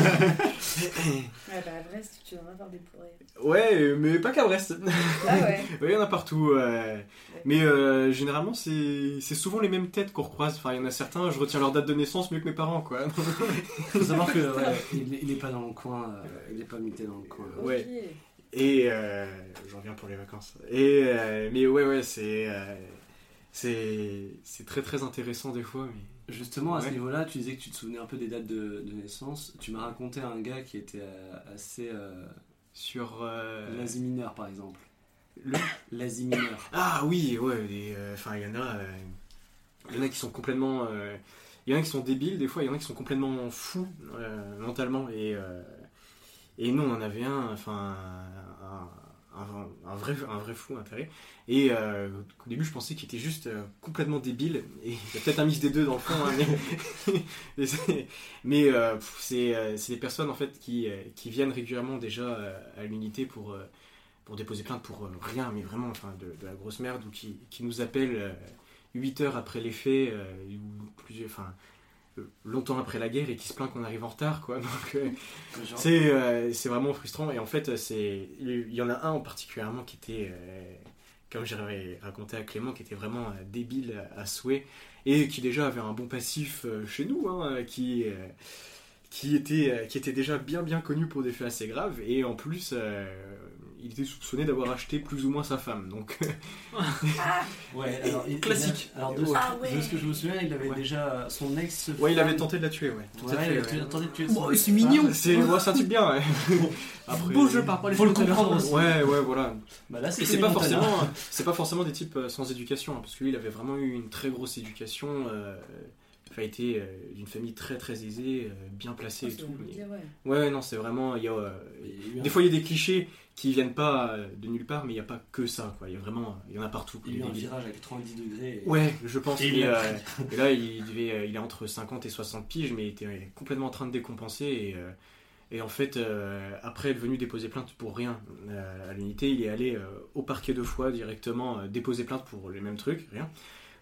Ouais, bah, à Brest, tu devrais avoir des pourrés. ouais, mais pas qu'à Brest. Ah ouais. *laughs* Oui, il y en a partout. euh, Mais euh, généralement, c'est c'est souvent les mêmes têtes qu'on recroise. Enfin, il y en a certains, je retiens leur date de naissance mieux que mes parents, quoi. Faut savoir que *laughs* il, il est pas dans le coin, euh, il est pas muté dans le coin. Ouais. Et euh, j'en reviens pour les vacances. Et euh, mais ouais, ouais, c'est euh, c'est très très intéressant des fois. Mais Justement, à ce niveau-là, tu disais que tu te souvenais un peu des dates de, de naissance. Tu m'as raconté un gars qui était euh, assez sur l'Asie mineur, par exemple. le- L'Asie mineur. ah oui, ouais, enfin il y en a, il y en a qui sont complètement, il y en a qui sont débiles des fois, il y en a qui sont complètement fous mentalement et et nous on en avait un, enfin un, vrai un vrai fou intérêt et euh, au début je pensais qu'il était juste euh, complètement débile. Et il y a peut-être un mix des deux dans le fond hein, mais *laughs* mais euh, euh, c'est des personnes en fait qui qui viennent régulièrement déjà à l'unité pour pour déposer plainte pour rien, mais vraiment enfin, de, la grosse merde, ou qui, qui nous appelle 8 heures après les faits, ou plusieurs, enfin, longtemps après la guerre, et qui se plaint qu'on arrive en retard, quoi. *laughs* Donc, euh, c'est euh, c'est vraiment frustrant, et en fait, c'est il y en a un en particulièrement qui était, euh, comme j'avais raconté à Clément, qui était vraiment débile à souhait, et qui déjà avait un bon passif chez nous, hein, qui... qui était, qui était déjà bien bien connu pour des faits assez graves. Et en plus il était soupçonné d'avoir acheté plus ou moins sa femme donc *laughs* ouais, alors, il- Classique. il a- alors, de, ce- Ah ouais. de ce que je me souviens, il avait Ouais. déjà son ex. ouais il avait tenté de la tuer ouais tout Ouais, à il fait, avait ouais. tenté de tuer Bon, son- c'est mignon. Ah, c'est moi c'est un type bien ouais. *laughs* Après- Beau jeu par Faut le comprendre aussi. ouais ouais voilà Bah là, et c'est pas Tony Montana. forcément c'est pas forcément des types euh, sans éducation hein, parce que lui il avait vraiment eu une très grosse éducation euh, enfin, a été euh, d'une famille très très aisée euh, bien placée et Ça tout dire, ouais. ouais non c'est vraiment il y a euh, Il des fois il y a des clichés qui viennent pas euh, de nulle part mais il n'y a pas que ça quoi il y a vraiment il y en a partout il y a eu un virage à 90 degrés. et- Ouais, je pense. Et mais, euh, et là, il, devait, euh, il est entre 50 et 60 piges, mais il était complètement en train de décompenser. Et, euh, et en fait, euh, après être venu déposer plainte pour rien à l'unité, il est allé au parquet deux fois directement déposer plainte pour les mêmes trucs, rien.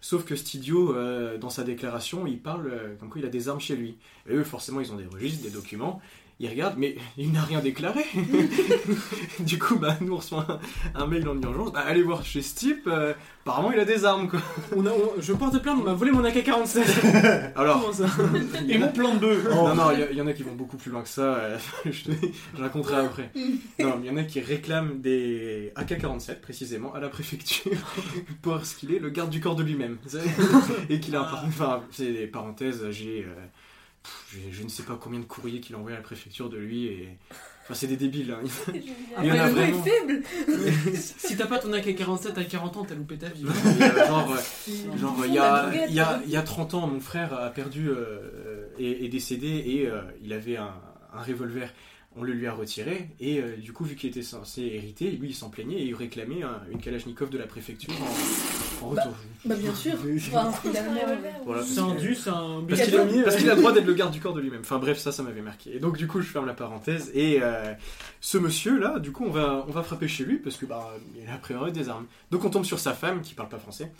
Sauf que cet idiot, euh, dans sa déclaration, il parle euh, comme quoi il a des armes chez lui. Et eux, forcément, ils ont des registres, des documents. Ils regardent, mais il n'a rien déclaré. *laughs* du coup, bah, nous, on reçoit un, un mail en urgence. Bah, allez voir chez ce type. euh, apparemment, il a des armes, quoi. On a- on- je porte plainte, on m'a volé mon AK-47. *laughs* Alors, Comment ça *laughs* Et mon plan de bœuf Non, non, il y, il en a qui vont beaucoup plus loin que ça. euh, je, te- je raconterai après. Non, il y en a qui réclament des AK-47 précisément à la préfecture parce qu'il est le garde du corps de lui-même. Et qu'il a un par- Enfin, c'est des parenthèses, j'ai. euh, je ne sais pas combien de courriers qu'il a envoyé à la préfecture de lui et. Enfin, c'est des débiles. hein. *laughs* Il y en a Après, le vraiment. mot est faible Si t'as pas ton AK-47 à 40 ans, t'as loupé ta vie. Euh, genre, euh, Genre, il y, a, il, y a, il y a 30 ans, mon frère a perdu euh, et est décédé et euh, il avait un, un revolver. On le lui a retiré et euh, du coup, vu qu'il était censé hériter, lui il s'en plaignait et il réclamait un- une Kalachnikov de la préfecture en, en retour. Bah bien sûr *laughs* Enfin, Voilà. C'est un dû, c'est un Parce qu'il bistomier. parce qu'il a le droit d'être le garde du corps de lui-même. Enfin bref, ça, ça m'avait marqué. Et donc du coup, je ferme la parenthèse. Et euh, ce monsieur-là, du coup, on va, on va frapper chez lui parce que bah, il a a priori des armes. Donc on tombe sur sa femme qui parle pas français.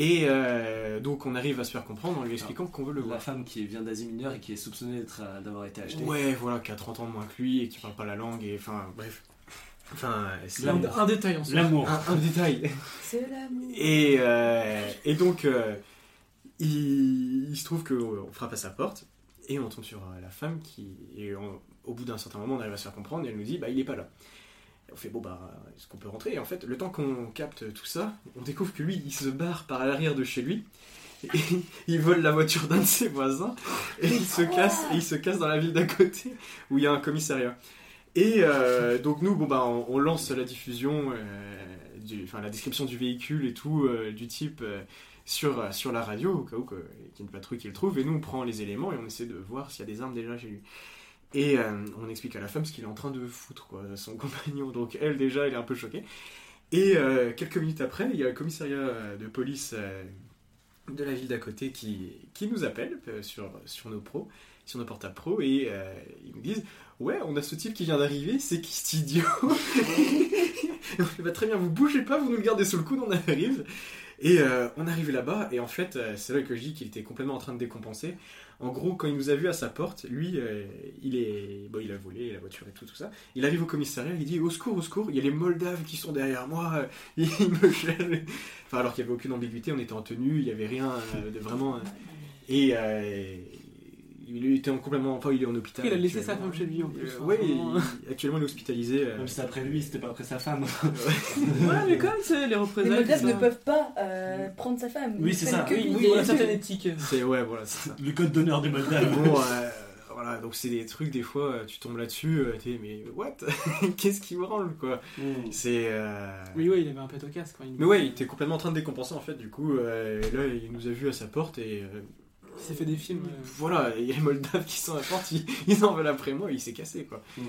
Et euh, donc on arrive à se faire comprendre en lui expliquant qu'on veut le La voir. femme qui vient d'Asie mineure et qui est soupçonnée d'être, euh, d'avoir été achetée. Ouais, voilà, qui a 30 ans de moins que lui et qui parle pas la langue. Et enfin bref. Enfin, c'est Un, L'amour. un détail en soi. L'amour. un, un détail. *laughs* C'est l'amour Et, euh, et donc, euh, il, il se trouve qu'on frappe à sa porte et on tombe sur la femme qui, et on- au bout d'un certain moment, on arrive à se faire comprendre et elle nous dit bah, il est pas là. On fait bon, bah, est-ce qu'on peut rentrer? Et en fait, le temps qu'on capte tout ça, on découvre que lui, il se barre par l'arrière de chez lui. Et *laughs* il vole la voiture d'un de ses voisins et il se casse il se casse dans la ville d'à côté où il y a un commissariat. Et euh, donc nous, bon bah, on, lance la diffusion euh, enfin, la description du véhicule et tout, euh, du type sur, sur la radio, au cas où qu'il y ait une patrouille qui le trouve, et nous on prend les éléments et on essaie de voir s'il y a des armes déjà chez lui. Et euh, on explique à la femme ce qu'il est en train de foutre, quoi, son *laughs* compagnon. Donc elle, déjà, elle est un peu choquée. Et euh, quelques minutes après, il y a le commissariat euh, de police euh, de la ville d'à côté qui, qui nous appelle sur, sur nos pros, sur nos portables pro, et ils nous disent Ouais, on a ce type qui vient d'arriver, c'est qui cet idiot Et *laughs* *laughs* on fait, Bah, Très bien, vous bougez pas, vous nous le gardez sous le coude, on arrive. Et euh, on arrive là-bas, et en fait, euh, c'est là que je dis qu'il était complètement en train de décompenser. En gros, quand il nous a vu à sa porte, lui, euh, il est, bon, il a volé la voiture et tout, tout ça. Il arrive au commissariat, il dit au secours, au secours, il y a les Moldaves qui sont derrière moi, *laughs* ils me cherchent. Enfin, alors qu'il n'y avait aucune ambiguïté, on était en tenue, il n'y avait rien de vraiment. et il était en complètement, enfin, il est en hôpital. Il a laissé sa femme chez lui en plus. Euh, il- actuellement il est hospitalisé. euh, Même si c'était après lui, c'était pas après sa femme. *laughs* Ouais, mais comme c'est les Les représailles. Moldaves ça. ne peuvent pas euh, prendre sa femme. Oui, c'est ça. Oui, oui, il y a une certaine éthique. c'est ouais, voilà. Le code d'honneur des Moldaves. Bon, euh, voilà, donc c'est des trucs, des fois, tu tombes là-dessus, t'es, mais what? *laughs* Qu'est-ce qui me branle, quoi? Mm. C'est. euh, Oui, ouais, il avait un pet au casque. quoi. Il- Mais ouais, il était complètement en train de décompenser, en fait, du coup, euh, là, il nous a vu à sa porte, et euh, Il s'est fait des films. euh, voilà, il y a les Moldaves qui sont à la porte, ils, *laughs* ils en veulent après moi, il s'est cassé, quoi. Mm.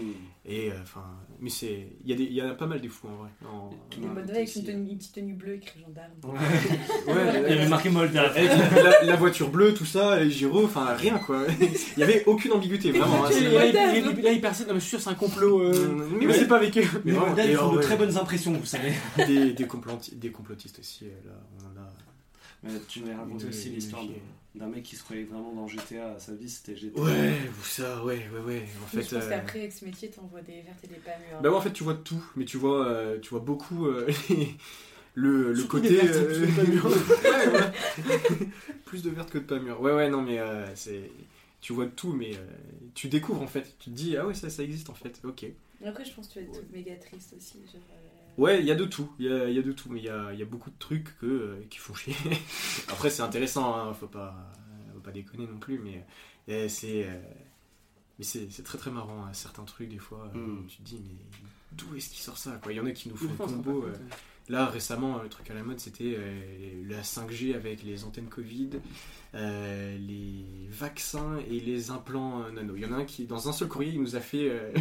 Et, euh, enfin, mais c'est. Il y, a des- il y a pas mal des fous, en vrai. En- Les Moldaves avec une, tenue- une petite tenue bleue écrit gendarme. Ouais. *laughs* Ouais, *laughs* Il y avait marqué Moldave. Avec la, la voiture bleue, tout ça, les gyros, enfin rien quoi. Il y avait aucune ambiguïté, vraiment. hein, là, il, il- là, il. Non, mais je suis sûr, c'est un complot. euh, Mm, Mais ouais. c'est pas avec eux. Mais Les Moldaves font en de très bonnes impressions, vous savez. des, des, complotistes, des complotistes aussi, là, on en a. Mais tu m'avais raconté aussi l'histoire de- d'un mec qui se croyait vraiment dans GTA. Sa vie, c'était GTA. Ouais, ça, ouais, ouais, ouais. En Mais fait, je pense euh, qu'après, avec ce métier, t'en vois des vertes et des pas mûres. bah ouais, en fait, tu vois tout, mais tu vois, euh, tu vois beaucoup euh, *laughs* le, le côté. vertes, euh, plus de pas mûres. *laughs* ouais, voilà. *laughs* plus de vertes que de pas mûres. Ouais, ouais, non, mais euh, c'est. Tu vois tout, mais euh, tu découvres en fait. Tu te dis, ah ouais, ça, ça existe en fait, ok. Après, je pense que tu vas être toute méga triste aussi. genre, euh, Ouais, il y a de tout, il y a, y a de tout, mais il y a, y a beaucoup de trucs que, euh, qui font chier. *laughs* Après, c'est intéressant, hein, faut, pas, faut pas déconner non plus, mais euh, c'est euh, mais c'est très très marrant, hein, certains trucs, des fois, euh, Mm. tu te dis, mais d'où est-ce qu'il sort ça quoi? Il y en a qui nous font le combo. Là, récemment, le truc à la mode, c'était euh, la 5G avec les antennes Covid, euh, les vaccins et les implants euh, nano. Il y en a un qui, dans un seul courrier, il nous a fait. euh,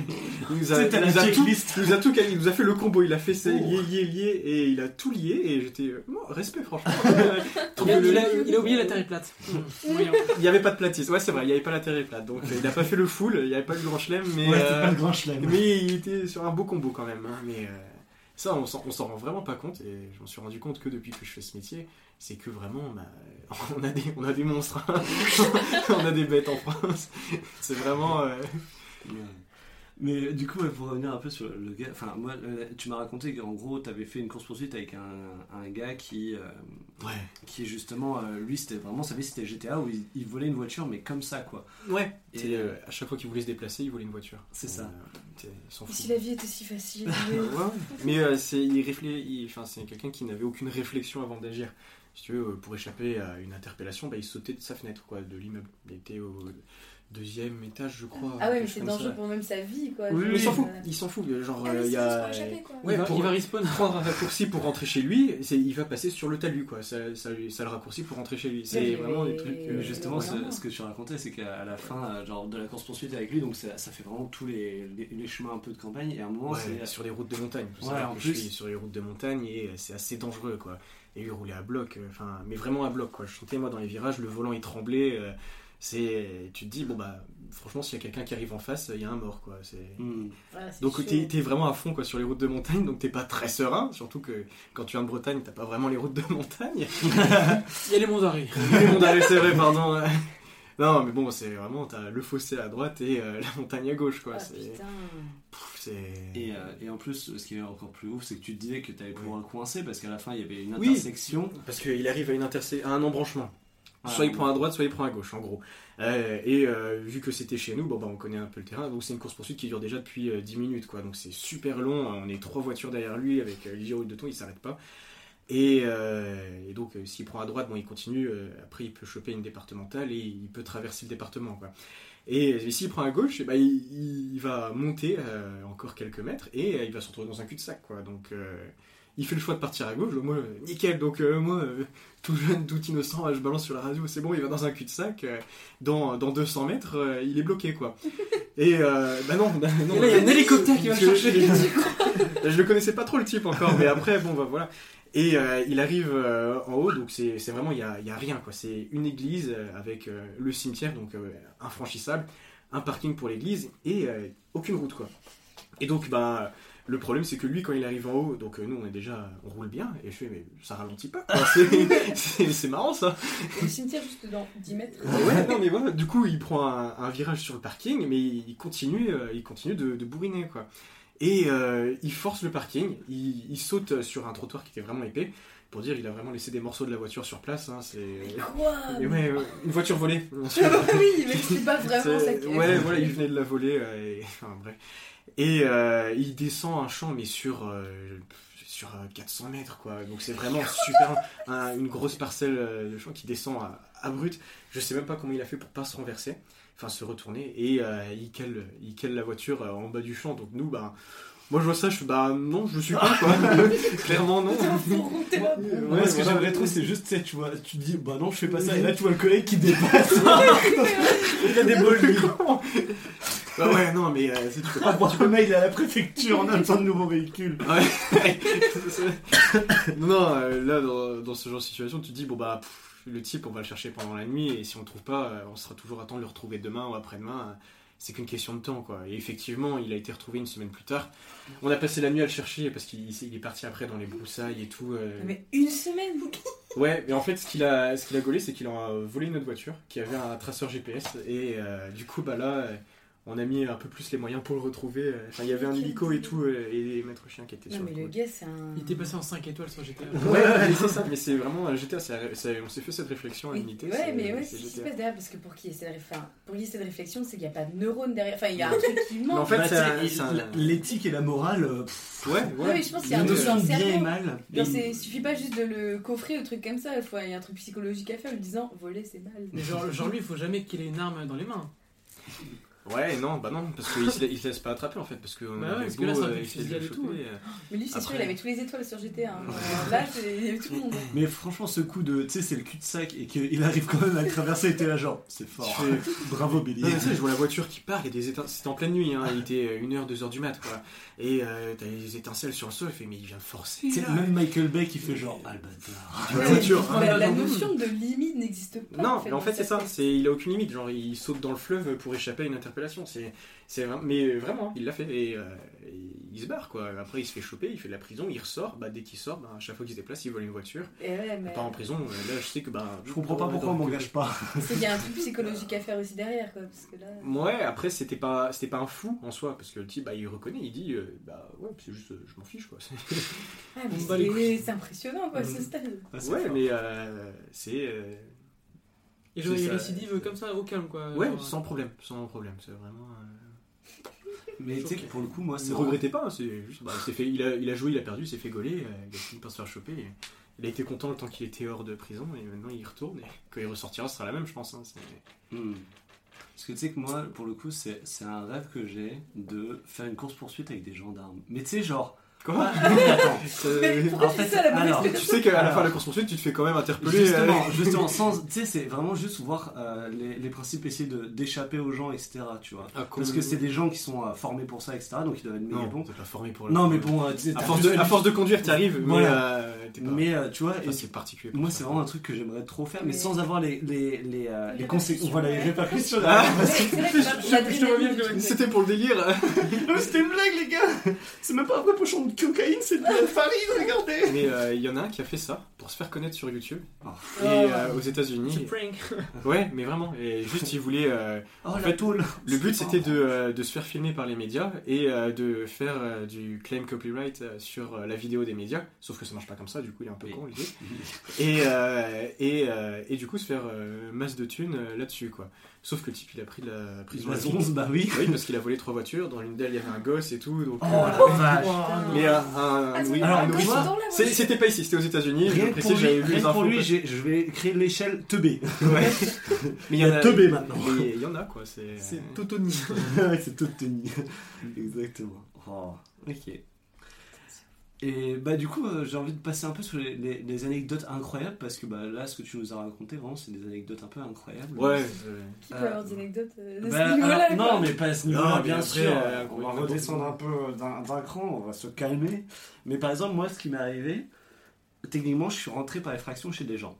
il nous a, *laughs* C'était il la nous a tout, checklist. il nous a tout calé, il nous a fait le combo, il a fait ça, Oh. lié, lié, lié, et il a tout lié, et j'étais. euh, bon, respect, franchement. *laughs* Il a, Trouvez le- il a- il a oublié la terre est plate. *laughs* Il n'y avait pas de platiste, ouais, c'est vrai, il n'y avait pas la terre plate, donc il n'a pas fait le full, il n'y avait pas le grand chelem, mais. Ouais, euh, pas le grand chelem. mais il était sur un beau combo quand même. hein, mais euh, ça, on s'en rend vraiment pas compte. Et je m'en suis rendu compte que depuis que je fais ce métier, c'est que vraiment, bah, *laughs* on, a des, on a des monstres. hein. *laughs* on a des bêtes en France. C'est vraiment. euh. Mais du coup, pour revenir un peu sur le gars, enfin, moi, euh, tu m'as raconté qu'en gros, tu avais fait une course-poursuite avec un, un gars qui, euh, Ouais. qui justement, euh, lui, c'était vraiment, sa vie, c'était GTA où il, il volait une voiture, mais comme ça, quoi. Ouais. Et, C'est, euh, à chaque fois qu'il voulait se déplacer, il volait une voiture. C'est ça. Euh, Et si la vie était si facile *laughs* Ouais, ouais. Mais euh, c'est, il réflé- il- enfin, c'est quelqu'un qui n'avait aucune réflexion avant d'agir. Si tu veux, euh, pour échapper à une interpellation, bah, il sautait de sa fenêtre, quoi, de l'immeuble. Il était au deuxième étage, je crois. Ah ouais, mais c'est dangereux ça. pour même sa vie, quoi. Mais Oui, il s'en fout, euh, il s'en fout. Genre, Ah il y c'est juste a. pour échapper, quoi. Ouais, il, va, pour il va respawn. *laughs* prendre un raccourci pour rentrer chez lui, il va passer sur le talus, quoi. Ça, ça, lui- ça le raccourci pour rentrer chez lui. C'est mais- vraiment des trucs. Mais euh, justement, ce, que tu racontais, c'est qu'à la fin euh, genre, de la course-poursuite avec lui, donc ça, ça fait vraiment tous les, les, les chemins un peu de campagne, et à un moment, ouais, c'est. sur les routes de montagne. Ouais, en plus. Je suis sur les routes de montagne et c'est assez dangereux, quoi. Et lui rouler à bloc, enfin, mais vraiment à bloc, quoi. Je sentais, moi, dans les virages, le volant, il tremblait. euh, c'est, tu te dis, bon, bah, franchement, s'il y a quelqu'un qui arrive en face, il y a un mort, quoi. C'est. Voilà, c'est Donc t'es es vraiment à fond quoi, sur les routes de montagne, donc t'es pas très serein, surtout que quand tu viens de Bretagne, t'as pas vraiment les routes de montagne. *laughs* Il y a les monts d'arrêt. *laughs* Les monts d'arrêt, c'est vrai, pardon. Non, mais bon, c'est vraiment, t'as le fossé à droite et euh, la montagne à gauche, quoi. Ah, c'est, Et, euh, et en plus, ce qui est encore plus ouf, c'est que tu te disais que tu allais pouvoir le coincer parce qu'à la fin, il y avait une Oui. intersection. Parce qu'il arrive à, une interse- à un embranchement. Soit il prend à droite, soit il prend à gauche, en gros. Euh, et euh, vu que c'était chez nous, bon, bah, on connaît un peu le terrain. Donc c'est une course-poursuite qui dure déjà depuis euh, 10 minutes. Quoi. Donc c'est super long. On est trois voitures derrière lui avec euh, les gyros de ton, il s'arrête pas. Et, euh, donc euh, s'il prend à droite, bon, il continue. euh, après, il peut choper une départementale et il peut traverser le département. Quoi. Et, et s'il prend à gauche, ben, il, il va monter euh, encore quelques mètres et euh, il va se retrouver dans un cul-de-sac. Quoi. Donc euh, Il fait le choix de partir à gauche, moi, euh, nickel. Donc, euh, moi, euh, tout jeune, tout innocent, je balance sur la radio, c'est bon, il va dans un cul-de-sac. dans, dans 200 mètres, il est bloqué, quoi. *laughs* Et bah non, bah non. Et là, il y a un hélicoptère qui va le chercher. *laughs* je le connaissais pas trop le type encore, mais après, bon, bah voilà. Et euh, il arrive euh, en haut, donc c'est vraiment, il y a, y a rien, quoi. C'est une église avec euh, le cimetière, donc infranchissable, un parking pour l'église et aucune route, quoi. Et donc, bah. Le problème, c'est que lui, quand il arrive en haut, donc euh, nous, on est déjà, on roule bien, et je fais, mais ça ralentit pas, quoi. C'est- *laughs* C'est c'est marrant, ça. Le cimetière juste dans 10 mètres. Ouais, non, mais voilà, du coup, il prend un, un virage sur le parking, mais il continue, euh, il continue de, de bourriner, quoi. Et euh, il force le parking, il, il saute sur un trottoir qui était vraiment épais, pour dire il a vraiment laissé des morceaux de la voiture sur place, hein, c'est... Quoi? Mais ouais, ouais, une voiture volée. *laughs* Oui, mais c'est pas vraiment ça C'est- qui Ouais, voilà, il venait de la voler, euh, et... *laughs* Enfin, bref. Et euh, il descend un champ, mais sur... euh, sur euh, 400 mètres quoi. Donc c'est vraiment *laughs* super un- une grosse parcelle euh, de champ qui descend à, à brut je sais même pas comment il a fait pour pas se renverser enfin se retourner. Et euh, il cale il cale la voiture en bas du champ. Donc nous bah moi je vois ça je fais bah non je suis pas quoi. *laughs* Clairement non. T'es là. Moi, ce que voilà. j'aimerais trop, c'est juste, tu sais, tu vois, tu te dis, bah non, je fais pas ça, et là, tu vois le collègue qui dépasse. *laughs* il a des bols, bah ouais non mais euh, tu peux Ah, pas bon, le mec, il est à la préfecture, on a besoin de nouveaux véhicules. Ouais. non, *laughs* non, euh, là, dans, dans ce genre de situation, tu te dis, bon, bah, pff, le type, on va le chercher pendant la nuit, et si on le trouve pas, euh, on sera toujours à temps de le retrouver demain ou après-demain. C'est qu'une question de temps, quoi. Et effectivement, il a été retrouvé une semaine plus tard. On a passé la nuit à le chercher parce qu'il il est parti après dans les broussailles et tout. euh. Mais une semaine? Ouais, mais en fait, ce qu'il a, ce qu'il a gaulé, c'est qu'il a volé une autre voiture qui avait un traceur GPS. Et euh, du coup, bah là, euh, on a mis un peu plus les moyens pour le retrouver. euh. Enfin, il y avait un hélico et tout, euh, et des maîtres chiens qui étaient Non, sur mais le le coup. gars, c'est un. Il était passé en 5 étoiles sur GTA. Ouais, ouais, c'est ça, mais c'est vraiment un GTA. c'est- on s'est fait cette réflexion à l'unité. ouais, c'est- mais ouais, c'est ce qui se passe derrière, parce que pour qu'il y ait cette, réf- enfin, pour qu'il y ait cette réflexion, c'est qu'il n'y a pas de neurones derrière. Enfin, il y a un truc qui manque. en fait, Bah, l'éthique et la morale, euh, pff, Ouais, Ouais, ouais. mais je pense qu'il y a un truc bien et mal. Et- il suffit pas juste de le coffrer ou truc comme ça, il y a un truc psychologique à faire en lui disant voler c'est mal. Mais genre, genre lui, il faut jamais qu'il ait une arme dans les mains. Ouais, non, bah non, parce qu'il se, il se laisse pas attraper en fait. Parce que, on Bah ouais, parce que beau, là, c'est un euh, le et tout, choper, euh, Mais lui, c'est sûr, il avait tous les étoiles sur GTA. hein. Euh, Là, c'est- il y avait tout le monde. Mais franchement, ce coup de, tu sais, c'est le cul-de-sac et qu'il arrive quand même à le traverser, t'es là, genre, c'est fort. fais- *laughs* Bravo, Billy. Non, mais tu sais, je vois la voiture qui part, il y a des étincelles. C'était en pleine nuit, hein, il était 1h, 2h du mat, quoi. Et euh, t'as des étincelles sur le sol, il fait, mais il vient de forcer. C'est là. même Michael Bay qui fait genre, ah le bâtard. Voiture. La, hein. notion de limite n'existe pas. Non, mais en fait, c'est ça. il a aucune limite. Genre, il saute dans le fleuve pour échapper à une interpellation. C'est, mais vraiment, il l'a fait. Et, euh, et il se barre, quoi. Après, il se fait choper, il fait de la prison, il ressort. Bah, dès qu'il sort, bah, à chaque fois qu'il se déplace, il vole une voiture. Et ouais, mais Il part en prison. euh, Là, je sais que, bah. Je comprends pas pourquoi on m'engage pas. c'est qu'il y a un truc psychologique à faire aussi derrière, quoi. Parce que là. Ouais, après, c'était pas, c'était pas un fou en soi. Parce que le type, bah, il reconnaît, il dit, euh, bah, ouais, c'est juste, euh, je m'en fiche, quoi. Ah, c'est- impressionnant, quoi, ce Mhm. stade. Ah, ouais, fort. mais euh, c'est. Euh, Et genre, il récidive comme ça, au calme, quoi. Ouais, Genre, sans problème, sans problème. C'est vraiment. euh, *laughs* Mais tu sais que pour le coup, moi, c'est Ne regrettez pas, hein, c'est juste, bah, il fait, il a, il a joué, il a perdu, il s'est fait gauler, euh, il a fini par se faire choper. et il a été content le temps qu'il était hors de prison et maintenant il y retourne et quand il ressortira, ce sera la même, je pense. hein, Hmm. Parce que tu sais que moi, pour le coup, c'est c'est un rêve que j'ai de faire une course-poursuite avec des gendarmes. Mais tu sais, genre. Ah, mais attends. Euh, en fait, ça la alors, Tu sais qu'à la Alors. fin de la course poursuite, tu te fais quand même interpeller. Justement, euh, justement, sans, tu sais, c'est vraiment juste voir euh, les, les principes, essayer de- d'échapper aux gens, etc. Tu vois. ah, Parce que c'est des gens qui sont euh, formés pour ça, etc. Donc ils doivent être méga Non, bons. t'es pas formé pour. Non, mais bon, euh, À force, de, fait à du- force de conduire, tu arrives, Voilà. mais euh, pas. Mais euh, tu vois, Enfin, c'est particulier. moi c'est vraiment un truc que j'aimerais trop faire, mais, Mais- sans avoir les, les, les, euh, conséquences. répercussions, Voilà, les répercussions Ah. C'était pour le délire. C'était une blague, les gars C'est même pas un vrai pochon de cocaïne, c'est de la farine, regardez Mais euh, il y en a un qui a fait ça pour se faire connaître sur YouTube. Oh. Et Oh. euh, aux C'est États-Unis. prank. Ouais, mais vraiment. Et juste, il voulait. euh, Oh, En la fait, tôle Le but c'était de, euh, de se faire filmer par les médias et euh, de faire euh, du claim copyright sur euh, la vidéo des médias, sauf que ça marche pas comme ça, du coup il est un peu Oui. con l'idée. *laughs* Et, euh, et, euh, et du coup se faire euh, masse de thunes euh, là-dessus quoi. Sauf que le type il a pris de la prison à vie. bah oui *laughs* Oui, parce qu'il a volé trois voitures, dans l'une d'elles il y avait un gosse et tout. Donc, Oh euh, la vache *laughs* mais euh, un, oui, alors, gosse voiture. C'était pas ici, c'était aux États-Unis. Rien que pour lui, rien pour je vais créer l'échelle teubé. *laughs* Ouais. Mais Il y a teubé maintenant. mais il y en a quoi. C'est C'est Totoni. Ouais, c'est tout tenu. Exactement. Oh, ok. Et bah du coup, euh, j'ai envie de passer un peu sur les, les- les anecdotes incroyables parce que bah là, ce que tu nous as raconté, vraiment, c'est des anecdotes un peu incroyables. Ouais. Qui peut Euh, avoir des anecdotes euh, de Bah, ce niveau-là alors, quoi. non, mais pas à ce niveau-là, bien sûr. euh, on va redescendre un peu d'un d'un cran, on va se calmer. Mais par exemple, moi, ce qui m'est arrivé, techniquement, je suis rentré par effraction chez des gens.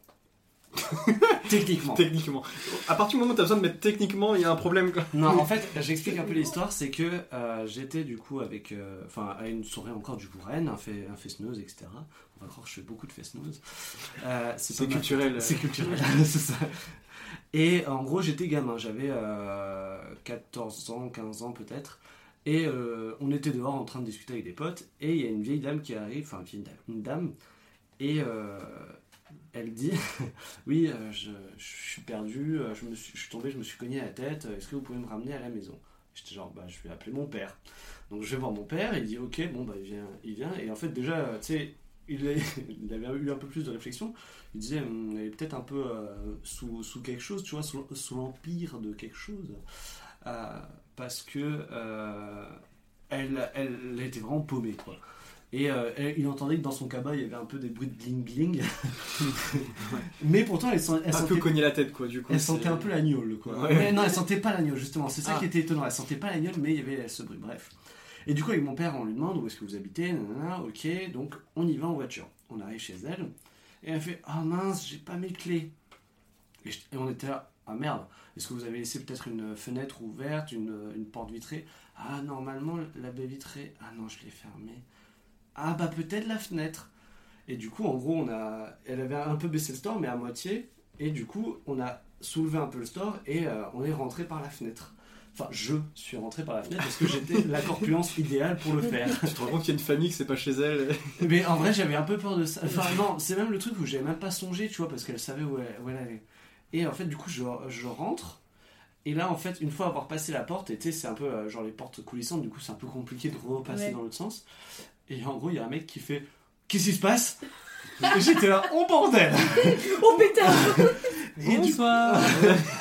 *laughs* techniquement. Techniquement. À partir du moment où t'as besoin de mettre techniquement, il y a un problème quoi. Non, en *laughs* fait, j'explique un peu l'histoire, c'est que euh, j'étais du coup avec, euh, enfin, à une soirée encore du Bourren, un, fait, un fest-noz, etc. On va croire que je fais beaucoup de fest-noz. Euh, C'est ma- culturel. C'est culturel, *laughs* c'est ça. Et en gros, j'étais gamin, j'avais euh, 14 ans, 15 ans peut-être. Et euh, on était dehors en train de discuter avec des potes. Et il y a une vieille dame qui arrive, enfin, une vieille dame, une dame. Et euh, elle dit *laughs* Oui, euh, je, je suis perdu, euh, je, me suis, je suis tombé, je me suis cogné la tête. euh, Est-ce que vous pouvez me ramener à la maison? J'étais genre Bah, je vais appeler mon père. Donc je vais voir mon père, il dit Ok, bon, bah, il vient. Il vient. Et en fait, déjà, tu sais, il, *laughs* il avait eu un peu plus de réflexion. Il disait Hum, Elle est peut-être un peu sous, sous quelque chose, tu vois, sous, sous l'empire de quelque chose. Parce que euh, elle, elle était vraiment paumée, quoi. Et euh, elle- il entendait que dans son cabas, il y avait un peu des bruits de bling-bling. *laughs* *laughs* Mais pourtant, elle, elle Un peu cogner la tête quoi du coup. elle sentait un peu la gnôle, quoi. Ouais. Mais non, elle sentait pas la gnôle, justement. C'est ça Ah. qui était étonnant. Elle sentait pas la gnôle, mais il y avait ce bruit. Bref. Et du coup, avec mon père, on lui demande où est-ce que vous habitez. Nanana, ok, donc on y va en voiture. On arrive chez elle. Et elle fait Ah mince, j'ai pas mes clés. Et, je- et on était là Ah merde, est-ce que vous avez laissé peut-être une fenêtre ouverte, une, une porte vitrée? Ah, normalement, la baie vitrée. Ah non, je l'ai fermée. Ah bah peut-être la fenêtre. Et du coup, en gros, on a, elle avait un peu baissé le store, mais à moitié. Et du coup, on a soulevé un peu le store et euh, on est rentré par la fenêtre. Enfin, je suis rentré par la fenêtre parce que j'étais la corpulence idéale pour le faire. Tu te rends compte qu'il y a une famille que c'est pas chez elle. Mais en vrai, j'avais un peu peur de ça. Enfin, non, c'est même le truc où j'avais même pas songé, tu vois, parce qu'elle savait où elle, où elle allait. Et en fait, du coup, je, je rentre. Et là, en fait, une fois avoir passé la porte, et tu sais, c'est un peu euh, genre les portes coulissantes, du coup, c'est un peu compliqué de repasser Ouais. dans l'autre sens. Et en gros, il y a un mec qui fait Qu'est-ce qui se passe? Et j'étais là, oh bordel *laughs* Oh pétard *laughs* Et du, Bonsoir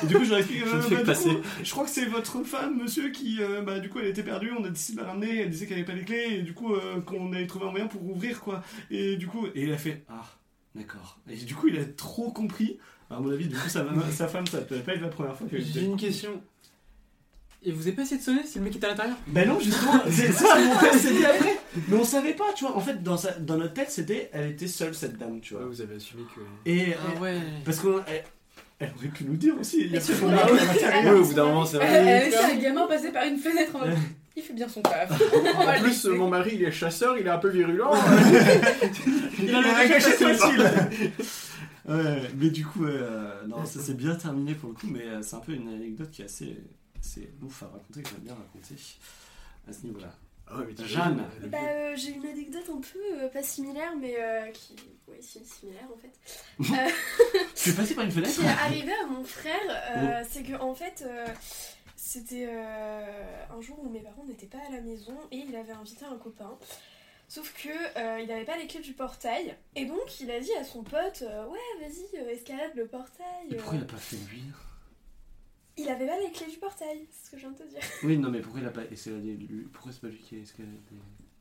et du coup, je leur explique Je euh, bah, du passer. coup, Je crois que c'est votre femme, monsieur, qui, euh, bah, du coup, elle était perdue, on a décidé de la ramener, elle disait qu'elle avait pas les clés, et du coup, euh, qu'on allait trouver un moyen pour ouvrir, quoi. Et du coup, et il a fait Ah, d'accord. Et du coup, il a trop compris. À mon avis, du coup, sa, sa femme, ça peut pas être la première fois que J'ai une question. Et vous avez pas essayé de sonner si le mec était à l'intérieur Ben non, justement, *laughs* c'est c'est ce que mon père s'est dit après. Mais on savait pas, tu vois. En fait, dans, sa, dans notre tête, c'était elle était seule, cette dame, tu Ouais, vois. vous avez assumé que. Et Ah euh, ouais. parce qu'on. Elle, elle aurait pu nous dire aussi. Il y a. Ouais, au bout d'un moment, c'est Elle vrai. elle a laissé un gamin passer par une fenêtre en mode Il fait bien son taf. *laughs* En le plus, mon mari, il est chasseur, il est un peu virulent. *laughs* Il a la gâchette facile. Ouais, mais du coup, euh, non, ça s'est bien terminé pour le coup, mais euh, c'est un peu une anecdote qui est assez, assez ouf à raconter, que j'aime bien raconter à ce niveau-là. Ah ouais, mais t'as Jeanne. Bah, euh, j'ai une anecdote un peu euh, pas similaire, mais euh, qui. Oui, si, similaire en fait. *laughs* Tu es passé par une fenêtre Qui est arrivé à mon frère, euh, c'est que en fait. euh, c'était euh, un jour où mes parents n'étaient pas à la maison et il avait invité un copain. Sauf que euh, il n'avait pas les clés du portail et donc il a dit à son pote euh, ouais vas-y euh, escalade le portail. Et pourquoi il euh. a pas fait lui Il avait pas les clés du portail, c'est ce que je viens de te dire. *laughs* Oui, non, mais pourquoi il a pas escaladé lui Pourquoi c'est pas lui qui a escaladé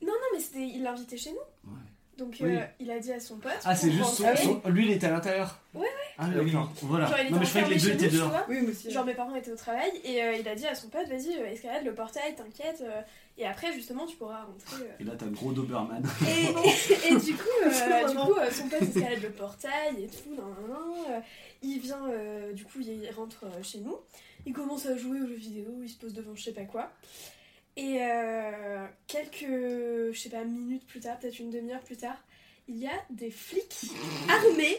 Non non mais c'était il l'a invité chez nous. Ouais. Donc Oui. euh, il a dit à son pote. Ah, c'est juste son, rentrer. son- Lui, il était à l'intérieur Ouais, ouais. Ah, Ah oui. d'accord. Voilà. Genre, il était Non, mais je croyais que les deux étaient dehors. Oui, moi aussi. Genre mes parents étaient au travail et euh, il a dit à son pote vas-y euh, escalade le portail t'inquiète euh, et après justement tu pourras rentrer euh. Et là, t'as le gros Doberman. et, *laughs* et, et du coup, euh, du coup euh, son pote escalade le portail et tout nan, nan, nan, euh, il vient euh, du coup il rentre euh, chez nous il commence à jouer aux jeux vidéo il se pose devant je sais pas quoi et euh, quelques je sais pas minutes plus tard peut-être une demi-heure plus tard il y a des flics armés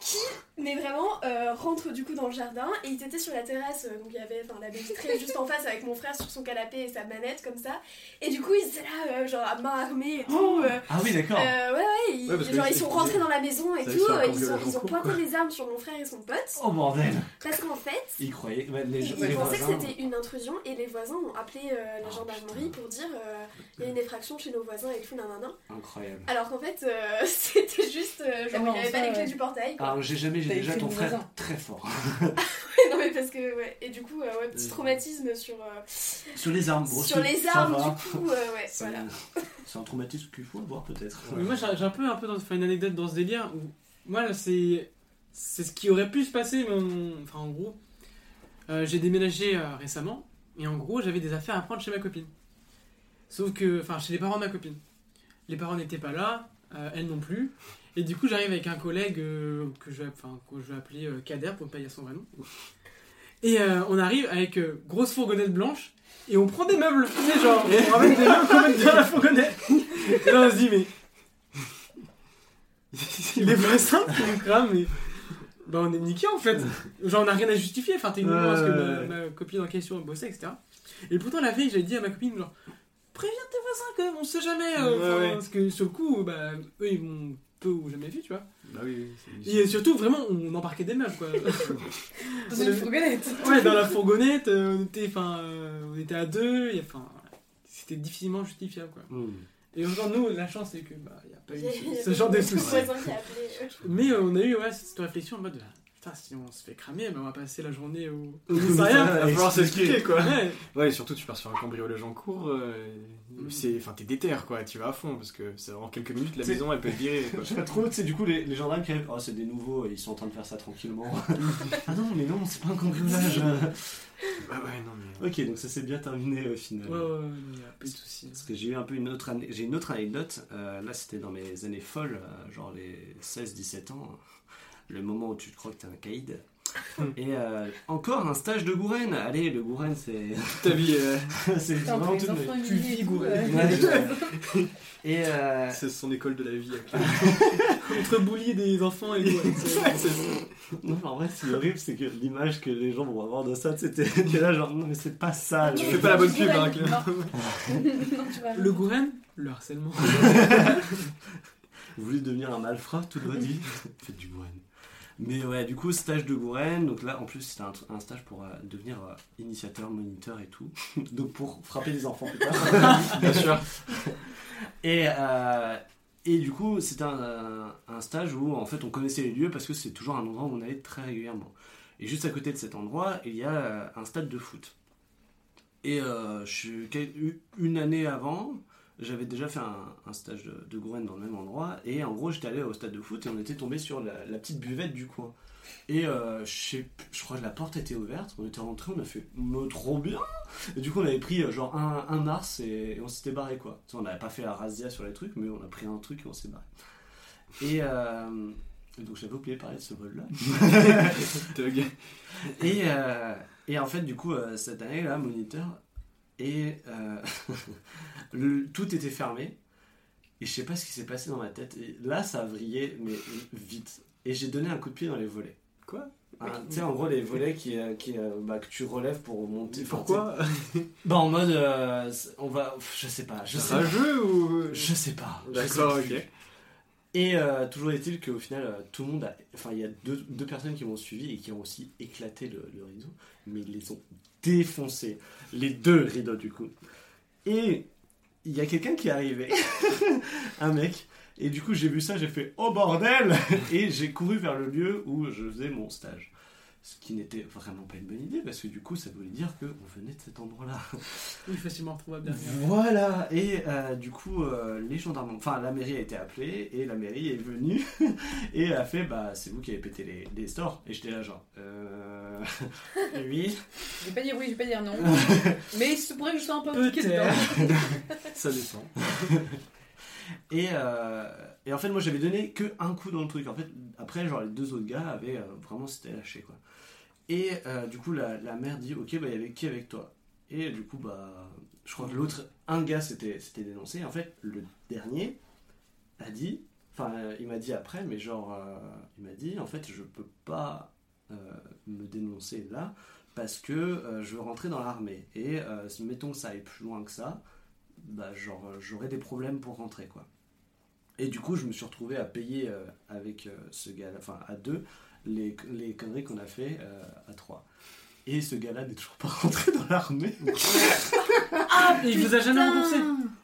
qui, mais vraiment, euh, rentrent du coup dans le jardin et ils étaient sur la terrasse, euh, donc il y avait enfin, la baie vitrée juste en face avec mon frère sur son canapé et sa manette comme ça. Et du coup, ils étaient là, euh, genre à main armée et tout. euh, Ah oui, d'accord. euh, ouais, ouais, ils, Ouais, genre, ils sont rentrés dans la maison et tout, euh, ils, ont, ils pointé les armes sur mon frère et son pote, Oh bordel. parce qu'en fait, bah, les, ils, les ils pensaient voisins- que c'était une intrusion et les voisins ont appelé euh, la Oh, gendarmerie putain. pour dire euh, il y a une effraction chez nos voisins et tout, nanana. Incroyable. Alors qu'en fait, euh, *laughs* c'était juste, euh, genre, Ah il avait pas les clés du portail. quoi. Alors, j'ai jamais, T'as déjà ton frère voisin. très fort. *laughs* non mais parce que ouais et du coup euh, ouais, petit Euh. traumatisme sur euh, Sur les armes, bon, sur les armes va. du coup euh, ouais Ça- voilà C'est un traumatisme qu'il faut avoir peut-être. Moi, j'ai un peu, un peu dans, une anecdote dans ce délire où, moi, c'est, c'est ce qui aurait pu se passer, mais on- enfin, en gros, euh, j'ai déménagé euh, récemment, et en gros, j'avais des affaires à prendre chez ma copine. Sauf que, enfin, chez les parents de ma copine. Les parents n'étaient pas là, euh, elle non plus, et du coup, j'arrive avec un collègue euh, que, je que je vais appeler euh, Kader pour ne pas dire son vrai nom. Et euh, on arrive avec grosse fourgonnette blanche, et on prend des meubles, tu sais, genre, on ramène des meubles qu'on met dans la fourgonnette. Et là, on se dit, mais. *laughs* Il est vrai simple, crame, mais. Bah, on est niqué en fait. Genre, on a rien à justifier, enfin, techniquement, parce que ma, ma copine en question bossait, etc. Et pourtant, la veille, j'avais dit à ma copine, genre, préviens tes voisins quand même, on sait jamais. euh, Ouais, enfin, ouais. Parce que sur le coup, bah, eux, ils m'ont peu ou jamais vu, tu vois. Bah oui, oui. c'est- Et surtout, vraiment, on embarquait des meubles, quoi. *laughs* Dans une fourgonnette. ouais, dans la fourgonnette, euh, on était, enfin, euh, on était à deux, enfin, c'était difficilement justifiable, quoi. Hmm. Et encore, nous, la chance, c'est que, bah, il n'y a pas eu *laughs* ce, ce genre de soucis. Mais euh, on a eu ouais, cette réflexion en mode putain, si on se fait cramer, ben, on va passer la journée au, *laughs* commissariat. Va falloir s'expliquer quoi. Ouais. Ouais, et surtout tu pars sur un cambriolage en cours, euh, Mm. c'est, enfin t'es déter quoi, tu vas à fond parce que c'est en quelques minutes la maison elle peut être virée quoi. *laughs* Je sais pas trop, tu sais, du coup, les, les gendarmes qui arrivent, oh, c'est des nouveaux, ils sont en train de faire ça tranquillement. *laughs* ah non, mais non, c'est pas un cambriolage. Bah ouais non mais. ok, donc ça s'est bien terminé au final. Ouais, ouais, ouais, il n'y a pas de soucis. Parce que j'ai eu un peu une autre j'ai une autre anecdote. Euh, là, c'était dans mes années folles, euh, genre les 16-17 ans, le moment où tu te crois que t'es un caïd. Et euh, encore un stage de Gouren. Allez, le Gouren, c'est *laughs* Ta vie, euh, *laughs* c'est vraiment tout tu vis, Gouren. ouais. *laughs* Et euh, c'est son école de la vie. actuelle. Entre bully des enfants et c'est- non, mais en vrai, c'est horrible, c'est que l'image que les gens vont avoir de ça, c'était là genre non mais c'est pas ça. Tu fais pas la bonne pub, hein, Non. Clément. Non, tu vas Le Gouren, le harcèlement. Vous voulez devenir un malfrat tout doit dit Faites du Gouren. Mais ouais, du coup, stage de Gouren. Donc là, en plus, c'était un, un stage pour euh, devenir euh, initiateur, moniteur et tout. *laughs* donc pour frapper les enfants plus *laughs* tard. Bien sûr. et, euh, et du coup, c'était un, un- stage où en fait on connaissait les lieux parce que c'est toujours un endroit où on allait très régulièrement. Et juste à côté de cet endroit, il y a un stade de foot. Et je, suis- une année avant, j'avais déjà fait un, un stage de, de Gouren dans le même endroit. Et en gros, j'étais allé au stade de foot et on était tombé sur la, la petite buvette du coin. Et euh, je, sais plus- je crois que la porte était ouverte. On était rentré, on a fait Mais trop bien Et du coup, on avait pris euh, genre un, un mars et, et on s'était barré quoi. On n'avait pas fait la razzia sur les trucs, mais on a pris un truc et on s'est barré. Et, euh, donc, j'avais oublié de parler de ce vol-là. *laughs* Et, euh, et en fait, du coup, cette année, là, moniteur, et euh, *laughs* le- tout était fermé. Et je sais pas ce qui s'est passé dans ma tête. Et là, ça a vrillé, mais vite. Et j'ai donné un coup de pied dans les volets. Quoi? Un- Tu sais, en gros, les volets qui, euh, qui, euh, bah, que tu relèves pour monter. Pourquoi? *laughs* Bah, en mode. euh, on va. Je sais pas. Je sais C'est un jeu ou Je sais pas. D'accord, ok. Et euh, toujours est-il qu'au final, tout le monde a. Enfin, il y a deux, deux personnes qui m'ont suivi et qui ont aussi éclaté le, le rideau, mais ils les ont défoncés. Les deux rideaux, du coup. Et il y a quelqu'un qui est arrivé, *laughs* un mec, et du coup, j'ai vu ça, j'ai fait Oh bordel *laughs* Et j'ai couru vers le lieu où je faisais mon stage. Ce qui n'était vraiment pas une bonne idée, parce que du coup, ça voulait dire qu'on venait de cet endroit-là. *laughs* Oui, facilement retrouvable derrière. Voilà, et euh, du coup, euh, les gendarmes, enfin la mairie a été appelée et la mairie est venue *laughs* et a fait bah c'est vous qui avez pété les, les stores. Et j'étais là genre, euh, *laughs* oui, Je vais pas dire oui, je vais pas dire non. Mais il se pourrait que je sois un peu impliquée dedans. Ça descend. Et, euh, et en fait, moi j'avais donné que un coup dans le truc. En fait, après, genre les deux autres gars avaient euh, vraiment c'était lâché quoi. Et euh, du coup, la, mère dit Ok, bah il y avait qui avec toi? Et du coup, bah je crois que l'autre, un gars s'était dénoncé. En fait, le dernier a dit Enfin, il m'a dit après, mais genre, euh, il m'a dit En fait, je peux pas euh, me dénoncer là parce que je veux rentrer dans l'armée. Et mettons que ça aille plus loin que ça bah, genre, j'aurais des problèmes pour rentrer, quoi. Et du coup, je me suis retrouvé à payer avec ce gars, enfin à deux, les, les conneries qu'on a fait euh, à trois. Et ce gars-là n'est toujours pas rentré dans l'armée. *laughs* Ah, et il vous a jamais remboursé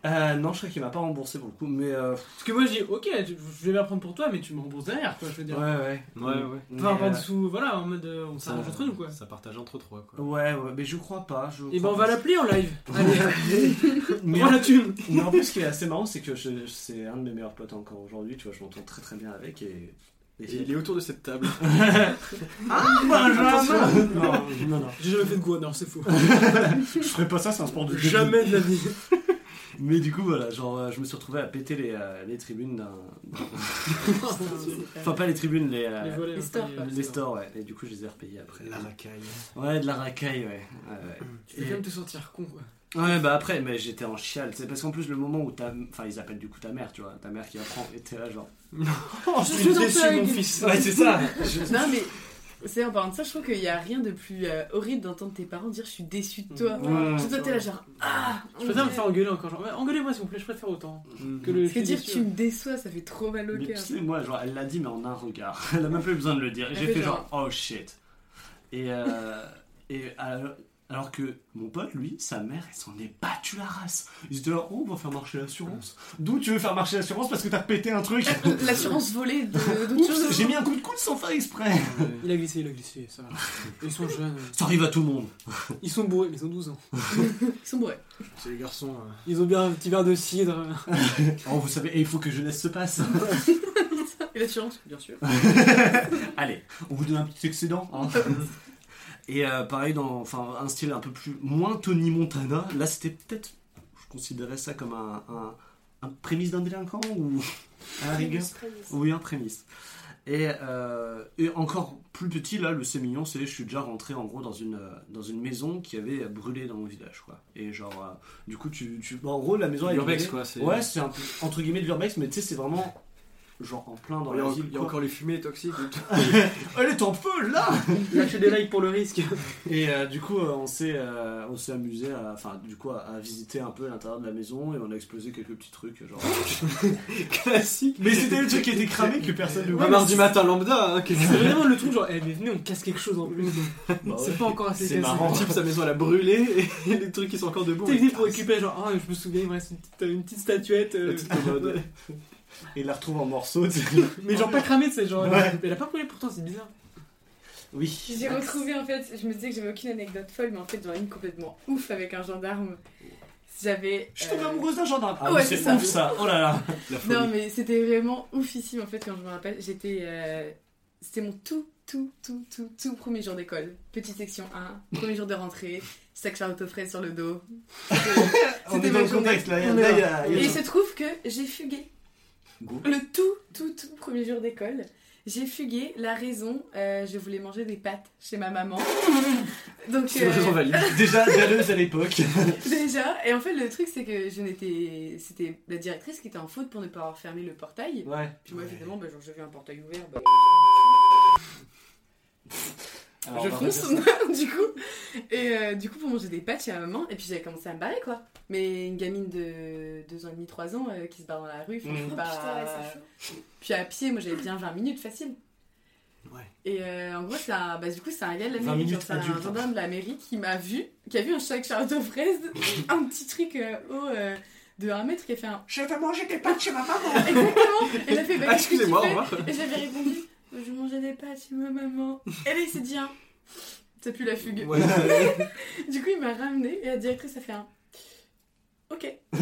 Euh, non, je crois qu'il m'a pas remboursé pour le coup, mais. Euh, Parce que moi, je dis, ok, tu- je vais la prendre pour toi, mais tu me rembourses derrière, quoi, je veux dire. ouais, ouais. Ouais, ouais. Enfin, Mais, pas dessous, voilà, en mode, euh, on s'arrange entre nous, quoi. Ça partage entre trois, quoi. Ouais, ouais, mais je crois pas. Je Et ben, crois on va l'appeler en live. *laughs* Allez, *laughs* mais, prends la thune. mais en plus, ce qui est assez marrant, c'est que c'est un de mes meilleurs potes encore aujourd'hui, tu vois, je m'entends très très bien avec et. Et Et il est autour de cette table. *laughs* Benjamin Non, non, non. J'ai jamais fait de go, non, c'est faux. *laughs* Je ferais pas ça, c'est un sport de jamais de la vie. Mais du coup, voilà, genre, euh, je me suis retrouvé à péter les, euh, les tribunes d'un. d'un- Enfin, pas les tribunes, les, euh, Les volets, les hein, stores, quoi. les stores, ouais. Et du coup, je les ai repayés après. La racaille. Ouais, de la racaille, ouais. ouais, ouais. Tu peux quand même te sentir con, quoi. Ouais, bah après, mais j'étais en chial, c'est parce qu'en plus, le moment où ta. Enfin, ils appellent du coup ta mère, tu vois, ta mère qui apprend, et t'es là, genre. *laughs* Oh, je suis déçu, mon fils. Ouais, c'est ça *laughs* Non, mais c'est en parlant de ça, je trouve qu'il n'y a rien de plus euh, horrible d'entendre tes parents dire je suis déçu de toi. Ouais. Surtout toi, t'es là, genre ah Je préfère me faire engueuler encore. Genre, engueulez-moi s'il vous plaît, je préfère autant. Que le. Parce que dire déçu, tu me déçois, ça fait trop mal au cœur. tu sais, moi, genre, elle l'a dit, mais en un regard. *laughs* Elle a même pas eu besoin de le dire. J'ai fait fait genre- genre, oh shit. Et, euh, et alors, alors que mon pote, lui, sa mère, elle s'en est battue la race. Ils étaient là, oh, on va faire marcher l'assurance. D'où tu veux faire marcher l'assurance parce que t'as pété un truc *laughs* L'assurance volée de- d'autres *laughs* Oups, choses. j'ai mis un coup de coude sans faire exprès. Il a glissé, il a glissé, ça va. Ils sont jeunes. Ça arrive à tout le monde. Ils sont bourrés, mais ils ont 12 ans. *laughs* Ils sont bourrés. C'est les garçons. euh, Ils ont bien un petit verre de cidre. Oh, vous savez, il faut que jeunesse se passe. Et l'assurance, bien sûr. Allez, on vous donne un petit excédent. hein. Et euh, pareil, dans enfin, un style un peu plus moins Tony Montana. Là, c'était peut-être, je considérais ça comme un, un, un prémisse d'un délinquant ou? À la rigueur. Oui, un prémisse. Et, euh, et encore plus petit, là, le c'est mignon, c'est je suis déjà rentré en gros dans une, euh, dans une maison qui avait brûlé dans mon village, quoi. Et genre, euh, du coup, tu, tu. bon, en gros, la maison elle est Urbex, brûlée. quoi. c'est- Ouais, c'est un peu entre guillemets de l'urbex, mais tu sais, c'est vraiment genre en plein dans Il y a, la il ville. y a encore les fumées toxiques. *laughs* Elle est en feu là Lâchez des likes pour le risque. *laughs* Et euh, du coup, euh, on s'est euh, on s'est amusé à, enfin, du coup, à, à visiter un peu l'intérieur de la maison et on a explosé quelques petits trucs, genre. *laughs* Classique. mais c'était des trucs qui étaient cramés que personne ne Un voit. mardi matin lambda. Hein, C'est vraiment le truc, genre, eh, mais venez, on casse quelque chose en plus. Bah C'est ouais. pas encore assez C'est cassé. marrant. Le type, sa maison elle a brûlé et les trucs qui sont encore debout. T'es venu pour récupérer, genre, ah, je me souviens, il me reste une petite, une petite statuette. euh, La petite commode. Et il la retrouve en morceaux. tu sais. *laughs* mais genre pas cramée, c'est genre. Ouais. Elle a pas brûlé pourtant, c'est bizarre. Oui. J'ai retrouvé en fait, je me disais que j'avais aucune anecdote folle, mais en fait j'en ai une complètement ouf avec un gendarme. J'avais. Je tombe euh, amoureuse d'un gendarme. Ah ouais, oui, c'est ouf ça. Oh là là. Non, mais c'était vraiment oufissime en fait quand je me rappelle. J'étais. euh, C'était mon tout, tout, tout, tout, tout premier jour d'école. Petite section 1, premier jour de rentrée, sac Charlotte aux fraises sur le dos. *laughs* On C'était ma journée. contexte là. il y a- On est là, il y là. a- il y a- Et il se trouve que j'ai fugué. Go. Le tout, tout, tout premier jour d'école. J'ai fugué. La raison, euh, je voulais manger des pâtes chez ma maman. *laughs* Donc, C'est une euh, raison valide. Déjà *laughs* jalouse à l'époque. *laughs* déjà. Et en fait, le truc, c'est que je n'étais. C'était la directrice qui était en faute pour ne pas avoir fermé le portail. Ouais. Puis moi, évidemment, bah, genre, j'ai vu un portail ouvert. bah, Alors, je fonce, *laughs* du coup. Et euh, du coup, pour manger des pâtes chez ma maman. Et puis, j'avais commencé à me barrer, quoi. Mais une gamine de 2 ans et demi, 3 ans euh, qui se barre dans la rue, Mhm. je peux Oh, pas- putain, ouais, chaud. Puis à pied, moi, j'avais bien 20 minutes facile. Ouais. Et euh, en gros, c'est un, bah, du coup, c'est un gars de la 20 mairie, c'est un adulte. gendarme de la mairie qui m'a vu, qui a vu un sac Charlotte aux fraises, *laughs* un petit truc euh, haut euh, de 1 mètre qui a fait un. Je vais manger des pâtes chez ma maman. Exactement Et il a fait, bah, *laughs* Ah, excusez-moi, au fais revoir. Et j'avais répondu, je mangeais des pâtes chez ma maman. Et là, il s'est dit, hein, ça pue la fugue. Ouais. *laughs* Du coup, il m'a ramené et la directrice a fait un. Ok. *laughs*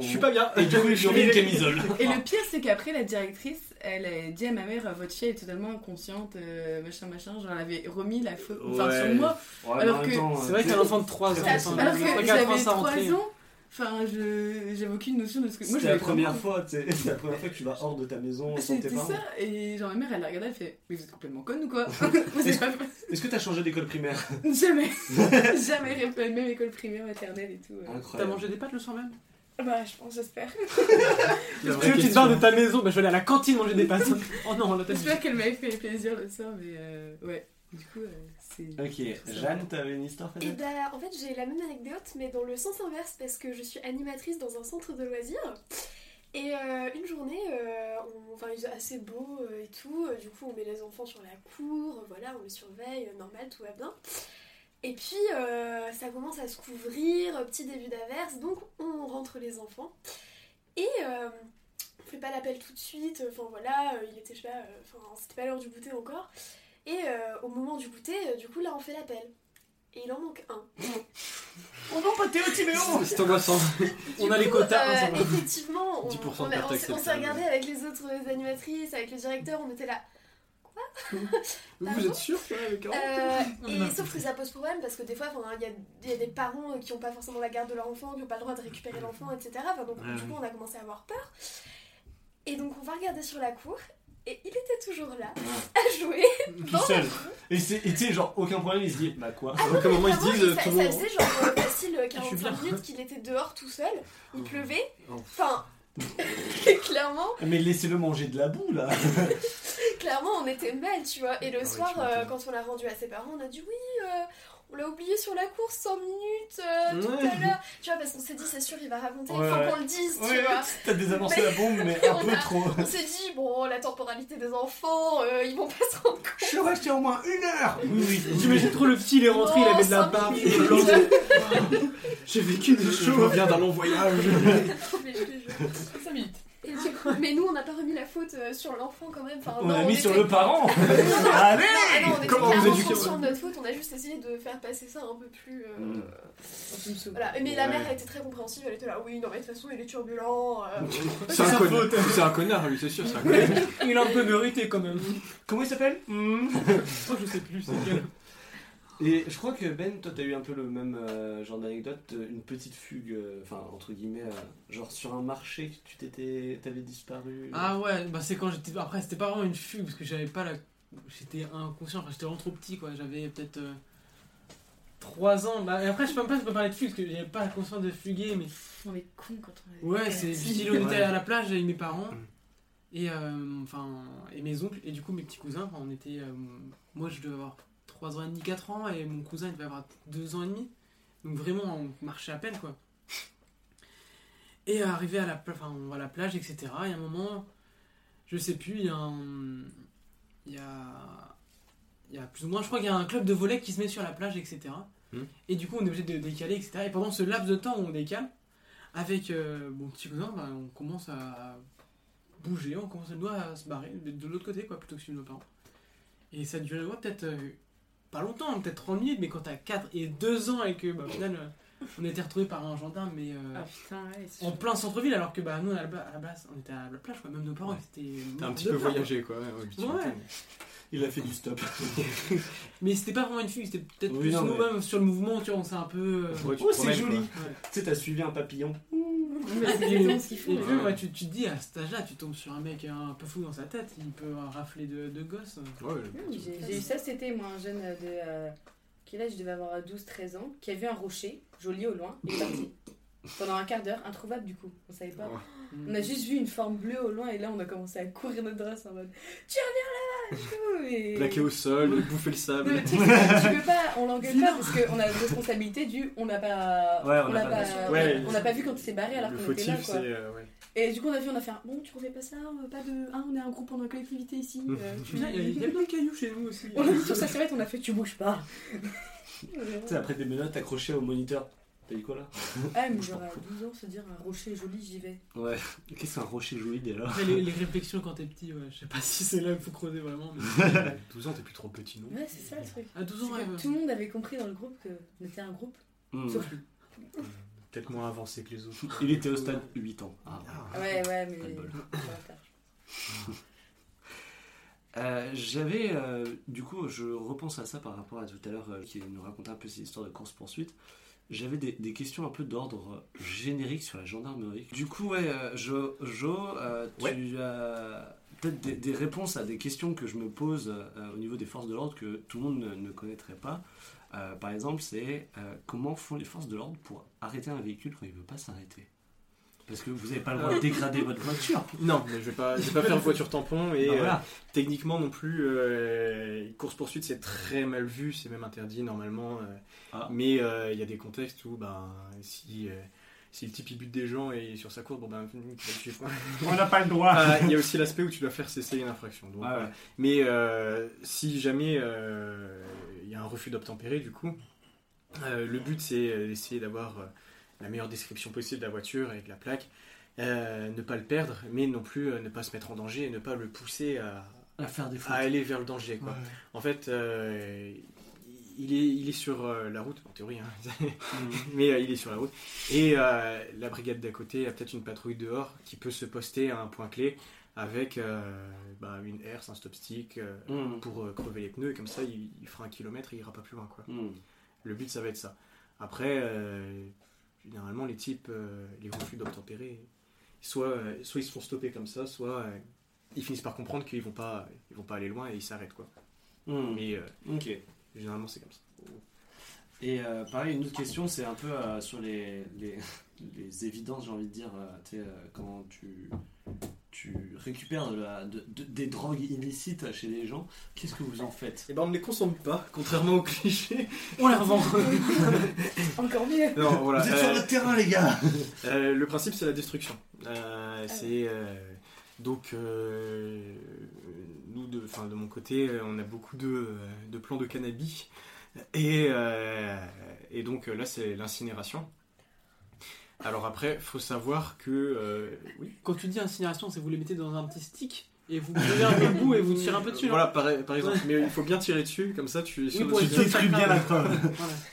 Je suis pas bien. Et du coup, ont mis une camisole. Et le pire, c'est qu'après, la directrice, elle a dit à ma mère, votre fille est totalement inconsciente, euh, machin, machin. Genre, elle avait remis la faute enfin, Ouais. sur moi. Ouais, Alors que- C'est vrai euh, qu'un enfant de 3 ans, Alors que j'avais apprendre ça à 3 rentrer. ans, enfin, je j'avais aucune notion de ce que. Moi, C'était j'avais la première fois, tu sais. C'est la première fois que tu vas hors de ta maison sans tes C'était parents. ça, et genre ma mère elle la regardait, elle fait Mais vous êtes complètement conne ou quoi *laughs* êtes pas- Est-ce que t'as changé d'école primaire? *laughs* Jamais *laughs* Jamais, même école primaire, maternelle et tout. euh. T'as Incroyable. mangé des pâtes le soir même? Bah, je pense, j'espère. La Tu veux, tu te barres de ta maison, bah je vais aller à la cantine manger des pâtes. oh non, là t'as dit. J'espère qu'elle m'avait fait plaisir le soir, mais euh, ouais. Du coup, euh. Ok, Jeanne, t'avais une histoire Et peut-être bah, en fait, j'ai la même anecdote, mais dans le sens inverse, parce que je suis animatrice dans un centre de loisirs. Et euh, une journée, euh, on- enfin, il faisait assez beau euh, et tout. euh, Du coup, on met les enfants sur la cour, voilà, on les surveille, euh, normal, tout va bien. Et puis euh, ça commence à se couvrir, petit début d'averse, donc on rentre les enfants. Et euh, on fait pas l'appel tout de suite, enfin voilà, euh, il était, je sais pas, euh, enfin c'était pas l'heure du goûter encore. Et euh, au moment du goûter, euh, du coup là on fait l'appel. Et il en manque un. *laughs* On va pas Théo Timéo *laughs* C'est angoissant. On a les quotas, euh, hein, effectivement, on, 10% de on a- perte on s'est- regardé avec les autres animatrices, avec le directeur, on était là. Vous êtes sûr que avec Euh, *laughs* et sauf que ça pose problème parce que des fois, il y a, il y a des parents qui n'ont pas forcément la garde de leur enfant, qui n'ont pas le droit de récupérer l'enfant, etc. Enfin, donc Ouais, du coup, ouais. on a commencé à avoir peur. Et donc on va regarder sur la cour et il était toujours là à jouer. *laughs* Tout dans seul. Et tu sais, genre, aucun problème, il se dit, bah quoi à un moment ils se disent euh, ça, tout le ça monde. faisait genre euh, facile euh, *laughs* Je suis 45 bien. minutes qu'il était dehors tout seul, il pleuvait. Oh. Enfin, *laughs* clairement, Mais laissez-le manger de la boue, là clairement, on était mal, tu vois. Et le Ah ouais, soir, tu euh, quand on l'a rendu à ses parents, on a dit oui, euh, on l'a oublié sur la course 100 minutes euh, tout Ouais. à l'heure. Tu vois, parce qu'on s'est dit, c'est sûr, il va raconter, il Ouais, faut ouais. qu'on le dise, tu Ouais, vois. t'as désamorcé la bombe, mais *laughs* un On peu a- trop. On s'est dit, bon, la temporalité des enfants, euh, ils vont pas se rendre compte. Je suis resté au moins une heure Oui, oui. J'imagine trop le petit, il est rentré, il avait de la barbe. J'ai vécu des choses. Je reviens d'un long voyage. *laughs* Mais je te jure. 5 minutes. Et du coup- mais nous, on n'a pas remis la faute euh, sur l'enfant quand même. Enfin, On non, a mis était- sur le parent *laughs* Allez Non, non, on était Comment vous éduquez, conscients de notre faute, on a juste essayé de faire passer ça un peu plus. euh, Mm. Voilà. Mais la Ouais. mère a été très compréhensive, elle était là, oui, non, mais de toute façon, il est turbulent. euh. C'est un. C'est un connard lui, c'est sûr. C'est un connard. *laughs* Il a un peu mérité quand même. Comment il s'appelle? Hmm. *laughs* Je crois que je sais plus c'est quel. Et je crois que Ben, toi, t'as eu un peu le même euh, genre d'anecdote, euh, une petite fugue, euh, enfin, entre guillemets, euh, genre sur un marché que tu t'étais, t'avais disparu. Ah ouais, bah c'est quand j'étais. Après, c'était pas vraiment une fugue parce que j'avais pas la. J'étais inconscient, enfin j'étais vraiment trop petit quoi. J'avais peut-être 3 ans. Bah, et après, je peux même pas, je peux parler de fugue parce que j'avais pas la conscience de fuguer, mais. On est con quand on est. Ouais, c'est difficile. On était à la plage avec mes parents Mm. et, euh, enfin, et mes oncles, et du coup mes petits cousins. Enfin, on était. euh, moi je devais avoir 3 ans et demi, 4 ans, et mon cousin il devait avoir 2 ans et demi. Donc vraiment, on marchait à peine quoi. Et arrivé à la, enfin, on va à la plage, etc. Et à un moment, je sais plus, il y a un. Il y a. Il y a plus ou moins, je crois qu'il y a un club de volley qui se met sur la plage, etc. Hmm. Et du coup, on est obligé de décaler, etc. Et pendant ce laps de temps où on décale, avec euh, mon petit cousin, bah, on commence à bouger, on commence à, nous, à se barrer de, de l'autre côté, quoi, plutôt que sur nos parents. Et ça durait ouais, peut-être euh, pas longtemps, hein, peut-être 30 minutes, mais quand t'as 4 et 2 ans et que, bah, au final, euh, on a été retrouvé par un gendarme, mais euh, Ah putain, ouais. en plein centre-ville, alors que bah, nous, à la, ba- à la base, on était à la plage, quoi. même nos parents, Ouais. T'as un petit peu voyagé quoi. ouais, ouais. Il a fait du stop. quoi. *laughs* Mais c'était pas vraiment une fugue, c'était peut-être Oui, plus nous-mêmes sur le mouvement, tu vois, on s'est un peu. euh, Ouais, tu Oh, c'est joli. quoi. ouais. Tu sais, t'as suivi un papillon. Et hein. puis, ouais, tu, tu te dis, à cet âge-là, tu tombes sur un mec un peu fou dans sa tête, il peut rafler de, de gosses. Ouais, J'ai eu ça, c'était moi, un jeune de. euh, quel âge je devais avoir 12-13 ans, qui a vu un rocher, joli au loin, il est parti. Pendant un quart d'heure, introuvable du coup, on savait pas. On a juste vu une forme bleue au loin et là on a commencé à courir notre race en mode Tu reviens là-bas et... *laughs* Plaqué au sol, *laughs* bouffer le sable. tu, sais, tu peux pas, on l'engueule pas parce qu'on a la responsabilité du on n'a pas, Ouais, on n'a pas pas, vu. Ouais. on n'a pas vu quand il s'est barré alors qu'on était là quoi. euh, ouais. Et du coup on a vu, on a fait un, bon tu refais pas ça, pas de, ah on est un groupe, on est en collectivité ici. *laughs* euh, il y a- y a plein de cailloux chez nous aussi. On mis sur sa serviette, on a fait tu bouges pas. Tu sais, après des menottes accrochées au moniteur. T'as dit quoi là Ah, mais genre à 12 ans, se dire un rocher joli, j'y vais. Ouais. *laughs* Qu'est-ce qu'un rocher joli déjà Après, les, les réflexions quand t'es petit, ouais, je sais pas si c'est là qu'il faut creuser vraiment. Mais... *laughs* 12 ans, t'es plus trop petit, non Ouais, c'est ça le truc. À 12 ans, ouais, que ouais. tout le monde avait compris dans le groupe qu'on était un groupe, Hmm. sauf lui. Peut-être moins avancé que les autres. *laughs* Il était au stade 8 ans. Ah. Ouais, ouais, mais. Pas de bol. Euh, J'avais, euh, du coup, je repense à ça par rapport à tout à l'heure, euh, qui nous racontait un peu ses histoires de course-poursuite. J'avais des, des questions un peu d'ordre générique sur la gendarmerie. Du coup, ouais, euh, Jo, Jo, euh, tu as peut-être des, des réponses à des questions que je me pose euh, au niveau des forces de l'ordre que tout le monde ne, ne connaîtrait pas. Par exemple, c'est comment font les forces de l'ordre pour arrêter un véhicule quand il ne veut pas s'arrêter? Parce que vous n'avez pas le droit de dégrader votre voiture. Non, mais je vais pas, je vais pas faire voiture tampon et euh, techniquement non plus, euh, course poursuite c'est très mal vu, c'est même interdit normalement. euh, Ah. Mais euh, il y a des contextes où ben si euh, si le type il bute des gens et sur sa course, bon ben tu. *laughs* On n'a pas le droit. Ah, Il y a aussi l'aspect où tu dois faire cesser une infraction. Donc, ouais. Mais euh, si jamais euh, il y a un refus d'obtempérer, du coup, Euh, le but, c'est d'essayer d'avoir euh, la meilleure description possible de la voiture avec la plaque. Euh, ne pas le perdre, mais non plus euh, ne pas se mettre en danger et ne pas le pousser à, À faire des à aller vers le danger. Quoi. Ouais. En fait, euh, il, est, il est sur la route, en théorie, hein, Mm. *laughs* mais euh, il est sur la route. Et la brigade d'à côté a peut-être une patrouille dehors qui peut se poster à un point clé avec bah, une herse, un stop stick Mm. pour crever les pneus. Et comme ça, il, il fera un kilomètre et il ira pas plus loin. Quoi. Mm. Le but, ça va être ça. Après, généralement, les types, euh, les reflux d'obtempérer, soit, euh, soit ils se font stopper comme ça, soit euh, ils finissent par comprendre qu'ils vont pas, ils vont pas aller loin et ils s'arrêtent. quoi. Mm. Mais euh, Ok. généralement, c'est comme ça. Et euh, pareil, une autre question, c'est un peu euh, sur les, les, *laughs* les évidences, j'ai envie de dire, euh, quand tu, tu récupères de la, de- de- des drogues illicites chez les gens, qu'est-ce que vous en faites Et ben, on ne les consomme pas, contrairement aux clichés. On la revend. *laughs* Encore mieux. Non, voilà. Vous êtes sur euh, le terrain, les gars euh, le principe, c'est la destruction. Euh, c'est euh, donc euh, nous, de, mon côté, on a beaucoup de, euh, de plants de cannabis et, euh, et donc là, c'est l'incinération. Alors après, faut savoir que euh, oui. Quand tu dis incinération, c'est vous les mettez dans un petit stick et vous prenez un peu le bout et vous tirez un peu dessus. non Voilà, par, par exemple, mais il faut bien tirer dessus, comme ça tu, pour tu- être sûr que ça crame. Voilà.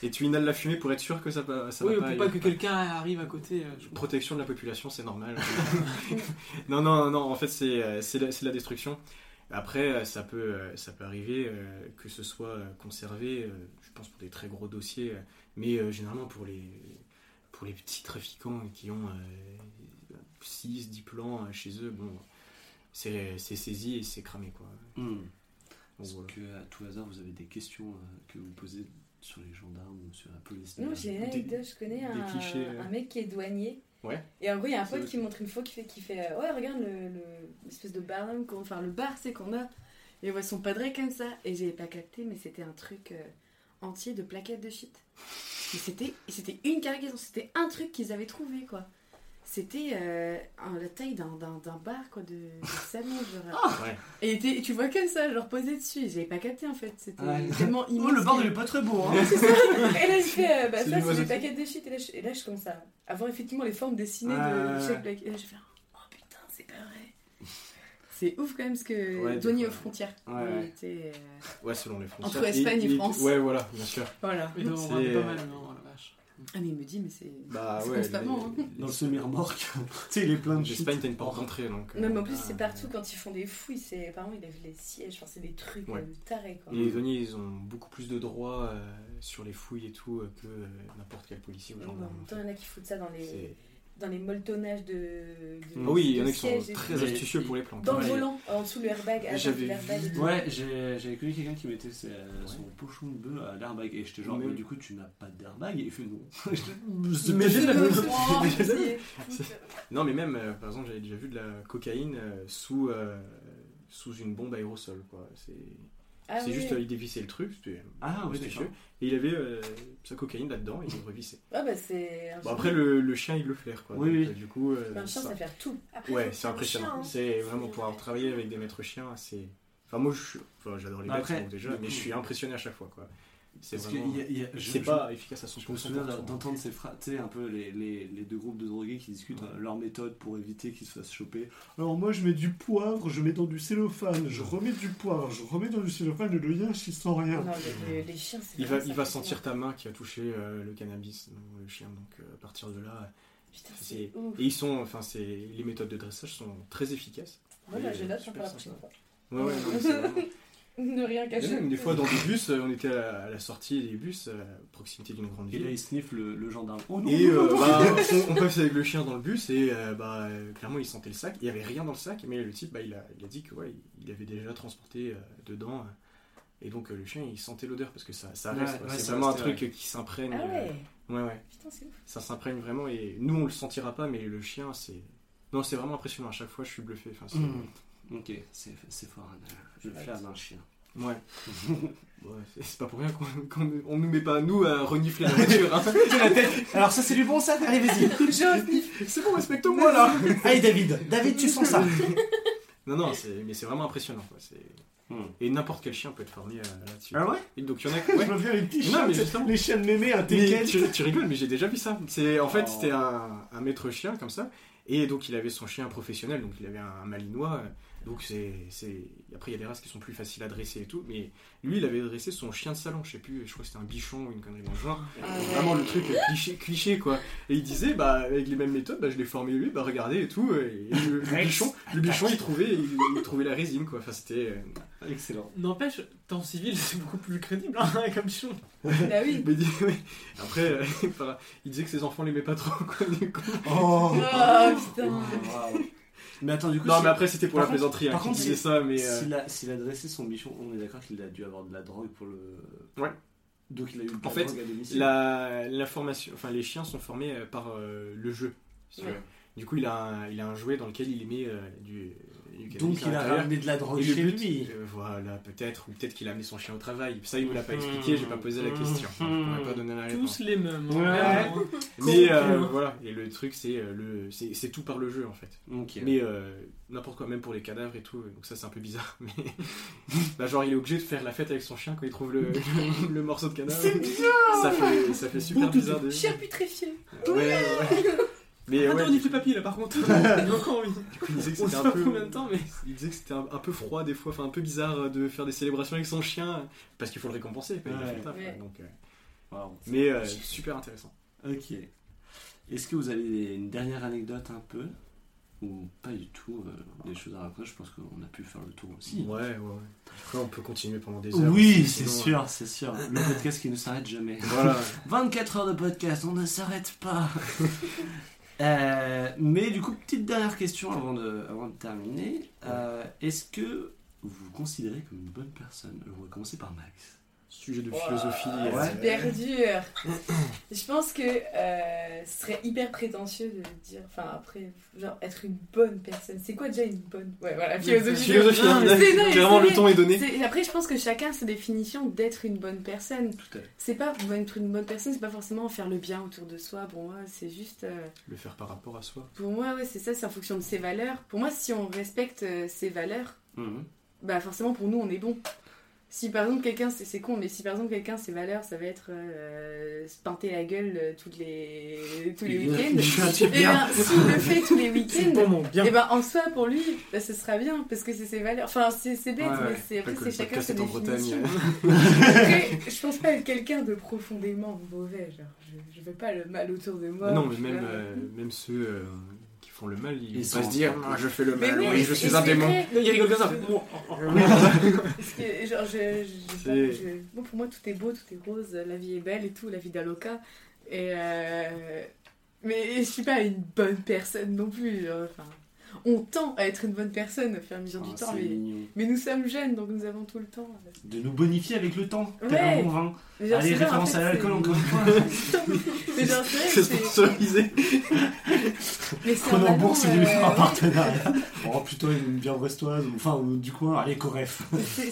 et tu inhales la fumée pour être sûr que ça, va- ça Oui, va pour pas. pas aller. que quelqu'un arrive à côté. euh, je- Protection de la population, c'est normal. *laughs* non, non, non, en fait, c'est euh, c'est la, c'est la destruction. Après, ça peut, ça peut arriver euh, que ce soit conservé, euh, je pense pour des très gros dossiers, mais euh, généralement pour les, pour les petits trafiquants qui ont 6, 10 plans euh, chez eux, bon, c'est c'est saisi et c'est cramé, quoi. Mm. Donc, Est-ce voilà. que à tout hasard vous avez des questions euh, que vous posez sur les gendarmes ou sur la police Non, j'ai une anecdote, je connais un, clichés, euh. un mec qui est douanier. Ouais. Et en gros, il y a un pote qui montre une fois qui fait, qui fait euh, Ouais, regarde le, le- l'espèce de barnum, qu'on- enfin le bar, c'est qu'on a. Et on voit son padré comme ça. Et j'avais pas capté, mais c'était un truc euh, entier de plaquettes de shit. Et c'était, c'était une cargaison, c'était un truc qu'ils avaient trouvé, quoi. C'était euh, la taille d'un, d'un, d'un bar, quoi, de, de *laughs* salon, genre. Ouais. Et tu vois comme ça, genre posé dessus. Et J'avais pas capté en fait, c'était Ouais. tellement immense. Oh, le que- il est pas très beau, hein *laughs* et là, je fais, euh, bah, C'est ça, c'est des paquets de shit. Et là, je, et là, je commence à avoir effectivement les formes dessinées Ouais, de chaque ouais. plaquette. Et là, je fais, oh putain, c'est pas vrai. C'est ouf quand même ce que Ouais, douanier aux frontières. Ouais, était, euh, Ouais, selon les frontières. Entre Espagne et France. Ouais, voilà, bien sûr. Voilà. Et donc, on euh, pas mal, non, la vache. Ah, mais il me dit, mais c'est. Bah C'est ouais. constamment, les- hein. Dans le semi-remorque, *laughs* tu sais, il est plein de. L'Espagne, t'as une porte d'entrée, donc. euh, Non, mais en plus, Ah, c'est partout quand ils font des fouilles. C'est... Apparemment, il a vu les sièges. Enfin, c'est des trucs Ouais. euh, tarés, quoi. Et les douaniers, ils ont beaucoup plus de droits euh, sur les fouilles et tout euh, que euh, n'importe quel policier ou Non, mais en gendarme. même temps, il y en a qui foutent ça dans les, C'est- dans les molletonnages de. de Ah oui, il y en a qui sont très astucieux pour les planques. Dans le volant, en dessous le airbag. avant J'avais. Ouais, j'avais connu quelqu'un qui mettait ses- son pochon de bœuf à l'airbag et j'étais genre, Mais- mais du coup tu n'as pas d'airbag? Et il fait non. *laughs* Mais c'est- Non, mais même, euh, par exemple, j'avais déjà vu de la cocaïne euh, sous, euh, sous une bombe aérosol. quoi. C'est Ah c'est oui. juste, euh, il dévissait le truc, c'était Ah oui. Et il avait euh, sa cocaïne là-dedans, et il le revissait. Ah bah c'est. Bon, après, le, le chien, il le flaire. Quoi. Oui, Donc, oui. du coup, euh, Un chien, ça- ça fait tout. Après, Ouais, faut c'est faire impressionnant. chien, hein. C'est vraiment pour avoir travaillé avec des maîtres chiens, c'est. Enfin, moi, je suis- enfin, j'adore les donc, déjà, mais je suis impressionné à chaque fois, quoi. C'est Parce vraiment. il je- pas efficace à 100%. Je me souviens d'entendre ces phrases, tu sais, un peu les, les, les deux groupes de drogués qui discutent euh, leur méthode pour éviter qu'ils se fassent choper. Alors moi je mets du poivre, je mets dans du cellophane, je remets du poivre, je remets dans du cellophane et le lien je sent rien. Non, les, les- les chiens, c'est. Il va, il va sentir ta main qui a touché euh, le cannabis, le chien. Donc euh, à partir de là, Putain, et ils sont, enfin, c'est les méthodes de dressage sont très efficaces. Note super pour la prochaine fois. Ouais, ouais, *laughs* vraiment- Ne rien cacher. même des fois dans des bus, euh, on était à la, sortie des bus, euh, à proximité d'une grande Et là ville. il sniffe le, le gendarme. Oh non, Et non, euh, non, non. bah, on, on passe avec le chien dans le bus et euh, bah, clairement il sentait le sac. Il y avait rien dans le sac, mais le type bah, il, a, il a dit que ouais, il avait déjà transporté euh, dedans. et donc euh, le chien il sentait l'odeur parce que ça, ça reste. ouais, c'est vraiment un truc qui s'imprègne. Ah ouais, euh, ouais, ouais. putain, c'est ouf. Ça s'imprègne vraiment et nous on le sentira pas, mais le chien c'est. Non, c'est vraiment impressionnant. À chaque fois je suis bluffé. Enfin, c'est- Mm. Ok, c'est fort. hein, Le flair d'un chien. Ouais. *laughs* Ouais, c'est- pas pour rien qu'on on nous met pas nous à renifler la voiture. hein. *laughs* Alors ça c'est du bon ça? Allez vas-y *laughs* c'est bon, respecte-moi là. Allez David David tu sens ça Non, non, mais c'est vraiment impressionnant. quoi. Hmm. Et n'importe quel chien peut être formé euh, là-dessus. Ah ouais? Et donc il y en a. Je Ouais. me fais les petits Non, chiens, mais c'est- justement. les chiens de mémé, un Mais teckel. tu, tu rigoles, mais j'ai déjà vu ça. C'est en fait Oh. c'était un, un maître chien comme ça, et donc il avait son chien professionnel, donc il avait un, malinois. Donc c'est c'est après il y a des races qui sont plus faciles à dresser et tout, mais lui il avait dressé son chien de salon, je sais plus, je crois que c'était un bichon ou une connerie dans le genre. Ah ouais. Vraiment le truc cliché, cliché quoi. Et il disait bah avec les mêmes méthodes, bah je l'ai formé lui, bah regardez et tout. Et le, le bichon, le bichon il trouvait il, il trouvait la résine quoi. Enfin c'était. euh, Excellent. N'empêche, temps civil, *laughs* c'est beaucoup plus crédible hein, *laughs* comme chien. Bah oui. *laughs* mais. Après euh, il disait que ses enfants l'aimaient pas trop quoi. Du coup. Oh. Oh putain. Mais attends, du coup, Non mais après c'était pour Par la contre- plaisanterie hein, par contre, disait ça, mais. euh, s'il a, s'il a dressé son bichon, on est d'accord qu'il a dû avoir de la drogue pour le. Ouais. Donc il a eu de la En fait, drogue à domicile. La, la formation, enfin les chiens sont formés euh, par euh, le jeu. si tu Ouais. Du coup, il a, un, il a un jouet dans lequel il met euh, du, Donc il a ramené de la drogue chez but, lui. euh, voilà, peut-être, ou peut-être qu'il a amené son chien au travail. Ça, il me l'a pas expliqué, j'ai pas posé la question. Je pourrais pas donner la réponse. Tous les mêmes. hein, Ouais. Mais euh, voilà, et le truc, c'est euh, le, c'est tout par le jeu en fait. Mais euh, n'importe quoi, même pour les cadavres et tout. Donc ça, c'est un peu bizarre. *laughs* Mais bah, genre, il est obligé de faire la fête avec son chien quand il trouve le, *laughs* le morceau de cadavre. C'est bizarre. Ça fait, ça fait super bizarre. De... Chien putréfié. Ouais, ouais. Mais Attends, ouais, on y fait papy là par contre. *laughs* J'ai encore envie. il disait que On c'était sait un pas peu. combien de temps, mais. Il disait que c'était un, un peu froid des fois, enfin un peu bizarre de faire des célébrations avec son chien parce qu'il faut le récompenser. quoi, il a Ouais. fait le taf, Ouais. quoi, donc, euh, mais euh, super intéressant. Ok. Est-ce que vous avez une dernière anecdote un peu? Ou pas du tout euh, Des choses à raconter? Je pense qu'on a pu faire le tour aussi. Ouais, ouais, ouais. Après, on peut continuer pendant des heures. Oui, c'est sûr, c'est sûr. Le podcast qui ne s'arrête jamais. euh, Voilà. *laughs* 24 heures de podcast, on ne s'arrête pas. *laughs* Euh, mais du coup, petite dernière question avant de, avant de terminer. Euh, Est-ce que vous vous considérez comme une bonne personne? On va commencer par Max. Sujet de Wow. philosophie. euh, Ouais. Super dur. *clears throat* Je pense que euh, ce serait hyper prétentieux de dire, enfin après, genre être une bonne personne. C'est quoi déjà une bonne? Ouais, voilà, philosophie. Philosophie, Non, hein, c'est- non, clairement c'est le ton est donné. C'est- Après, je pense que chacun a sa définition d'être une bonne personne. Tout à fait. C'est pas être une bonne personne, c'est pas forcément faire le bien autour de soi. Pour moi, c'est juste. euh, Le faire par rapport à soi. pour moi, ouais, c'est ça, c'est en fonction de ses valeurs. Pour moi, si on respecte euh, ses valeurs, Mhm. bah forcément pour nous on est bon. Si par exemple quelqu'un, c'est c'est con, mais si par exemple quelqu'un ses valeurs ça va être euh, se pinter la gueule euh, toutes les, tous les week-ends, Je suis un type et bien. ben s'il le fait tous les *laughs* week-ends, et ben en soi pour lui bah, ce sera bien parce que c'est ses valeurs. Enfin c'est c'est bête, Ouais, ouais. mais c'est après c'est chacun podcast sa est en Bretagne. *laughs* définition. Après, je pense pas être quelqu'un de profondément mauvais, genre je, je veux pas le mal autour de moi. Non, mais même, euh, même ceux euh, font le mal, ils, Ils vont se dire Ah, je fais le Mais mal, oui, je suis un démon. vrai. Il rigole comme ça. Bon, pour moi, tout est beau, tout est rose, la vie est belle et tout, la vie d'Aloca. Et euh, mais je suis pas une bonne personne non plus. genre, Enfin, on tend à être une bonne personne au fur et à mesure Ah, du temps, c'est mais, mais nous sommes jeunes, donc nous avons tout le temps. euh. De nous bonifier avec le temps. Tel Ouais. un bon vin. Genre, Allez, en référence fait, à l'alcool encore une fois. *laughs* C'est sponsorisé. mais c'est en Chrono allant, Bourse, nous fait un euh, partenariat. Oh, plutôt une bière brestoise, enfin, du coin, allez, Coref.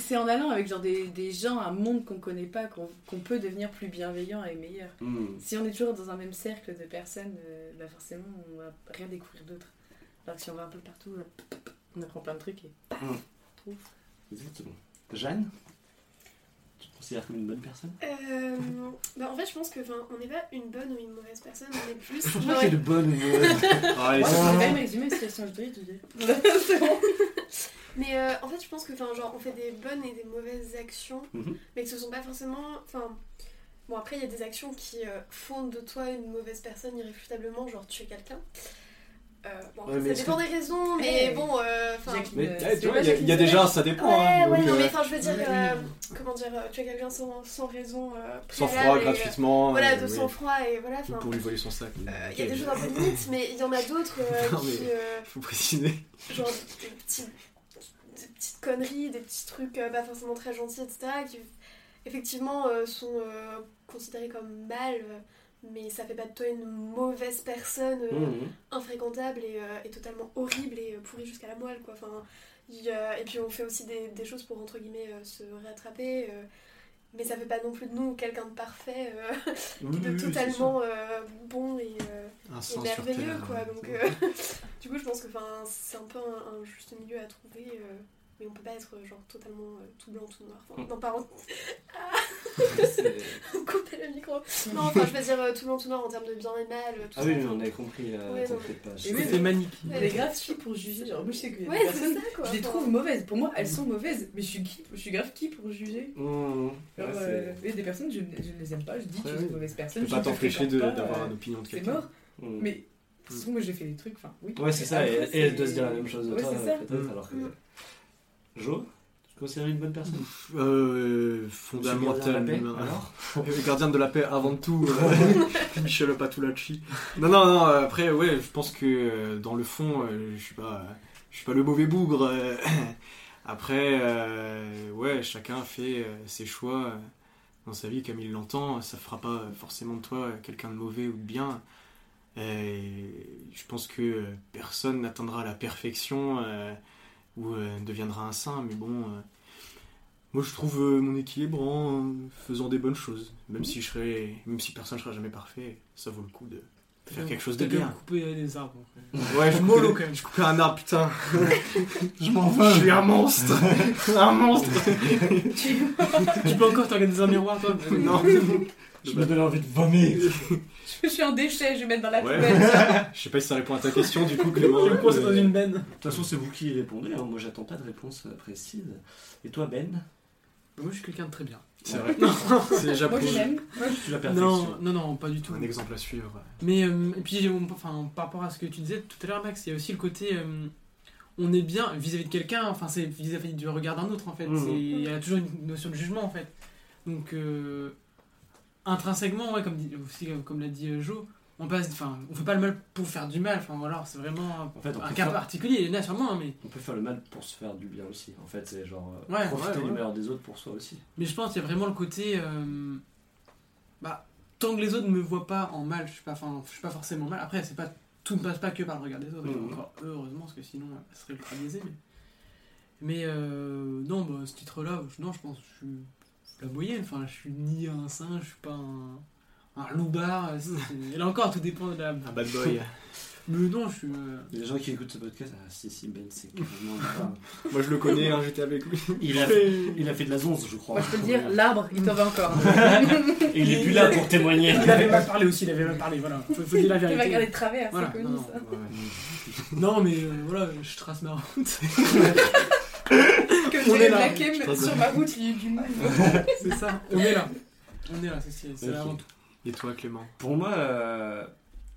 c'est en allant avec genre des, des gens, un monde qu'on connaît pas, qu'on qu'on peut devenir plus bienveillant et meilleur. Hmm. Si on est toujours dans un même cercle de personnes, euh, bah forcément on va rien découvrir d'autre. Alors que si on va un peu partout, euh, on apprend plein de trucs et Mm. trouve. Exactement. Jeanne Tu te considères comme une bonne personne? Euh, bah, en fait, je pense que on n'est pas une bonne ou une mauvaise personne, on est plus. *laughs* Je genre, de bonnes ou. *laughs* Ah, Moi, c'est je peux même résumer une situation veux dire. C'est bon. Mais euh, en fait, je pense que genre, on fait des bonnes et des mauvaises actions, Mhm. mais que ce sont pas forcément. Enfin, bon, après, il y a des actions qui euh, font de toi une mauvaise personne irréfutablement, genre tuer quelqu'un. Euh, bon, Ouais, mais ça dépend des raisons, mais Ouais. bon. euh, Mais euh, eh, tu vois, il y a- déjà, ça dépend. Ouais, hein, ouais, donc, non, mais enfin, je veux dire, euh, comment dire, euh, tuer quelqu'un sans, sans raison euh, sans froid, et, euh, gratuitement. voilà, de oui. sang-froid et voilà. Pour lui voler son sac. euh, Il y a des choses un peu limites, mais il y en a d'autres euh, *laughs* Non, qui, mais- euh, Faut préciser. genre des petites, des petites conneries, des petits trucs euh, pas forcément très gentils, etc., qui effectivement euh, sont euh, considérés comme mal, euh, mais ça fait pas de toi une mauvaise personne euh, Mhm. infréquentable et, euh, et totalement horrible et euh, pourrie jusqu'à la moelle, quoi. Enfin, y et puis on fait aussi des, des choses pour, entre guillemets, euh, se rattraper. euh, mais ça fait pas non plus de nous quelqu'un de parfait, euh, *laughs* Oui, de oui, totalement euh, bon et, euh, merveilleux terre. quoi donc *laughs* euh, *laughs* du coup je pense que c'est un peu un, un juste milieu à trouver euh, mais on peut pas être euh, genre totalement euh, tout blanc, tout noir. Enfin, non, pardon, *laughs* C'est- *laughs* couper le micro. Non, enfin, je veux dire euh, tout blanc, tout noir en termes de bien et mal, tout Ah ça. oui, enfin. on avait compris, euh, Ouais, non. t'inquiète pas. Oui, C'est manique. Ouais. Les grave qui pour juger Genre, moi je sais que Ouais, les c'est personnes, ça quoi. je les Enfin, trouve mauvaises. Pour moi, elles sont mauvaises, mais je suis, qui, je suis grave qui pour juger? Mmh, Genre, ouais, euh, c'est- et des personnes, je, je ne les aime pas, je dis Ouais, que c'est une mauvaise personne. peux je pas ne t'empêcher pas, d'avoir euh, une opinion de C'est quelqu'un. mort, Mmh. mais de toute façon, moi j'ai fait des trucs, enfin oui. Ouais, c'est ça, et, c'est- elle doit se dire la même chose de Ouais, toi, c'est ça. peut-être, Mm. alors que. Jo, tu te considères une bonne personne? Euh, Tu es gardien de la paix, fondamentalement. alors? Le *laughs* gardien de la paix avant tout, euh, *laughs* *laughs* Michel Patulacci. Non, non, non, euh, après, ouais, je pense que euh, dans le fond, euh, je suis pas, je suis pas le mauvais bougre. euh. *clears throat* Après, euh, ouais, chacun fait euh, ses choix euh, dans sa vie comme il l'entend. Ça fera pas forcément de toi quelqu'un de mauvais ou de bien. Et je pense que euh, personne n'atteindra la perfection ou euh, deviendra un saint, mais bon. euh, moi, je trouve euh, mon équilibre en euh, faisant des bonnes choses. Même si je serais, même si personne ne sera jamais parfait, ça vaut le coup de faire quelque chose de bien. euh, des arbres. en fait. *laughs* Ouais, je Mollo, quand même. je coupais un arbre, putain. *laughs* Je m'en Je suis un monstre. *laughs* un monstre. Tu peux encore t'organiser un miroir, toi non. Je me donne envie de vomir Je suis un déchet, je vais mettre dans la Ouais. poubelle. *laughs* Je sais pas si ça répond à ta question, du coup, Clément. Je me coince dans une benne. De toute façon, c'est vous qui répondez, hein. moi j'attends pas de réponse euh, précise. Et toi, Ben? Moi, je suis quelqu'un de très bien. C'est vrai. Non, *laughs* C'est déjà Moi je l'aime. Tu la perfection. non, non, non, pas du tout. Un exemple à suivre. Mais euh, et puis, j'ai- enfin, par rapport à ce que tu disais tout à l'heure, Max, il y a aussi le côté. euh, on est bien vis-à-vis de quelqu'un, enfin, c'est vis-à-vis du regard d'un autre, en fait. Mhm. C'est- Il y a toujours une notion de jugement, en fait. Donc, euh, intrinsèquement, ouais, comme, dit, aussi, euh, comme l'a dit euh, Jo, on passe. Enfin, on fait pas le mal pour faire du mal, enfin, voilà, c'est vraiment En fait, on un cas faire, particulier, il y en a sûrement, hein, mais. on peut faire le mal pour se faire du bien aussi. En fait, c'est genre euh, Ouais, profiter ouais, du meilleur des autres pour soi aussi. Mais je pense qu'il y a vraiment le côté. euh, bah, tant que les autres ne me voient pas en mal, je suis pas, enfin, je suis pas forcément mal. Après, c'est pas, tout ne passe pas que par le regard des autres. Mhm. Encore heureusement, parce que sinon, ça serait ultra biaisé. Mais, mais euh, non, bah, ce titre-là, non, je pense que je suis la moyenne. Enfin, je suis ni un singe, je suis pas un, un loupard. euh, Et là encore, tout dépend de la. Un bad boy. *laughs* Mais non, je suis. euh, Il y a des gens qui écoutent ce podcast, ah si, si, Ben, c'est carrément. *laughs* Moi, je le connais, hein, j'étais avec lui. il, a, il a fait de la zonze, je crois. Moi je peux te dire, l'arbre, il t'en va encore. *laughs* Et il est plus là pour témoigner. Il avait mal parlé aussi, il avait mal parlé, voilà. Faut, faut dire la Il va regarder de travers, Voilà, c'est non, connu non. ça. Non, mais euh, voilà, je trace ma route. On est là. sur ma route, il y a eu du monde. c'est ça, on est là. On est là, c'est Ok. avant tout. Et toi, Clément? Pour moi, euh,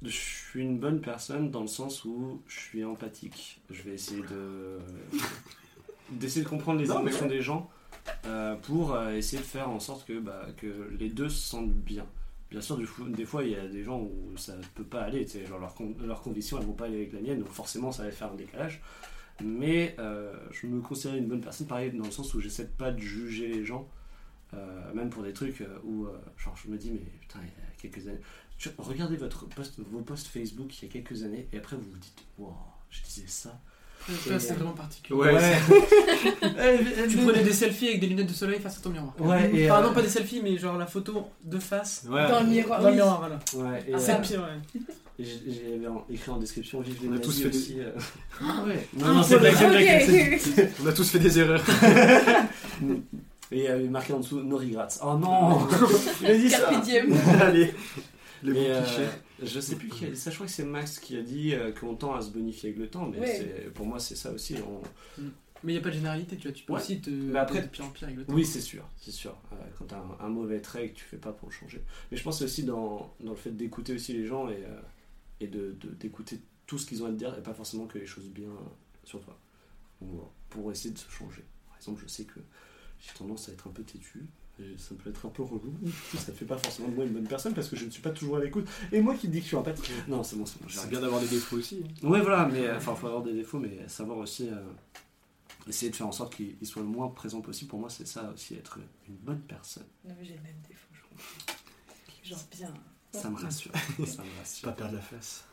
je suis une bonne personne dans le sens où je suis empathique. Je vais essayer de *laughs* d'essayer de comprendre les Non, émotions des gens euh, pour euh, essayer de faire en sorte que, bah, que les deux se sentent bien. Bien sûr, du des fois, il y a des gens où ça ne peut pas aller. Genre, leurs, con- leurs conditions, elles vont pas aller avec la mienne, donc forcément, ça va faire un décalage. Mais euh, je me considère une bonne personne, pareil, dans le sens où j'essaie pas de juger les gens, euh, même pour des trucs euh, où, je me dis, mais putain, il y a quelques années. Regardez votre post, vos posts Facebook il y a quelques années, et après, vous vous dites, wow, je disais ça. C'est vraiment particulier. Ouais, *laughs* Tu prenais des selfies avec des lunettes de soleil face à ton miroir. Ouais, et, Enfin, euh, non, pas des selfies, mais genre la photo de face. Ouais. Dans le miroir. Dans le miroir, voilà. Ouais, Ah, C'est euh, le pire, ouais. j'avais écrit en description, vive les On a tous fait des- aussi. euh. Ah ouais. *laughs* Non, non, c'est blague, c'est blague. c'est- Ok. *laughs* On a tous fait des erreurs. Et il y avait marqué en dessous, no regrets. Oh non Il a dit ça. Allez, le bon euh, cliché. Je sais plus qui a dit ça, je crois que c'est Max qui a dit euh, qu'on tend à se bonifier avec le temps, mais Ouais. pour moi c'est ça aussi. on- Mais il n'y a pas de généralité, tu vois. Tu peux Ouais. aussi te. Mais après- de pire en pire avec le temps. Oui, c'est sûr, c'est sûr. Euh, quand t'as un, un mauvais trait et que tu fais pas pour le changer. Mais je pense aussi dans, dans le fait d'écouter aussi les gens et, euh, et de de- d'écouter tout ce qu'ils ont à te dire et pas forcément que les choses bien sur toi. Pour essayer de se changer. Par exemple, je sais que j'ai tendance à être un peu têtu. Et ça peut être un peu relou. Ça ne fait pas forcément de moi une bonne personne parce que je ne suis pas toujours à l'écoute. Et moi qui dis que je suis empathique. Non, c'est bon, c'est bon. C'est bien d'avoir des défauts aussi. hein. Ouais, voilà, mais enfin, faut avoir des défauts, mais savoir aussi euh, essayer de faire en sorte qu'il il soit le moins présent possible. Pour moi, c'est ça aussi, être une bonne personne. Non, mais j'ai le même défaut, je crois. Genre bien. Ça me rassure. *laughs* ça me Pas rassure. perdre la face.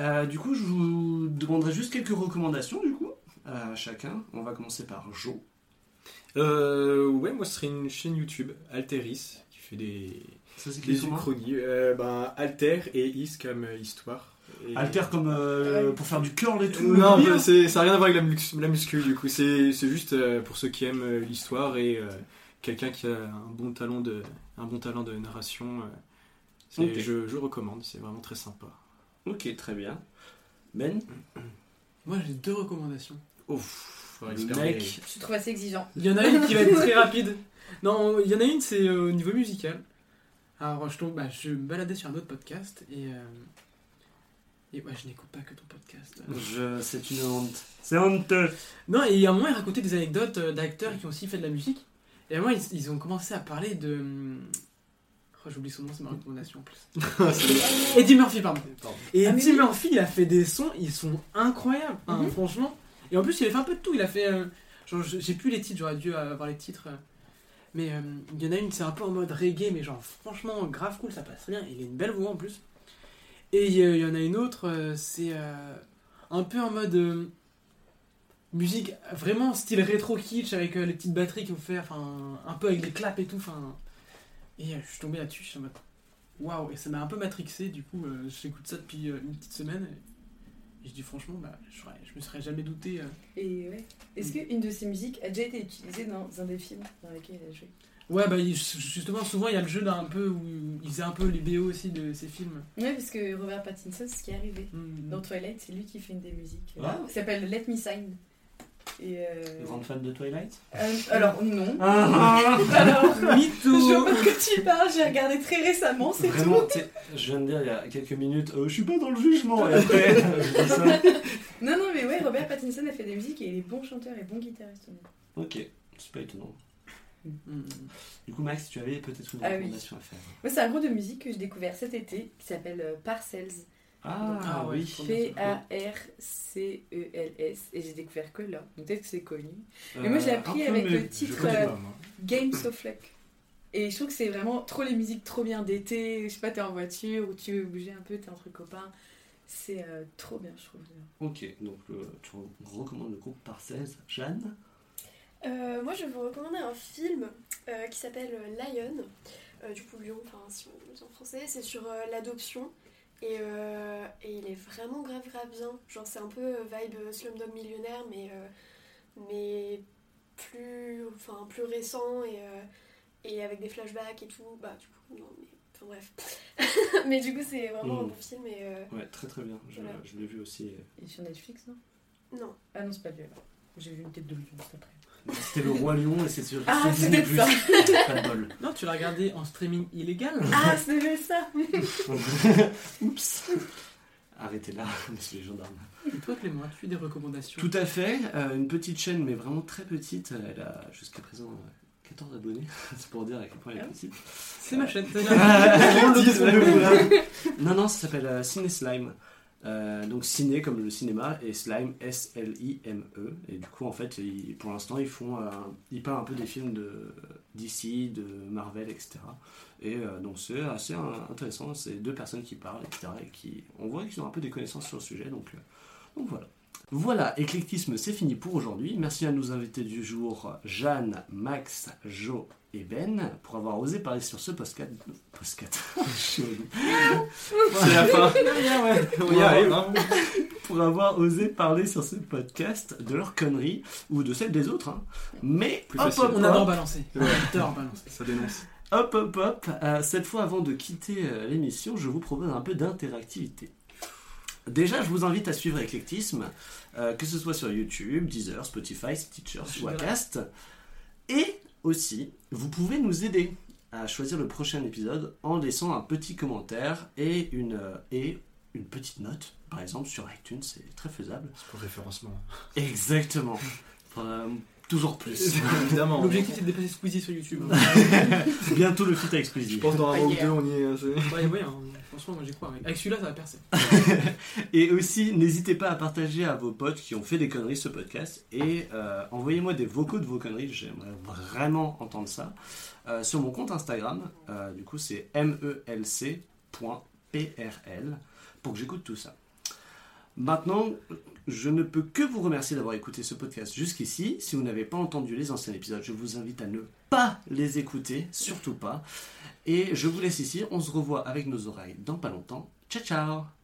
Euh, du coup, je vous demanderai juste quelques recommandations, du coup, à chacun. On va commencer par Jo. Euh, ouais, moi, ce serait une chaîne YouTube, Alteris, qui fait des, Ça des uchronies. Euh, ben, Alter et Is comme euh, histoire. Et- Alter comme euh, Ouais. pour faire du curl et tout. Non, bah, c'est- ça n'a rien à voir avec la, mus- la muscu, du coup. C'est c'est juste euh, pour ceux qui aiment euh, l'histoire et euh, quelqu'un qui a un bon talent de, un bon talent de narration. euh, c'est- Ok. je, je recommande, c'est vraiment très sympa. Ok, très bien. Ben, Moi, j'ai deux recommandations. Ouf, le mec. Je trouve assez exigeant. Il y en a une qui va être très *laughs* rapide. Non, il y en a une, c'est euh, au niveau musical. Alors, je, tombe, bah, je me baladais sur un autre podcast et. euh, et ouais, je n'écoute pas que ton podcast. Je... C'est une honte. C'est honteux. Non, et à un moment, il racontait des anecdotes euh, d'acteurs qui ont aussi fait de la musique. Et à un moment, ils, ils ont commencé à parler de. hum, Oh, j'oublie son nom, c'est ma recommandation en plus. *laughs* Eddie Murphy, pardon. Pardon. Et Ah, Eddie. Murphy, il a fait des sons, ils sont incroyables, hein, Mhm. franchement. Et en plus, il a fait un peu de tout. Il a fait. euh, genre, j'ai plus les titres, j'aurais dû avoir les titres. euh, mais euh, il y en a une, c'est un peu en mode reggae, mais genre, franchement, grave cool, ça passe très bien. Il a une belle voix en plus. Et euh, il y en a une autre, euh, c'est euh, un peu en mode. euh, musique vraiment style rétro kitsch avec euh, les petites batteries qu'on fait, enfin un peu avec les claps et tout, enfin et euh, je suis tombé là-dessus, je suis en mode waouh et ça m'a un peu matrixé, du coup euh, j'écoute ça depuis euh, une petite semaine et, je dis franchement bah je, je me serais jamais douté. euh. Et ouais. Est-ce qu'une de ces musiques a déjà été utilisée dans un des films dans lesquels il a joué? Ouais bah justement souvent il y a le jeu là un peu où il faisait un peu les BO aussi de ces films. Ouais, parce que Robert Pattinson, c'est ce qui est arrivé. Hmm. Dans Twilight, c'est lui qui fait une des musiques. Ah. Ça s'appelle Let Me Sign. Et euh... Grande fan de Twilight euh, alors, non. Ah, *laughs* Alors, je Mytho vois pas de quoi tu parles, j'ai regardé très récemment, c'est tout. Vraiment, sais, je viens de dire il y a quelques minutes, euh, je suis pas dans le jugement. Et après, *laughs* je dis ça. Non, non, mais ouais, Robert Pattinson a fait des musiques et il est bon chanteur et bon guitariste. Ok, c'est pas étonnant. Hmm. Du coup, Max, tu avais peut-être une Ah oui. recommandation à faire. Moi, c'est un groupe de musique que j'ai découvert cet été qui s'appelle euh, Parcells. Ah, Ah oui. P-A-R-C-E-L-S. Et j'ai découvert que là. Donc peut-être que c'est connu. Mais moi, je l'ai Euh, appris avec le titre, euh, pas. Games of Luck. Et je trouve que c'est vraiment trop les musiques trop bien d'été. Je sais pas, t'es en voiture ou tu veux bouger un peu, t'es entre copains. C'est euh, trop bien, je trouve. Ok, donc tu recommandes le groupe par 16. Jeanne? Euh, moi, je vais vous recommander un film euh, qui s'appelle Lion, euh, du coup Lion, enfin si on en français, c'est sur euh, l'adoption. Et, euh, et il est vraiment grave grave bien. Genre c'est un peu euh, vibe Slumdog Millionnaire, mais, euh, mais plus, enfin, plus récent et, euh, et avec des flashbacks et tout. Bah du coup, non, mais enfin bref. *laughs* mais du coup c'est vraiment un Mm. bon film et euh, Ouais, très très bien. Je, Voilà. je l'ai vu aussi. Il est sur Netflix, non? Non. Ah non, c'est pas lui alors. J'ai vu une tête de lion juste après. C'était le Roi Lion et c'est sur Ah, Disney+. peut-être *laughs* Pas de bol. Non, tu l'as regardé en streaming illégal Ah, c'est ça *laughs* Oups. Arrêtez là, *laughs* monsieur les gendarmes. Et toi Clément, as-tu des recommandations? Tout à fait. euh, une petite chaîne, mais vraiment très petite. Elle a jusqu'à présent euh, 14 abonnés. c'est pour dire à quel point elle est petite. C'est ma chaîne. Ah, le non, non, ça s'appelle euh, Ciné Slime. Euh, donc ciné comme le cinéma et slime S-L-I-M-E et du coup en fait pour l'instant ils font euh, ils parlent un peu des films de DC, de Marvel etc et euh, donc c'est assez intéressant. C'est deux personnes qui parlent etc et qui on voit qu'ils ont un peu des connaissances sur le sujet. Donc, donc voilà voilà, éclectisme, c'est fini pour aujourd'hui. Merci à nos invités du jour, Jeanne, Max, Jo et Ben, pour avoir osé parler sur ce podcast. Podcast. *laughs* Je suis au bout. C'est la fin. On y Ouais. arrive, hein. *laughs* pour avoir osé parler sur ce podcast de leurs conneries ou de celles des autres. hein. Mais Plus hop, facile. hop, On hop, adore balancer. On Ouais. adore balancer. Ça dénonce. hop, hop, hop. Euh, cette fois, avant de quitter euh, l'émission, je vous propose un peu d'interactivité. Déjà, je vous invite à suivre Eclectisme, euh, que ce soit sur YouTube, Deezer, Spotify, Stitcher, Je Swacast. Et aussi, vous pouvez nous aider à choisir le prochain épisode en laissant un petit commentaire et une, euh, et une petite note, par exemple sur iTunes, c'est très faisable. C'est pour référencement. Exactement. *laughs* Euh, toujours plus. *laughs* Évidemment. L'objectif c'est de dépasser Squeezie sur YouTube. *laughs* Bientôt le feat Je exclusif. pense dans un ou deux, on y est. Ouais, ouais, hein, franchement, moi j'y crois. Avec celui-là, ça va percer. *laughs* Et aussi, n'hésitez pas à partager à vos potes qui ont fait des conneries ce podcast et euh, envoyez-moi des vocaux de vos conneries. J'aimerais vraiment entendre ça. Euh, sur mon compte Instagram, euh, du coup, c'est melc.prl pour que j'écoute tout ça. Maintenant, je ne peux que vous remercier d'avoir écouté ce podcast jusqu'ici. Si vous n'avez pas entendu les anciens épisodes, je vous invite à ne pas les écouter, surtout pas. Et je vous laisse ici. On se revoit avec nos oreilles dans pas longtemps. Ciao ciao